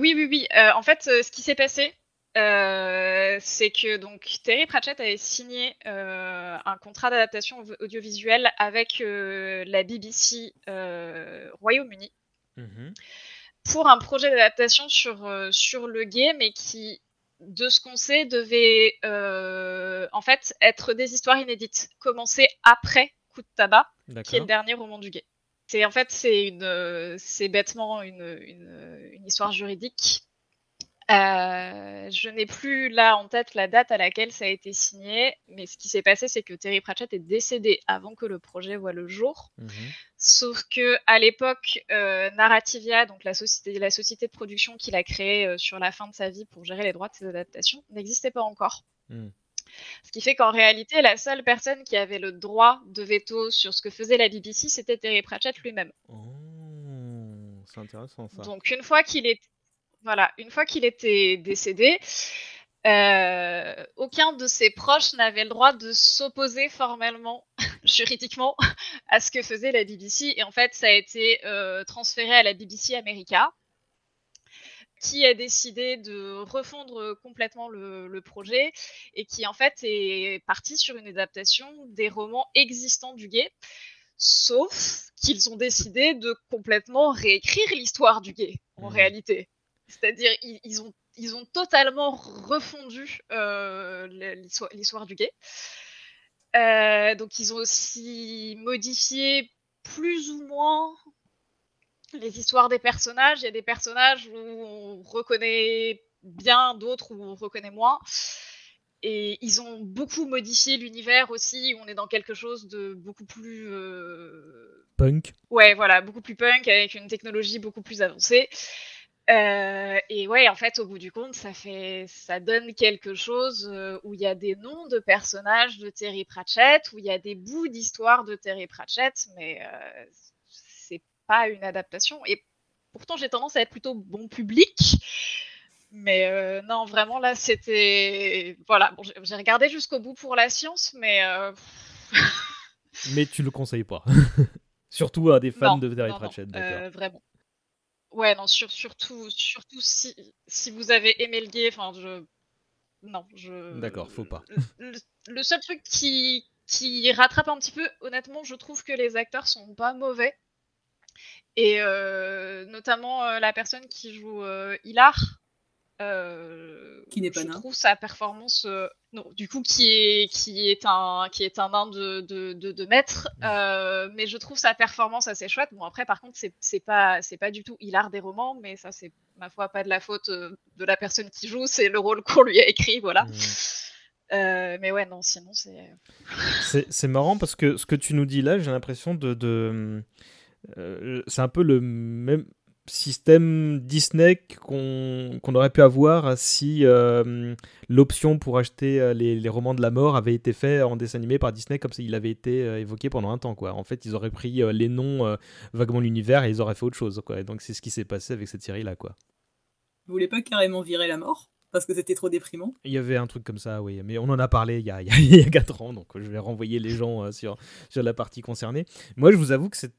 Oui, oui, oui. En fait, ce qui s'est passé, c'est que donc Terry Pratchett avait signé un contrat d'adaptation au- audiovisuelle avec la BBC Royaume-Uni pour un projet d'adaptation sur, euh, sur le gay, mais qui, de ce qu'on sait, devait euh, en fait être des histoires inédites, commencer après Coup de tabac, qui est le dernier roman du gay. C'est en fait c'est une euh, c'est bêtement une, une, une histoire juridique. Euh, je n'ai plus là en tête la date à laquelle ça a été signé, mais ce qui s'est passé, c'est que Terry Pratchett est décédé avant que le projet voit le jour. Mhm. Sauf que à l'époque, euh, Narrativia, donc la société, la société de production qu'il a créée euh, sur la fin de sa vie pour gérer les droits de ses adaptations, n'existait pas encore. Mm. Ce qui fait qu'en réalité, la seule personne qui avait le droit de veto sur ce que faisait la BBC, c'était Terry Pratchett lui-même. Oh, c'est intéressant ça. Donc une fois qu'il est, voilà, une fois qu'il était décédé, euh, aucun de ses proches n'avait le droit de s'opposer formellement, [laughs] juridiquement, à ce que faisait la BBC. Et en fait, ça a été euh, transféré à la BBC America, qui a décidé de refondre complètement le, le projet et qui en fait est parti sur une adaptation des romans existants du gay. Sauf qu'ils ont décidé de complètement réécrire l'histoire du gay, en Mhm. réalité. C'est-à-dire, ils, ils ont, ils ont totalement refondu euh, l'histoire l'histoire du gay. Euh, donc, ils ont aussi modifié plus ou moins les histoires des personnages. Il y a des personnages où on reconnaît bien, d'autres où on reconnaît moins. Et ils ont beaucoup modifié l'univers aussi, où on est dans quelque chose de beaucoup plus... euh, Punk. Ouais, voilà, beaucoup plus punk, avec une technologie beaucoup plus avancée. Euh, et ouais, en fait, au bout du compte, ça fait, ça donne quelque chose euh, où il y a des noms de personnages de Terry Pratchett, où il y a des bouts d'histoire de Terry Pratchett, mais euh, c'est pas une adaptation. Et pourtant, j'ai tendance à être plutôt bon public. Mais non, vraiment, là, c'était. Voilà, bon, j'ai regardé jusqu'au bout pour la science, mais. [laughs] Mais tu le conseilles pas. [laughs] Surtout à des fans non, de Terry non, non, Pratchett, euh, vraiment. Ouais, non, sur- surtout, surtout si, si vous avez aimé le gay, enfin, je. Non, je. D'accord, faut pas. Le, le seul truc qui, qui rattrape un petit peu, honnêtement, je trouve que les acteurs sont pas mauvais. Et euh, notamment euh, la personne qui joue euh, Hilar. Euh, Qui n'est pas je nain. trouve sa performance euh, non du coup qui est qui est un qui est un nain de de, de, de maître euh, mais je trouve sa performance assez chouette bon après par contre c'est c'est pas c'est pas du tout Hilar des romans mais ça c'est ma foi pas de la faute de la personne qui joue c'est le rôle qu'on lui a écrit voilà Mm. Euh, mais ouais non sinon c'est C'est c'est marrant parce que ce que tu nous dis là, j'ai l'impression de. de euh, c'est un peu le même système Disney qu'on aurait pu avoir si euh, l'option pour acheter euh, les, les romans de la mort avait été fait en dessin animé par Disney comme s'il avait été euh, évoqué pendant un temps. Quoi. En fait, ils auraient pris euh, les noms vaguement l'univers et ils auraient fait autre chose. Quoi. Et donc c'est ce qui s'est passé avec cette série-là. quoi. Vous voulez pas carrément virer la mort? Parce que c'était trop déprimant? Il y avait un truc comme ça, oui, mais on en a parlé il y a, il y a, [laughs] il y a 4 ans, donc je vais renvoyer les gens sur, sur la partie concernée. Moi, je vous avoue que c'est,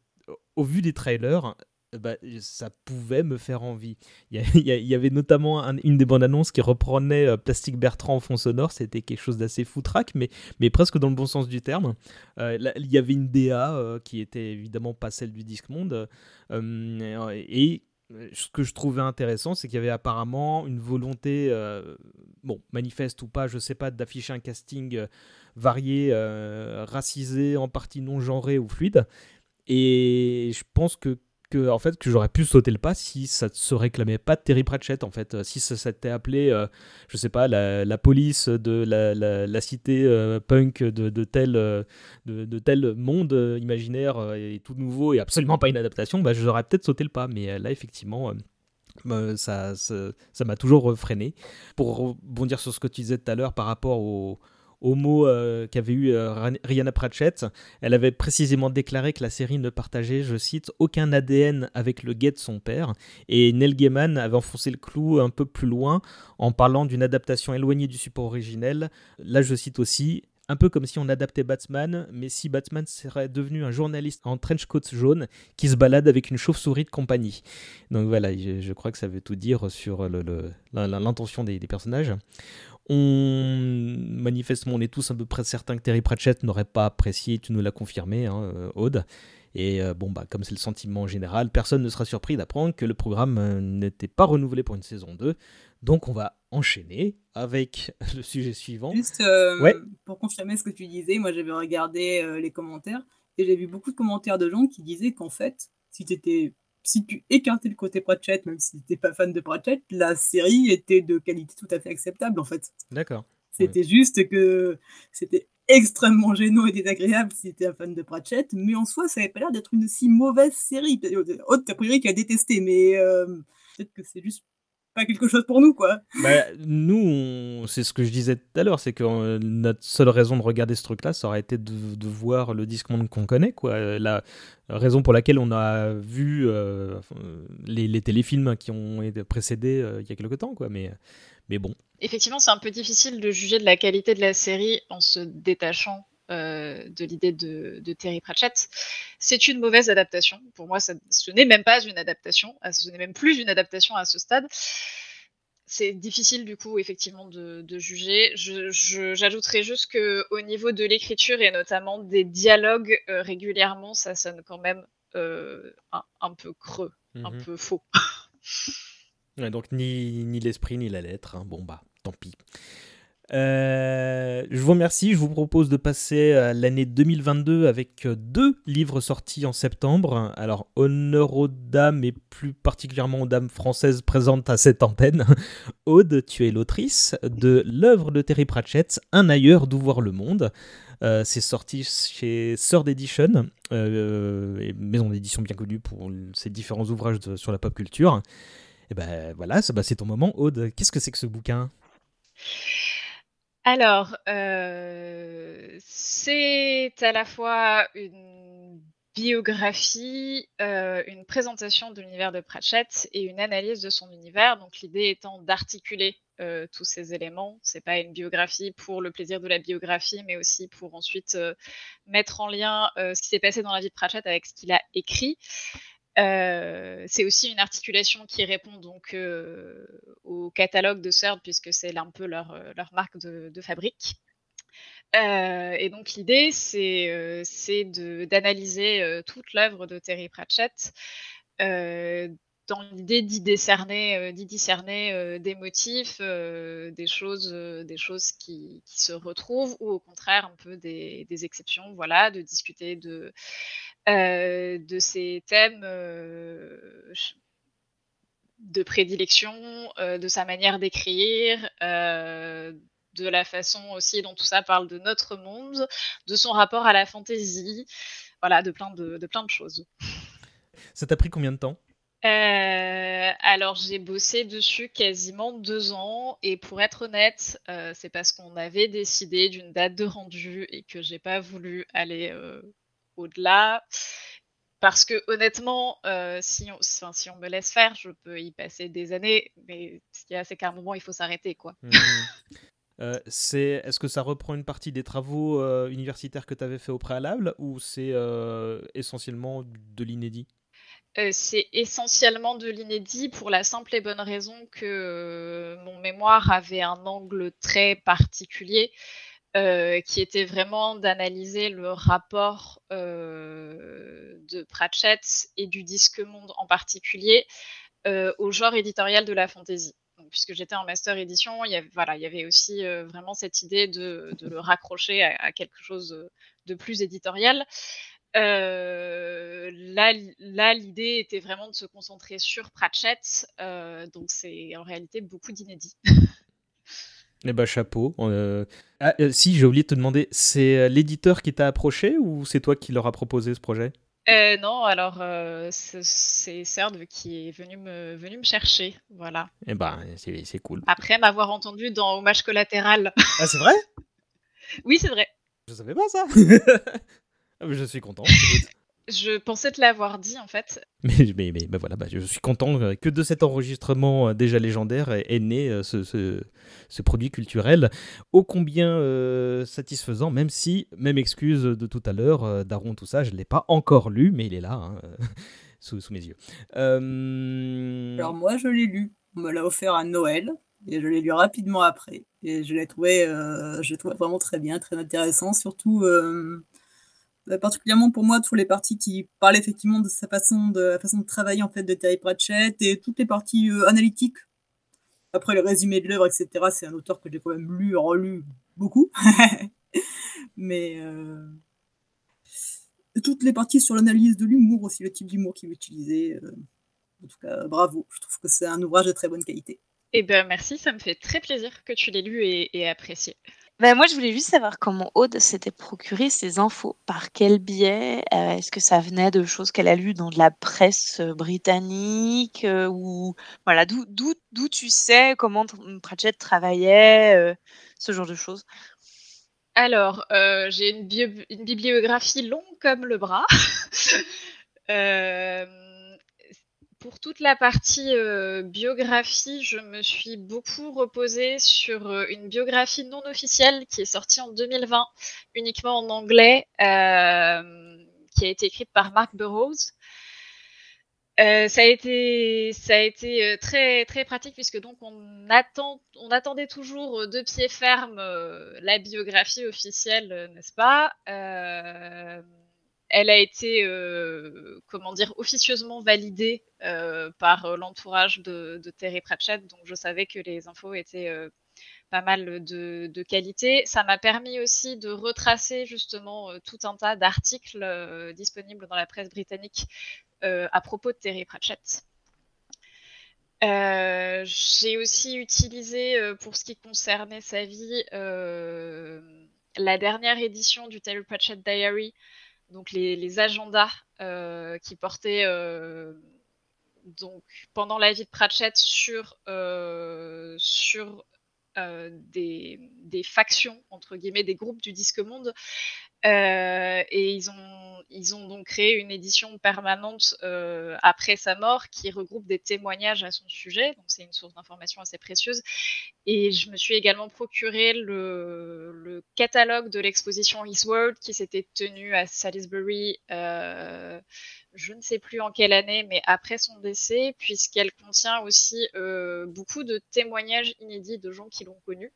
au vu des trailers, bah, ça pouvait me faire envie. [laughs] Il y, avait notamment un- une des bandes annonces qui reprenait euh, Plastic Bertrand en fond sonore, c'était quelque chose d'assez foutraque, mais, mais presque dans le bon sens du terme. Euh, il y avait une DA euh, qui était évidemment pas celle du Disque Monde, euh, et euh, ce que je trouvais intéressant, c'est qu'il y avait apparemment une volonté, euh, bon, manifeste ou pas, je sais pas, d'afficher un casting euh, varié, euh, racisé, en partie non genré ou fluide. Et je pense que, que, en fait, que j'aurais pu sauter le pas si ça se réclamait pas de Terry Pratchett, en fait. Si ça s'était appelé, euh, je sais pas, la, la police de la, la, la cité euh, punk de, de, tel, euh, de, de tel monde euh, imaginaire euh, et tout nouveau et absolument pas une adaptation, bah, j'aurais peut-être sauté le pas. Mais là, effectivement. ça ça m'a toujours freiné. Pour rebondir sur ce que tu disais tout à l'heure par rapport au, au mot euh, qu'avait eu euh, Rihanna Pratchett, elle avait précisément déclaré que la série ne partageait, je cite, aucun ADN avec le gay de son père. Et Neil Gaiman avait enfoncé le clou un peu plus loin en parlant d'une adaptation éloignée du support originel. Là, je cite aussi. Un peu comme si on adaptait Batman, mais si Batman serait devenu un journaliste en trench coat jaune qui se balade avec une chauve-souris de compagnie. Donc voilà, je, crois que ça veut tout dire sur l'intention des personnages. On manifestement, on est tous à peu près certains que Terry Pratchett n'aurait pas apprécié. Tu nous l'as confirmé, hein, euh, Aude. Et euh, bon, bah, comme c'est le sentiment général, personne ne sera surpris d'apprendre que le programme euh, n'était pas renouvelé pour une saison 2. Donc on va enchaîner avec [laughs] le sujet suivant. Juste euh, Ouais. pour confirmer ce que tu disais, moi j'avais regardé les commentaires et j'ai vu beaucoup de commentaires de gens qui disaient qu'en fait, si, t'étais- si tu écartais le côté Pratchett, même si tu n'étais pas fan de Pratchett, la série était de qualité tout à fait acceptable en fait. D'accord. C'était juste que c'était extrêmement gênant et désagréable si t'étais un fan de Pratchett, mais en soi, ça n'avait pas l'air d'être une si mauvaise série. Autre, a priori, qui a détesté, mais euh, peut-être que c'est juste pas quelque chose pour nous, quoi. Bah, nous, on- c'est ce que je disais tout à l'heure, c'est que euh, notre seule raison de regarder ce truc-là, ça aurait été de, de voir le Discman qu'on connaît, quoi. Euh, La raison pour laquelle on a vu euh, euh, les, les téléfilms qui ont été précédés euh, il y a quelque temps, quoi. Mais, mais bon. Effectivement, c'est un peu difficile de juger de la qualité de la série en se détachant euh, de l'idée de, de Terry Pratchett. C'est une mauvaise adaptation. Pour moi, ça- ce n'est même pas une adaptation. Ah, Ce n'est même plus une adaptation à ce stade. C'est difficile du coup effectivement de, de juger. Je- je- J'ajouterais juste que au niveau de l'écriture et notamment des dialogues euh, régulièrement, ça sonne quand même euh, un, un peu creux, un Mhm. peu faux. [laughs] Ouais, donc ni, ni l'esprit ni la lettre. hein. Bon bah, tant pis. Euh, je vous remercie. Je vous propose de passer à l'année 2022 avec euh, deux livres sortis en septembre. Alors, honneur aux dames et plus particulièrement aux dames françaises présentes à cette antenne. [laughs] Aude, tu es l'autrice de l'œuvre de Terry Pratchett, Un ailleurs d'où voir le monde. Euh, c'est sorti chez Third Edition, euh, et maison d'édition bien connue pour ses différents ouvrages sur la pop culture. Et ben voilà, bah, c'est ton moment, Aude. Qu'est-ce que c'est que ce bouquin? Alors, euh, c'est à la fois une biographie, euh, une présentation de l'univers de Pratchett et une analyse de son univers. Donc l'idée étant d'articuler euh, tous ces éléments. C'est pas une biographie pour le plaisir de la biographie, mais aussi pour ensuite mettre en lien ce qui s'est passé dans la vie de Pratchett avec ce qu'il a écrit. C'est aussi une articulation qui répond donc au catalogue de CERD puisque c'est un peu leur, leur marque de, fabrique. Euh, et donc l'idée, c'est euh, d'analyser euh, toute l'œuvre de Terry Pratchett dans l'idée d'y discerner, discerner des motifs, des choses, des choses qui, se retrouvent, ou au contraire un peu des, exceptions, voilà, de discuter de, de thèmes de prédilection, de sa manière d'écrire, de la façon aussi dont tout ça parle de notre monde, de son rapport à la fantaisie, voilà, de plein de, plein de choses. Ça t'a pris combien de temps? Euh, alors j'ai bossé dessus quasiment deux ans et pour être honnête, euh, c'est parce qu'on avait décidé d'une date de rendu et que j'ai pas voulu aller euh, au-delà. Parce que honnêtement, si, on, si on me laisse faire, je peux y passer des années, mais ce qu'il y a, c'est qu'à un moment, il faut s'arrêter, quoi. Mmh. [laughs] Euh, c'est est-ce que ça reprend une partie des travaux euh, universitaires que tu avais fait au préalable ou c'est euh, essentiellement de l'inédit? C'est essentiellement de l'inédit pour la simple et bonne raison que mon mémoire avait un angle très particulier qui était vraiment d'analyser le rapport de Pratchett et du disque monde en particulier au genre éditorial de la fantasy puisque j'étais en master édition, il y avait, voilà, il y avait aussi euh, vraiment cette idée de, le raccrocher à, quelque chose de plus éditorial. Euh, là, là l'idée était vraiment de se concentrer sur Pratchett, euh, donc c'est en réalité beaucoup d'inédits. Eh ben chapeau. Ah, si j'ai oublié de te demander, c'est l'éditeur qui t'a approché ou c'est toi qui leur a proposé ce projet? Euh, non, alors euh, c'est Serd qui est venu me, venu me chercher, voilà. Eh ben, c'est cool. Après m'avoir entendu dans Hommage collatéral. Ah, c'est vrai? [laughs] Oui, c'est vrai. Je savais pas ça. [laughs] Ah, je suis content. [laughs] Je pensais te l'avoir dit en fait. Mais, mais, mais bah voilà, bah, je suis content que de cet enregistrement euh, déjà légendaire est, né euh, ce, ce, produit culturel ô combien euh, satisfaisant, même si, même excuse de tout à l'heure, Daron, tout ça, je ne l'ai pas encore lu, mais il est là, hein, [laughs] sous, sous, mes yeux. Alors moi, je l'ai lu. On me l'a offert à Noël. Et je l'ai lu rapidement après. Et je l'ai trouvé, je trouvé vraiment très bien, très intéressant. Surtout, euh, particulièrement pour moi tous les parties qui parlent effectivement de sa façon de la façon de travailler en fait de Terry Pratchett et toutes les parties euh, analytiques. Après le résumé de l'œuvre etc c'est un auteur que j'ai quand même lu relu beaucoup. [laughs] Mais euh, toutes les parties sur l'analyse de l'humour aussi le type d'humour qu'il utilisait en tout cas bravo. Je trouve que c'est un ouvrage de très bonne qualité. Eh ben merci, ça me fait très plaisir que tu l'aies lu et apprécié. Ben, moi, je voulais juste savoir comment Aude s'était procuré ces infos. Par quel biais? Euh, Est-ce que ça venait de choses qu'elle a lues dans de la presse euh, britannique euh, ou voilà d'où tu sais comment Pratchett travaillait, ce genre de choses? Alors, j'ai une, une, bibliographie longue comme le bras. [laughs] pour toute la partie euh, biographie, je me suis beaucoup reposée sur euh, une biographie non officielle qui est sortie en 2020, uniquement en anglais, euh, qui a été écrite par Mark Burroughs. ça a été, très très pratique puisque donc on attendait toujours de pied ferme la biographie officielle, n'est-ce pas elle a été, euh, comment dire, officieusement validée euh, par euh, l'entourage de, Terry Pratchett, donc je savais que les infos étaient pas mal de, qualité. Ça m'a permis aussi de retracer justement tout un tas d'articles disponibles dans la presse britannique à propos de Terry Pratchett. J'ai aussi utilisé, pour ce qui concernait sa vie, la dernière édition du Terry Pratchett Diary, donc les, agendas euh, qui portaient euh, donc pendant la vie de Pratchett sur, euh, des, factions, entre guillemets, des groupes du disque monde. Euh, et ils ont, ils ont donc créé une édition permanente euh, après sa mort qui regroupe des témoignages à son sujet. Donc c'est une source d'information assez précieuse. Et je me suis également procuré le, le catalogue de l'exposition His World qui s'était tenue à Salisbury. Je ne sais plus en quelle année, mais après son décès, puisqu'elle contient aussi euh, beaucoup de témoignages inédits de gens qui l'ont connu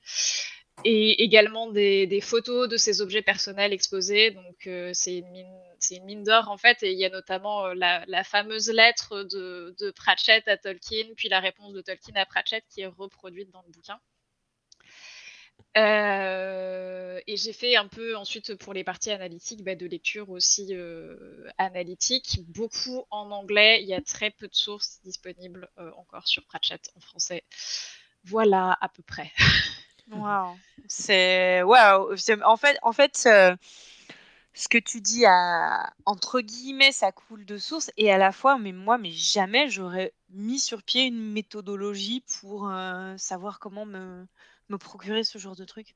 et également des, photos de ces objets personnels exposés. Donc euh, c'est une mine, d'or en fait, et il y a notamment euh, la, fameuse lettre de, Pratchett à Tolkien, puis la réponse de Tolkien à Pratchett qui est reproduite dans le bouquin. Euh, et j'ai fait un peu ensuite pour les parties analytiques bah, de lecture aussi euh, analytique, beaucoup en anglais. Il y a très peu de sources disponibles euh, encore sur Pratchett en français. Voilà à peu près. [laughs] Waouh, c'est waouh. En fait, en fait, ce que tu dis à entre guillemets, ça coule de source et à la fois, mais moi, mais jamais j'aurais mis sur pied une méthodologie pour savoir comment me me procurer ce genre de truc.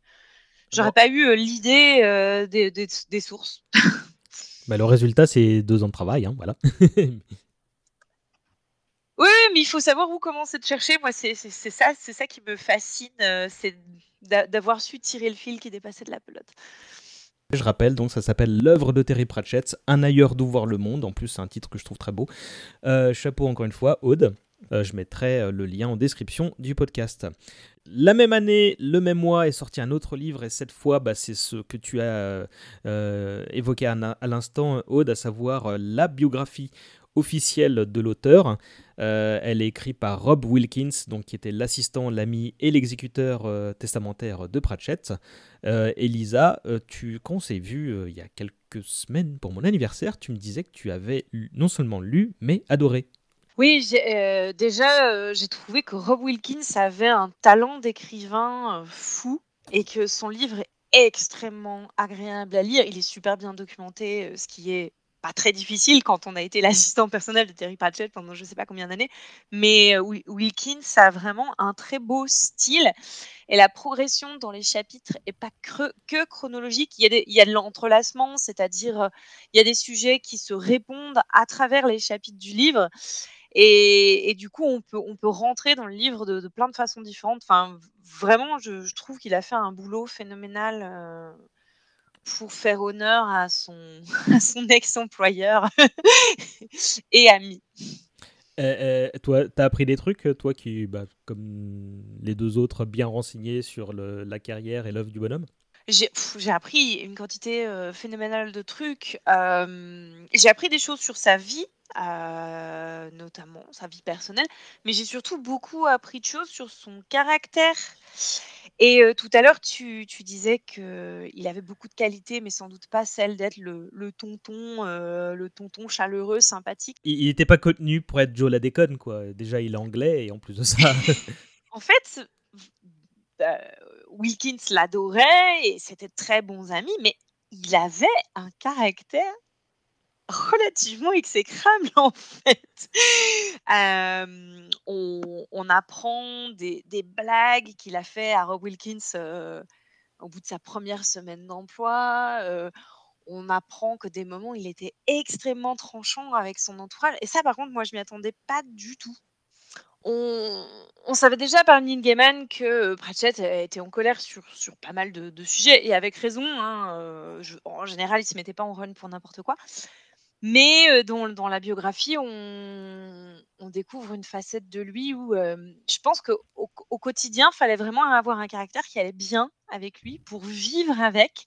J'aurais pas eu l'idée euh, des, des, des, sources. [laughs] bah, le résultat, c'est deux ans de travail, hein, voilà. [laughs] oui, mais il faut savoir où commencer de chercher. Moi, c'est ça, c'est ça qui me fascine, euh, c'est d'avoir su tirer le fil qui dépassait de la pelote. Je rappelle, donc ça s'appelle L'œuvre de Terry Pratchett, Un ailleurs d'où voir le monde. En plus, c'est un titre que je trouve très beau. Euh, chapeau encore une fois, Aude. Euh, je mettrai euh, le lien en description du podcast. La même année, le même mois, est sorti un autre livre, et cette fois, bah, c'est ce que tu as euh, évoqué à, l'instant, Aude, à savoir la biographie officielle de l'auteur. elle est écrite par Rob Wilkins, donc, qui était l'assistant, l'ami et l'exécuteur testamentaire de Pratchett. Elisa, tu, quand on s'est vu il y a quelques semaines pour mon anniversaire, tu me disais que tu avais non seulement lu, mais adoré. Oui, euh, déjà, euh, j'ai trouvé que Rob Wilkins avait un talent d'écrivain euh, fou et que son livre est extrêmement agréable à lire. Il est super bien documenté, ce qui est pas très difficile quand on a été [laughs] l'assistant personnel de Terry Pratchett pendant je sais pas combien d'années. Mais Wilkins a vraiment un très beau style et la progression dans les chapitres est pas que chronologique. Il y a, il y a de l'entrelacement, c'est-à-dire il y a des sujets qui se répondent à travers les chapitres du livre. Et, du coup, on peut, on peut rentrer dans le livre de, plein de façons différentes. Enfin, vraiment, je, trouve qu'il a fait un boulot phénoménal euh, pour faire honneur à son, [laughs] son ex-employeur [laughs] et ami. Euh, euh, toi, tu as appris des trucs, toi qui, bah, comme les deux autres, bien renseignés sur le, la carrière et l'œuvre du bonhomme? J'ai appris une quantité phénoménale de trucs. j'ai appris des choses sur sa vie, notamment sa vie personnelle, mais j'ai surtout beaucoup appris de choses sur son caractère. Et tout à l'heure, tu, tu disais qu'il avait beaucoup de qualités, mais sans doute pas celle d'être le, le tonton, le tonton chaleureux, sympathique. Il n'était pas contenu pour être Joe la déconne, quoi. Déjà, il est anglais, et en plus de ça. [laughs] en fait, bah, Wilkins l'adorait et c'était très bons amis, mais il avait un caractère relativement exécrable [laughs] en fait. on, apprend des, blagues qu'il a fait à Rob Wilkins au bout de sa première semaine d'emploi. on apprend que des moments il était extrêmement tranchant avec son entourage. Et ça, par contre, moi, je m'y attendais pas du tout. On, savait déjà par Neil que Pratchett était en colère sur, sur pas mal de, sujets, et avec raison. Hein, en général, il se mettait pas en run pour n'importe quoi. Mais dans, la biographie, on, découvre une facette de lui où je pense qu'au au quotidien, il fallait vraiment avoir un caractère qui allait bien avec lui pour vivre avec.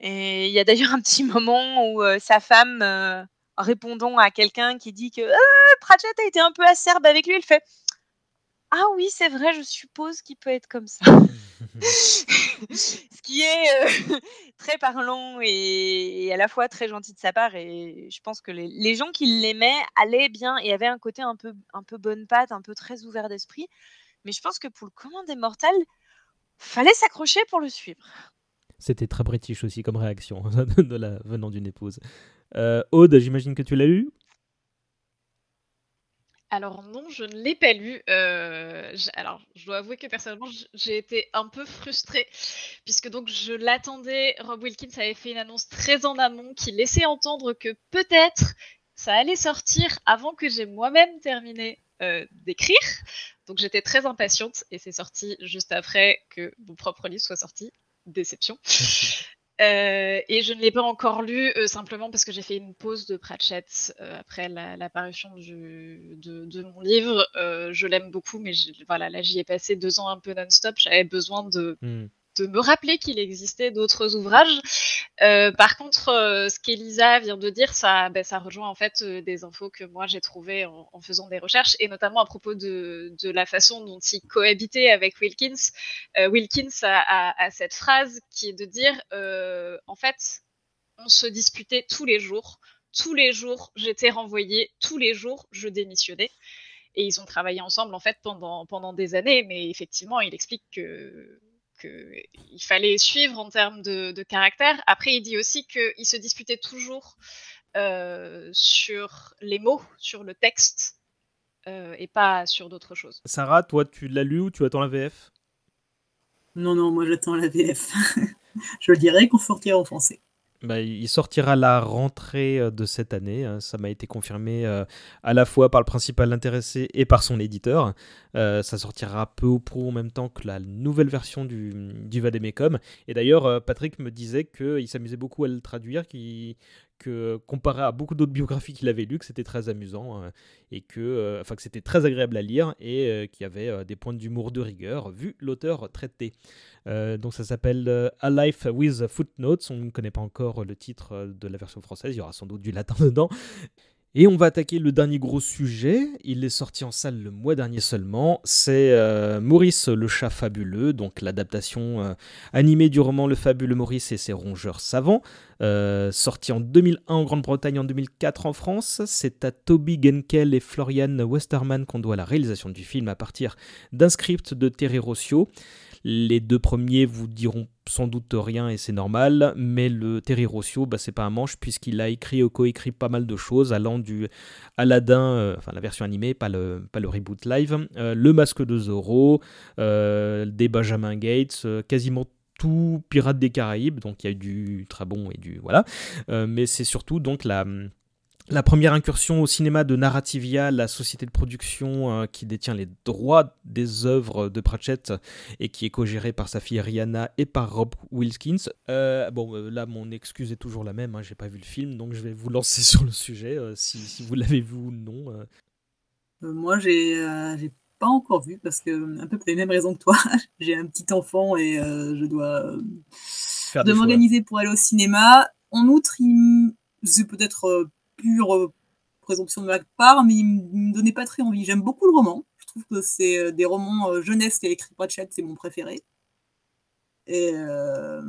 Et il y a d'ailleurs un petit moment où sa femme, répondant à quelqu'un qui dit que «Ah, Pratchett a été un peu acerbe avec lui, il fait ah oui, c'est vrai, je suppose qu'il peut être comme ça. [laughs] Ce qui est euh, [laughs] très parlant et, à la fois très gentil de sa part. Et je pense que les, gens qui l'aimaient allaient bien et avaient un côté un peu, un peu bonne patte, un peu très ouvert d'esprit. Mais je pense que pour le commun des mortels, fallait s'accrocher pour le suivre. C'était très british aussi comme réaction [laughs] de la, venant d'une épouse. Euh, Aude, j'imagine que tu l'as eu Alors non, je ne l'ai pas lu. Euh, alors, je dois avouer que personnellement, j'ai été un peu frustrée puisque donc je l'attendais. Rob Wilkins avait fait une annonce très en amont qui laissait entendre que peut-être ça allait sortir avant que j'ai moi-même terminé euh, d'écrire. Donc j'étais très impatiente et c'est sorti juste après que mon propre livre soit sorti. Déception. [laughs] Euh, et je ne l'ai pas encore lu euh, simplement parce que j'ai fait une pause de Pratchett euh, après la, la parution du, de, de mon livre. Je l'aime beaucoup, mais voilà, là j'y ai passé deux ans un peu non-stop. J'avais besoin de, Hmm. de me rappeler qu'il existait d'autres ouvrages. Euh, par contre, euh, ce qu'Elisa vient de dire, ça, ben, rejoint en fait euh, des infos que moi j'ai trouvées en, faisant des recherches, et notamment à propos de, la façon dont il cohabitait avec Wilkins. Wilkins a, cette phrase qui est de dire, en fait, on se disputait tous les jours. Tous les jours, j'étais renvoyée. Tous les jours, je démissionnais. Et ils ont travaillé ensemble en fait pendant des années, mais effectivement, il explique que que il fallait suivre en termes de, de caractère. Après, il dit aussi qu'il se disputait toujours euh, sur les mots, sur le texte, euh, et pas sur d'autres choses. Sarah, toi, tu l'as lu ou tu attends la VF Non, non, moi j'attends la VF. [laughs] je le dirais sortira en français. Bah, il sortira la rentrée euh, de cette année. hein. Ça m'a été confirmé euh, à la fois par le principal intéressé et par son éditeur. Euh, ça sortira peu ou prou en même temps que la nouvelle version du, du. Et d'ailleurs, Patrick me disait qu'il s'amusait beaucoup à le traduire, qu'il- que comparé à beaucoup d'autres biographies qu'il avait lues, que c'était très amusant euh, et que, euh, enfin, que c'était très agréable à lire et euh, qu'il y avait euh, des points d'humour de rigueur vu l'auteur traité. Euh, donc ça s'appelle euh, A Life with Footnotes. On ne connaît pas encore le titre euh, de la version française. Il y aura sans doute du latin dedans. Et on va attaquer le dernier gros sujet. Il est sorti en salle le mois dernier seulement. C'est euh, Maurice le chat fabuleux, donc l'adaptation euh, animée du roman Le fabuleux Maurice et ses rongeurs savants, euh, sorti en 2001 en Grande-Bretagne, en 2004 en France. C'est à Toby Genkel et Florian Westerman qu'on doit la réalisation du film à partir d'un script de Terry Rossio. Les deux premiers vous diront sans doute rien et c'est normal, mais le Terry Rossio, bah, c'est pas un manche puisqu'il a écrit ou coécrit pas mal de choses allant du Aladdin, euh, enfin la version animée, pas le, reboot live, euh, Le Masque de Zorro, euh, des Benjamin Gates, euh, quasiment tout Pirates des Caraïbes, donc il y a eu du très bon et du voilà, Euh, mais c'est surtout donc la la première incursion au cinéma de Narrativia, la société de production euh, qui détient les droits des œuvres de Pratchett et qui est co-gérée par sa fille Rihanna et par Rob Wilkins. Euh, bon, euh, là, mon excuse est toujours la même, hein, j'ai pas vu le film, donc je vais vous lancer [laughs] sur le sujet, euh, si, si vous l'avez vu ou non. moi, j'ai j'ai pas encore vu parce que, un peu pour les mêmes raisons que toi, [laughs] j'ai un petit enfant et je dois Faire de m'organiser pour aller au cinéma. En outre, il c'est peut-être pure euh, présomption de ma part, mais il me donnait pas très envie. J'aime beaucoup le roman. Je trouve que c'est euh, des romans euh, jeunesse qu'a écrit Pratchett, c'est mon préféré. Et, euh,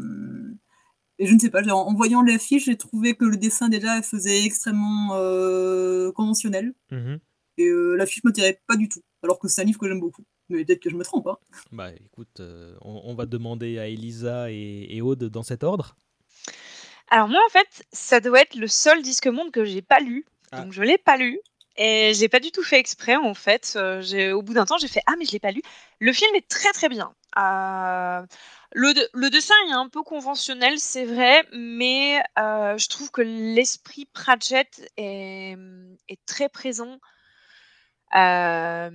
et je ne sais pas, en, en voyant l'affiche, j'ai trouvé que le dessin déjà faisait extrêmement euh, conventionnel. Mhm. Et euh, l'affiche m'attirait pas du tout, alors que c'est un livre que j'aime beaucoup. Mais peut-être que je me trompe. Hein. Bah écoute, on, on va demander à Elisa et, et Aude dans cet ordre. Alors moi, en fait, ça doit être le seul disque monde que j'ai pas lu. Ah. Donc je l'ai pas lu. Et j'ai pas du tout fait exprès en fait. Euh, au bout d'un temps, j'ai fait ah mais je l'ai pas lu. Le film est très très bien. Euh, le, de- le dessin est un peu conventionnel, c'est vrai, mais euh, je trouve que l'esprit Pratchett est, est très présent. Euh,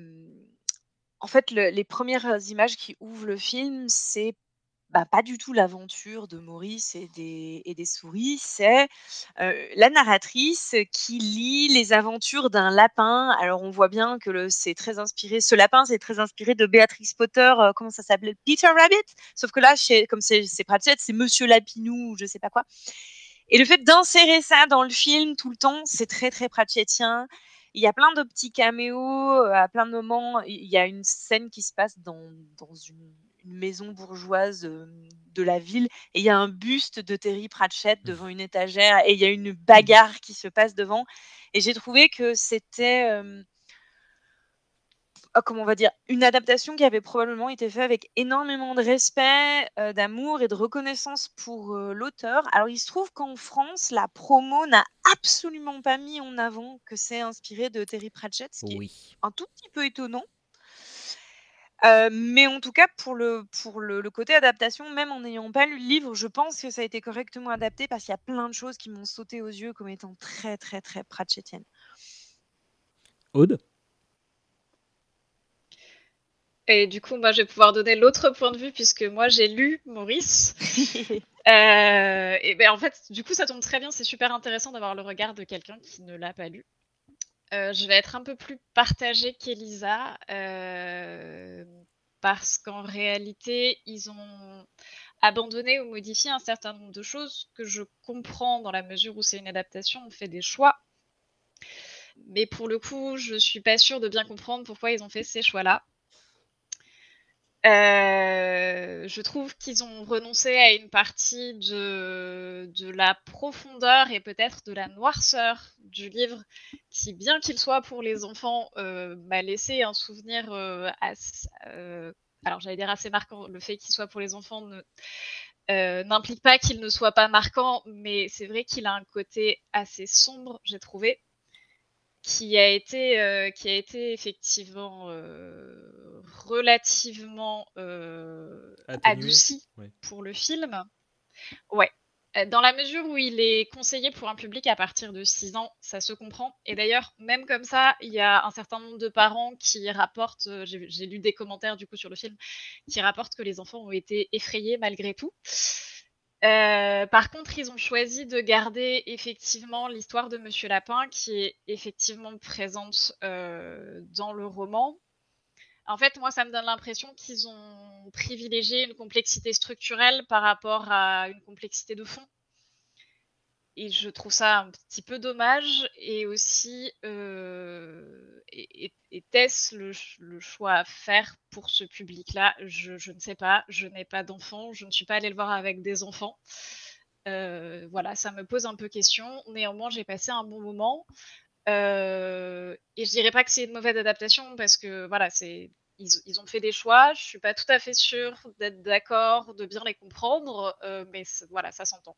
en fait, le- les premières images qui ouvrent le film, c'est bah, pas du tout l'aventure de Maurice et des, et des souris, c'est la narratrice qui lit les aventures d'un lapin. Alors on voit bien que c'est très inspiré, ce lapin c'est très inspiré de Béatrix Potter, comment ça s'appelait? Peter Rabbit? Sauf que là, chez, comme c'est Pratchett, c'est Monsieur Lapinou ou je sais pas quoi. Et le fait d'insérer ça dans le film tout le temps, c'est très très Pratchettien. Il y a plein de petits caméos à plein de moments. Il y a une scène qui se passe dans, dans une, une maison bourgeoise de la ville et il y a un buste de Terry Pratchett devant une étagère et il y a une bagarre qui se passe devant. Et j'ai trouvé que c'était. euh, ah, comment on va dire, une adaptation qui avait probablement été faite avec énormément de respect, euh, d'amour et de reconnaissance pour euh, l'auteur. Alors il se trouve qu'en France, la promo n'a absolument pas mis en avant que c'est inspiré de Terry Pratchett, ce qui est un tout petit peu étonnant. Euh, mais en tout cas, pour le, pour le, le côté adaptation, même en n'ayant pas lu le livre, je pense que ça a été correctement adapté parce qu'il y a plein de choses qui m'ont sauté aux yeux comme étant très, très, très Pratchettiennes. Aude? Et du coup, moi, je vais pouvoir donner l'autre point de vue puisque moi, j'ai lu Maurice. [laughs] Euh, et ben en fait, du coup, ça tombe très bien. C'est super intéressant d'avoir le regard de quelqu'un qui ne l'a pas lu. Euh, je vais être un peu plus partagée qu'Elisa euh, parce qu'en réalité, ils ont abandonné ou modifié un certain nombre de choses que je comprends dans la mesure où c'est une adaptation, on fait des choix. Mais pour le coup, je suis pas sûre de bien comprendre pourquoi ils ont fait ces choix-là. Euh, je trouve qu'ils ont renoncé à une partie de, la profondeur et peut-être de la noirceur du livre, qui, bien qu'il soit pour les enfants, euh, m'a laissé un souvenir euh, assez, dire assez marquant. Le fait qu'il soit pour les enfants n'implique pas qu'il ne soit pas marquant, mais c'est vrai qu'il a un côté assez sombre, j'ai trouvé, qui a été, euh, qui a été effectivement euh, relativement euh, adouci ouais. pour le film. Ouais. Euh, Dans la mesure où il est conseillé pour un public à partir de 6 ans, ça se comprend. Et d'ailleurs, même comme ça, il y a un certain nombre de parents qui rapportent, j'ai j'ai lu des commentaires du coup sur le film, qui rapportent que les enfants ont été effrayés malgré tout. Euh, par contre, ils ont choisi de garder effectivement l'histoire de Monsieur Lapin, qui est effectivement présente euh, dans le roman. En fait, moi, ça me donne l'impression qu'ils ont privilégié une complexité structurelle par rapport à une complexité de fond. Et je trouve ça un petit peu dommage. Et aussi, euh, était-ce le, ch- le choix à faire pour ce public-là? Je, ne sais pas. Je n'ai pas d'enfants. Je ne suis pas allée le voir avec des enfants. Euh, voilà, ça me pose un peu question. Néanmoins, j'ai passé un bon moment. Euh, et je dirais pas que c'est une mauvaise adaptation parce que voilà, c'est ils, ont fait des choix. Je suis pas tout à fait sûre d'être d'accord, de bien les comprendre, euh, mais voilà, ça s'entend.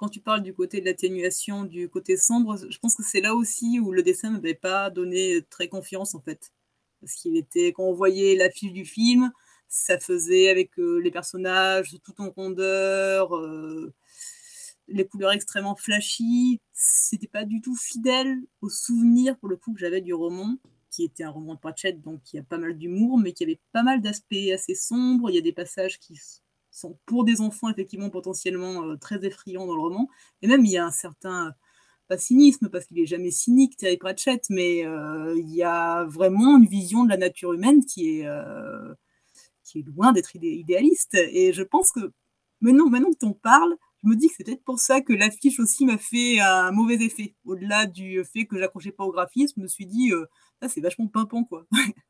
Quand tu parles du côté de l'atténuation, du côté sombre, je pense que c'est là aussi où le dessin m'avait pas donné très confiance en fait. Parce qu'il était, quand on voyait l'affiche du film, ça faisait avec euh, les personnages tout en rondeur, euh, les couleurs extrêmement flashy. C'était pas du tout fidèle au souvenir pour le coup que j'avais du roman, qui était un roman de Pratchett, donc qui a pas mal d'humour, mais qui avait pas mal d'aspects assez sombres. Il y a des passages qui sont pour des enfants effectivement potentiellement euh, très effrayants dans le roman. Et même il y a un certain pas cynisme parce qu'il est jamais cynique Terry Pratchett, mais euh, il y a vraiment une vision de la nature humaine qui est euh, qui est loin d'être idé- idéaliste. Et je pense que maintenant, maintenant que t'en parles, je me dis que c'est peut-être pour ça que l'affiche aussi m'a fait un mauvais effet. Au-delà du fait que j'accrochais pas au graphisme, je me suis dit, euh, c'est vachement pimpant, quoi. [laughs]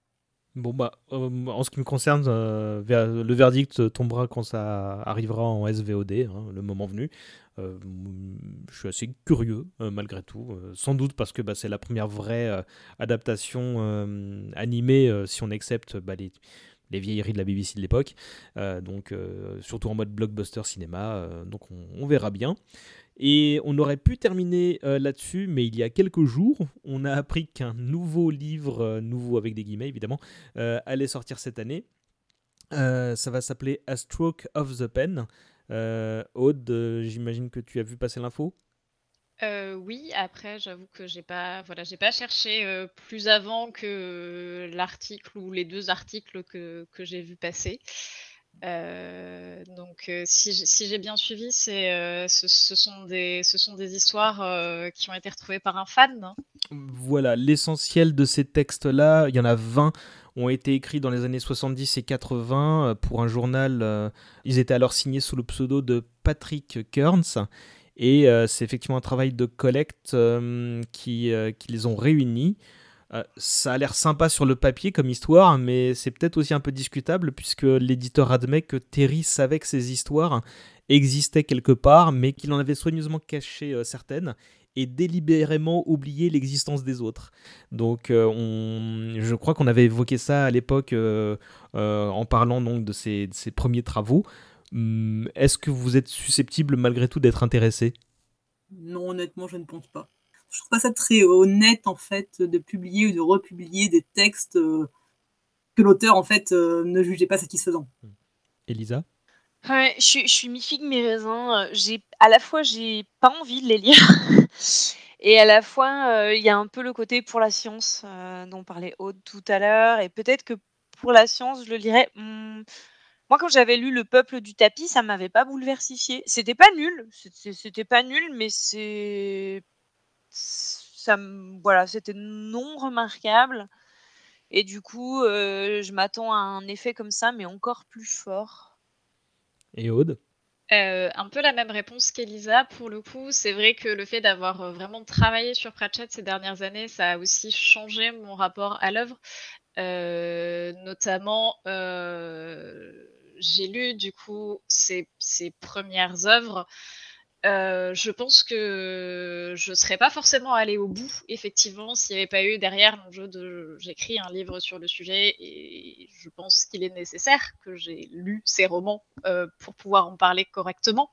Bon, bah, euh, en ce qui me concerne, euh, le verdict tombera quand ça arrivera en SVOD, hein, le moment venu. Euh, je suis assez curieux, malgré tout. sans doute parce que bah, c'est la première vraie adaptation animée, si on accepte bah, les, vieilleries de la BBC de l'époque. Donc, surtout en mode blockbuster cinéma. donc, on, on verra bien. Et on aurait pu terminer euh, là-dessus, mais il y a quelques jours, on a appris qu'un nouveau livre, euh, nouveau avec des guillemets évidemment, euh, allait sortir cette année. Ça va s'appeler A Stroke of the Pen. Aude, j'imagine que tu as vu passer l'info? Oui, après, j'avoue que j'ai pas, voilà, pas cherché plus avant que l'article ou les deux articles que, que j'ai vu passer. Euh, donc, euh, si, j'ai bien suivi, c'est, euh, ce, ce sont des, ce sont des histoires qui ont été retrouvées par un fan. Voilà, l'essentiel de ces textes-là, il y en a 20, ont été écrits dans les années 70 et 80 euh, pour un journal. ils étaient alors signés sous le pseudo de Patrick Kearns. Et c'est effectivement un travail de collecte qui, qui les ont réunis. Euh, ça a l'air sympa sur le papier comme histoire, mais c'est peut-être aussi un peu discutable puisque l'éditeur admet que Terry savait que ces histoires existaient quelque part, mais qu'il en avait soigneusement caché euh, certaines et délibérément oublier l'existence des autres. Donc, euh, je crois qu'on avait évoqué ça à l'époque en parlant donc de ses, de ses premiers travaux. Hum, Est-ce que vous êtes susceptible malgré tout d'être intéressé? Non, honnêtement, je ne pense pas. Je trouve pas ça très honnête, en fait, de publier ou de republier des textes euh, que l'auteur, en fait, euh, ne jugeait pas satisfaisants. Elisa? Ouais, je suis, je suis mi-figue, mi-raisin. Euh, J'ai, à la fois, j'ai pas envie de les lire. [laughs] Et à la fois, euh, il y a un peu le côté pour la science euh, dont parlait Aude tout à l'heure. Et peut-être que pour la science, je le lirais. hmm, Moi, quand j'avais lu Le Peuple du tapis, ça m'avait pas bouleversifié. C'était pas nul. C'était pas nul, mais c'est. Ça, voilà, c'était non remarquable. Et du coup, euh, je m'attends à un effet comme ça, mais encore plus fort. et Aude? Euh, un peu la même réponse qu'Elisa. Pour le coup, c'est vrai que le fait d'avoir euh, vraiment travaillé sur Pratchett ces dernières années, ça a aussi changé mon rapport à l'œuvre. Euh, notamment, euh, j'ai lu du coup ses, ses premières œuvres. Euh, je pense que je serais pas forcément allée au bout, effectivement, s'il n'y avait pas eu derrière l'enjeu de j'écris un livre sur le sujet et je pense qu'il est nécessaire que j'ai lu ces romans euh, pour pouvoir en parler correctement.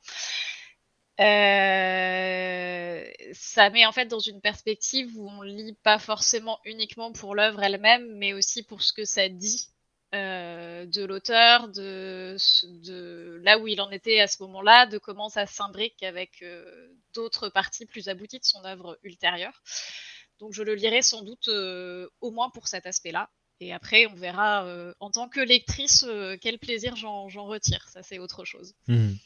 Euh, ça met en fait dans une perspective où on lit pas forcément uniquement pour l'œuvre elle-même, mais aussi pour ce que ça dit euh, de l'auteur, de, là où il en était à ce moment-là, de comment ça s'imbrique avec euh, d'autres parties plus abouties de son œuvre ultérieure. Donc je le lirai sans doute euh, au moins pour cet aspect-là. Et après, on verra en tant que lectrice quel plaisir j'en retire. Ça, c'est autre chose. Mhm.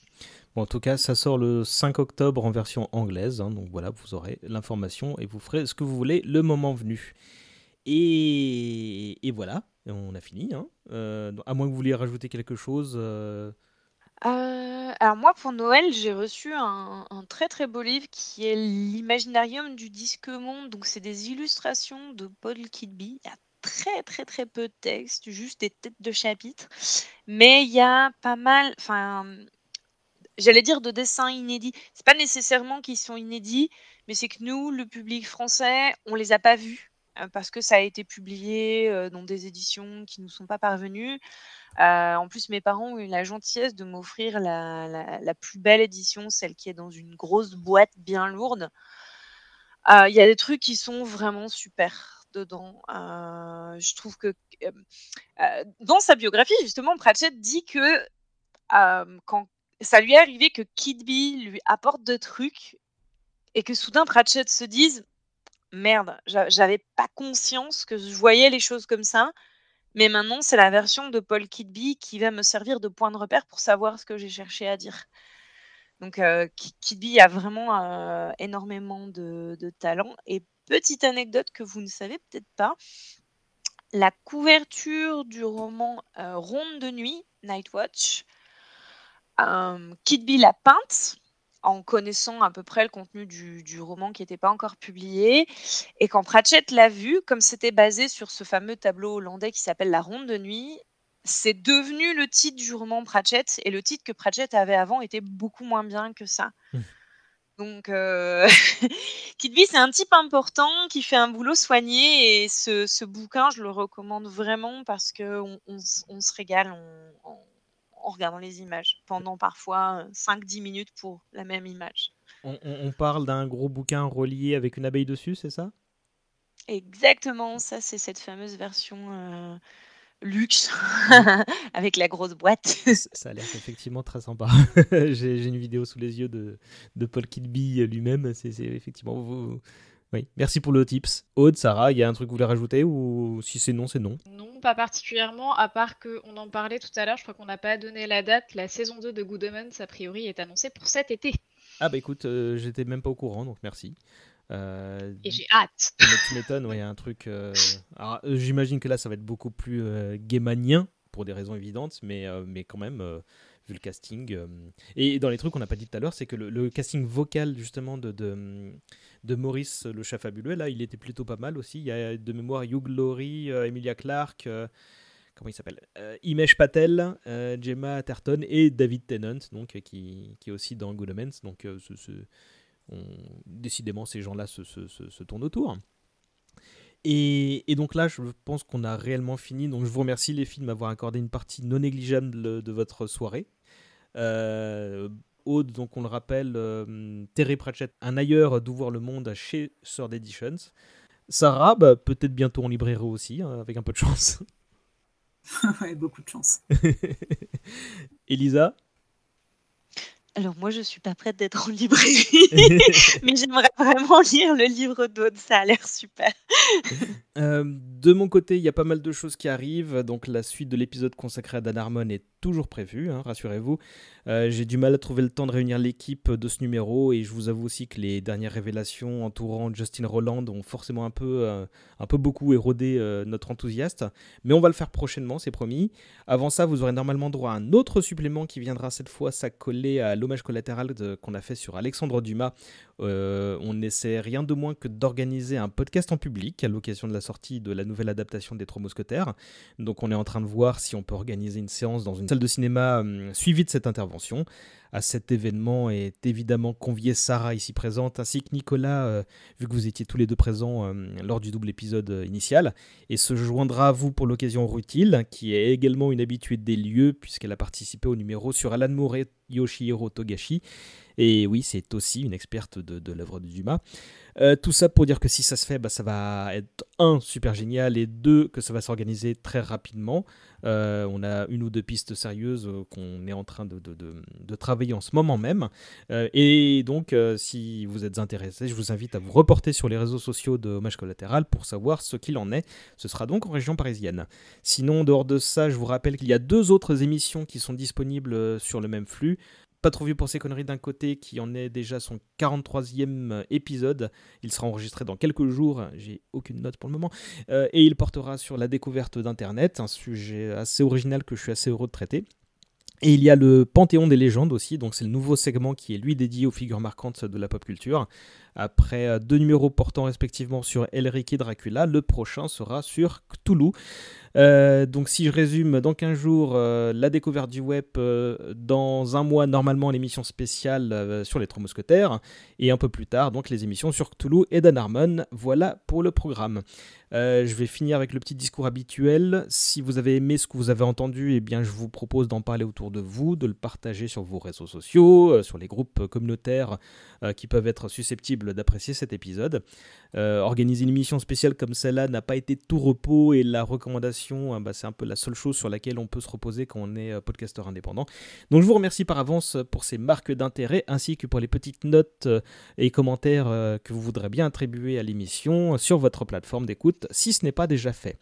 Bon, en tout cas, ça sort le 5 octobre en version anglaise. hein, donc voilà, vous aurez l'information et vous ferez ce que vous voulez le moment venu. Et voilà, on a fini. hein. Euh, à moins que vous vouliez rajouter quelque chose. euh, Euh, alors moi, pour Noël, j'ai reçu un, très très beau livre qui est l'Imaginarium du Disque Monde. Donc c'est des illustrations de Paul Kidby. Il y a très très très peu de texte, juste des têtes de chapitres. Mais il y a pas mal, enfin, j'allais dire de dessins inédits. C'est pas nécessairement qu'ils sont inédits, mais c'est que nous, le public français, on les a pas vus parce que ça a été publié euh, dans des éditions qui nous sont pas parvenues. Euh, en plus, mes parents ont eu la gentillesse de m'offrir la, plus belle édition, celle qui est dans une grosse boîte bien lourde. Euh, Il y a des trucs qui sont vraiment super dedans. Euh, je trouve que euh, euh, dans sa biographie, justement, Pratchett dit que euh, quand ça lui est arrivé que Kidby lui apporte des trucs et que soudain Pratchett se dise merde, j'a- j'avais pas conscience que je voyais les choses comme ça. Mais maintenant, c'est la version de Paul Kidby qui va me servir de point de repère pour savoir ce que j'ai cherché à dire. Donc, euh, Ki- Kidby a vraiment euh, énormément de, de talent. Et petite anecdote que vous ne savez peut-être pas, la couverture du roman euh, Ronde de nuit, Night Watch, euh, Kidby l'a peinte en connaissant à peu près le contenu du, du roman qui n'était pas encore publié. Et quand Pratchett l'a vu, comme c'était basé sur ce fameux tableau hollandais qui s'appelle La Ronde de nuit, c'est devenu le titre du roman Pratchett. Et le titre que Pratchett avait avant était beaucoup moins bien que ça. Hmm. Donc, euh... [laughs] Kidby, c'est un type important qui fait un boulot soigné. Et ce, ce bouquin, je le recommande vraiment parce qu'on on, on se régale en- en regardant les images pendant parfois 5-10 minutes pour la même image. on, on- on parle d'un gros bouquin relié avec une abeille dessus, c'est ça? Exactement, ça c'est cette fameuse version euh, luxe [laughs] avec la grosse boîte. Ça a l'air effectivement très sympa. [laughs] J'ai une vidéo sous les yeux de, de Paul Kidby lui-même. C'est c'est effectivement. Vous... Oui. Merci pour le tips. Aude, Sarah, il y a un truc que vous voulez rajouter ou si c'est non, c'est non? Non, pas particulièrement, à part qu'on en parlait tout à l'heure, je crois qu'on n'a pas donné la date. La saison 2 de Good Omens, a priori, est annoncée pour cet été. Ah bah écoute, euh, j'étais même pas au courant, donc merci. Euh, Et j'ai hâte. mais tu m'étonnes, ouais, il y a un truc. euh, alors, j'imagine que là, ça va être beaucoup plus gaimanien pour des raisons évidentes, mais, mais quand même, vu le casting. Et dans les trucs qu'on n'a pas dit tout à l'heure, c'est que le, le casting vocal justement de, de, de Maurice le chat fabuleux, là, il était plutôt pas mal aussi. Il y a de mémoire Hugh Laurie, euh, Emilia Clarke. euh, Comment il s'appelle euh, Imesh Patel, euh, Gemma Atherton et David Tennant, donc, euh, qui, qui est aussi dans Good Omens. Donc, euh, décidément, ces gens-là se, se- se- tournent autour. Et, et donc là, je pense qu'on a réellement fini. Donc je vous remercie les filles de m'avoir accordé une partie non négligeable de votre soirée. Euh, Aude, donc on le rappelle, euh, Terry Pratchett, un ailleurs d'où voir le monde chez Sword Editions. Sarah, bah, peut-être bientôt en librairie aussi, hein, avec un peu de chance. [laughs] ouais, beaucoup de chance. [laughs] Elisa? Alors moi, je suis pas prête d'être en librairie, [laughs] mais j'aimerais vraiment lire le livre d'Aude, ça a l'air super. [laughs] Euh, de mon côté, il y a pas mal de choses qui arrivent. Donc, la suite de l'épisode consacré à Dan Harmon est toujours prévue, hein, rassurez-vous. Euh, J'ai du mal à trouver le temps de réunir l'équipe de ce numéro et je vous avoue aussi que les dernières révélations entourant Justin Roland ont forcément un peu, euh, un peu beaucoup érodé notre enthousiasme. Mais on va le faire prochainement, c'est promis. Avant ça, vous aurez normalement droit à un autre supplément qui viendra cette fois s'accoler à l'hommage collatéral qu'on a fait sur Alexandre Dumas. Euh, on n'essaie rien de moins que d'organiser un podcast en public à l'occasion de la sortie de la nouvelle adaptation des Trois Mousquetaires. Donc on est en train de voir si on peut organiser une séance dans une salle de cinéma hum, suivie de cette intervention. À cet événement est évidemment conviée Sarah ici présente ainsi que Nicolas, euh, vu que vous étiez tous les deux présents euh, lors du double épisode euh, initial, et se joindra à vous pour l'occasion Rutil, qui est également une habituée des lieux puisqu'elle a participé au numéro sur Alan Moore et Yoshihiro Togashi. Et oui, c'est aussi une experte de, l'œuvre de Dumas. Euh, tout ça pour dire que si ça se fait, bah, ça va être un super génial et deux que ça va s'organiser très rapidement. Euh, on a une ou deux pistes sérieuses euh, qu'on est en train de, travailler en ce moment même. Et donc, si vous êtes intéressé, je vous invite à vous reporter sur les réseaux sociaux de Hommage Collatéral pour savoir ce qu'il en est. Ce sera donc en région parisienne. Sinon, dehors de ça, je vous rappelle qu'il y a deux autres émissions qui sont disponibles sur le même flux. Pas trop vu pour ces conneries d'un côté, qui en est déjà son 43e épisode. Il sera enregistré dans quelques jours, j'ai aucune note pour le moment. Euh, et il portera sur la découverte d'Internet, un sujet assez original que je suis assez heureux de traiter. Et il y a le Panthéon des légendes aussi, donc c'est le nouveau segment qui est lui dédié aux figures marquantes de la pop culture. Après euh, deux numéros portant respectivement sur Elric et Dracula, le prochain sera sur Cthulhu. Euh, donc si je résume, dans 15 jours, euh, la découverte du web, dans un mois normalement l'émission spéciale sur les Trois Mousquetaires, et un peu plus tard donc les émissions sur Cthulhu et Dan Harmon. Voilà pour le programme. Je vais finir avec le petit discours habituel. Si vous avez aimé ce que vous avez entendu, eh bien je vous propose d'en parler autour de vous, de le partager sur vos réseaux sociaux, sur les groupes communautaires qui peuvent être susceptibles d'apprécier cet épisode. Euh, organiser une émission spéciale comme celle-là n'a pas été tout repos et la recommandation, euh, bah, c'est un peu la seule chose sur laquelle on peut se reposer quand on est euh, podcasteur indépendant. Donc je vous remercie par avance pour ces marques d'intérêt ainsi que pour les petites notes et commentaires que vous voudrez bien attribuer à l'émission sur votre plateforme d'écoute si ce n'est pas déjà fait.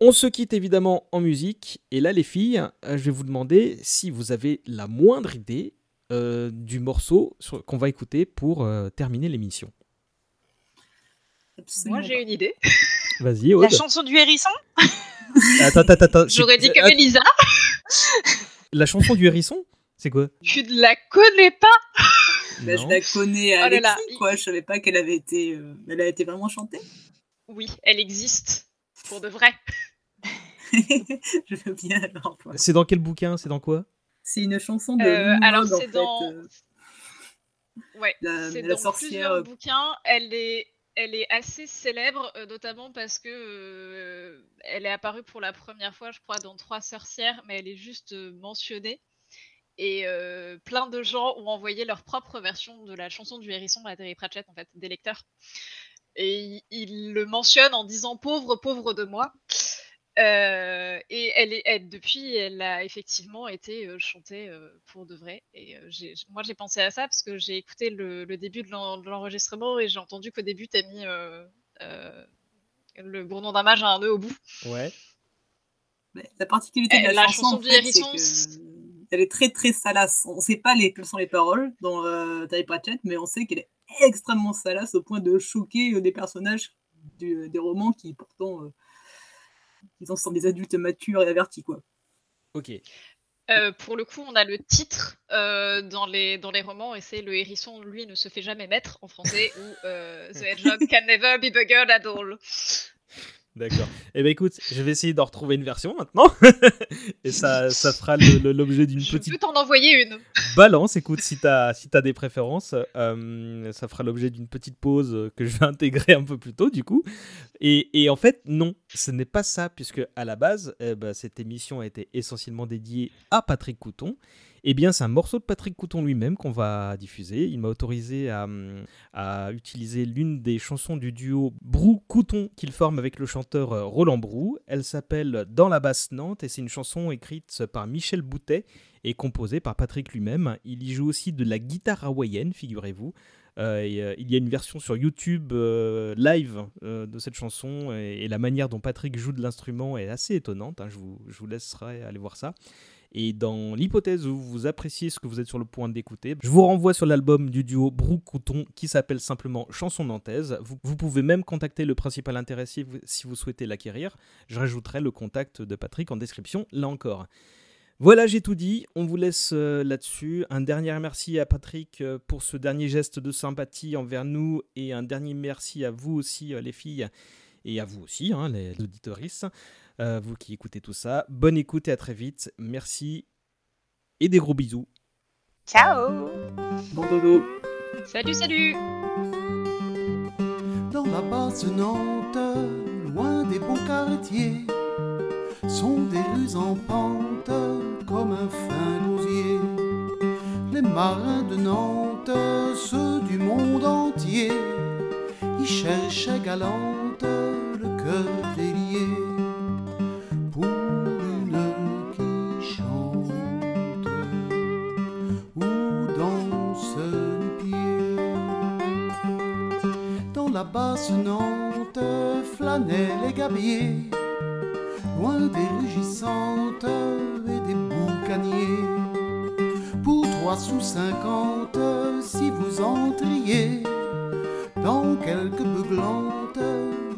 On se quitte évidemment en musique et là les filles, je vais vous demander si vous avez la moindre idée euh, du morceau qu'on va écouter pour euh, terminer l'émission. Moi, j'ai une idée. [laughs] Vas-y, La chanson du hérisson? Attends, attends, attends. [laughs] J'aurais dit comme att- Elisa. La chanson du hérisson C'est quoi? Tu ne la connais pas [laughs] Bah, je la connais à Oh là là. l'écrit, quoi. Je savais pas qu'elle avait été, euh, elle a été vraiment chantée. Oui, elle existe. Pour de vrai. je veux bien alors. C'est dans quel bouquin? C'est dans quoi? C'est une chanson de Euh, Lou alors, c'est fait, dans- euh, Ouais, la, c'est la dans sorcière. plusieurs euh, bouquins. Elle est, elle est assez célèbre, notamment parce que euh, elle est apparue pour la première fois, je crois, dans Trois sorcières, mais elle est juste euh, mentionnée. Et euh, plein de gens ont envoyé leur propre version de la chanson du hérisson à Terry Pratchett, en fait, des lecteurs. Et il, il le mentionne en disant pauvre, pauvre de moi. Euh, et elle est, elle- depuis, elle a effectivement été euh, chantée euh, pour de vrai. Et euh, j'ai- moi, j'ai pensé à ça parce que j'ai écouté le, le début de l'en- de l'enregistrement et j'ai entendu qu'au début, t'as mis euh, euh, le bourdon d'un mage à un nœud au bout. Ouais. mais La particularité de Euh, la, la chanson, chanson en fait, c'est elle est très très salace. On sait pas les, quelles sont les paroles dans euh, Terry Pratchett, mais on sait qu'elle est extrêmement salace au point de choquer euh, des personnages du- des romans qui pourtant euh, disons, sont des adultes matures et avertis quoi. Ok. Euh, pour le coup, on a le titre euh, dans, les, dans les romans et c'est Le hérisson, lui, ne se fait jamais mettre en français ou euh, The hedgehog can never be buggered at all. D'accord. [laughs] Eh ben écoute, je vais essayer d'en retrouver une version maintenant. [laughs] Et ça, ça fera l'objet d'une Je petite peux t'en envoyer une. balance. Écoute, si t'as si as des préférences, euh, ça fera l'objet d'une petite pause que je vais intégrer un peu plus tôt, du coup. Et, et en fait, non, ce n'est pas ça, puisque à la base, eh ben, cette émission a été essentiellement dédiée à Patrick Couton. Eh bien, c'est un morceau de Patrick Couton lui-même qu'on va diffuser. Il m'a autorisé à, utiliser l'une des chansons du duo Brou-Couton qu'il forme avec le chanteur euh, Roland Brou. Elle s'appelle Dans la basse Nantes et c'est une chanson écrite par Michel Boutet et composée par Patrick lui-même. Il y joue aussi de la guitare hawaïenne, figurez-vous. Euh, euh, il y a une version sur YouTube live de cette chanson et, la manière dont Patrick joue de l'instrument est assez étonnante. hein. je vous laisserai aller voir ça. Et dans l'hypothèse où vous appréciez ce que vous êtes sur le point d'écouter, je vous renvoie sur l'album du duo Brou-Couton qui s'appelle simplement Chanson Nantaise. Vous, pouvez même contacter le principal intéressé si vous souhaitez l'acquérir. Je rajouterai le contact de Patrick en description là encore. Voilà, j'ai tout dit. On vous laisse euh, là-dessus. Un dernier merci à Patrick euh, pour ce dernier geste de sympathie envers nous et un dernier merci à vous aussi, euh, les filles, et à vous aussi, hein, les auditoristes, euh, vous qui écoutez tout ça. Bonne écoute et à très vite. Merci et des gros bisous. Ciao Bon dodo. Salut, salut dans la basse Nantes, loin des beaux quartiers, sont des rues en pente comme un fin gosier. Les marins de Nantes, ceux du monde entier, y cherchaient galante le cœur délié la basse Nantes flânaient les gabiers, loin des rugissantes et des boucaniers. Pour trois sous cinquante, si vous entriez dans quelques beuglantes,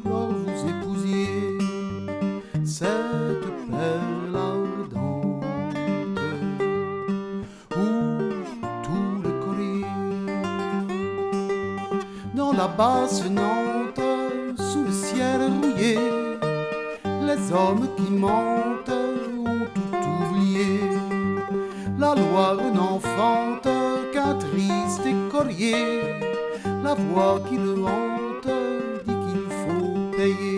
lors vous épousiez cette perle basse Nantes, sous le ciel rouillé, les hommes qui mentent ont tout oublié. La Loire n'enfante qu'un triste écolier, la voix qui le hante dit qu'il faut payer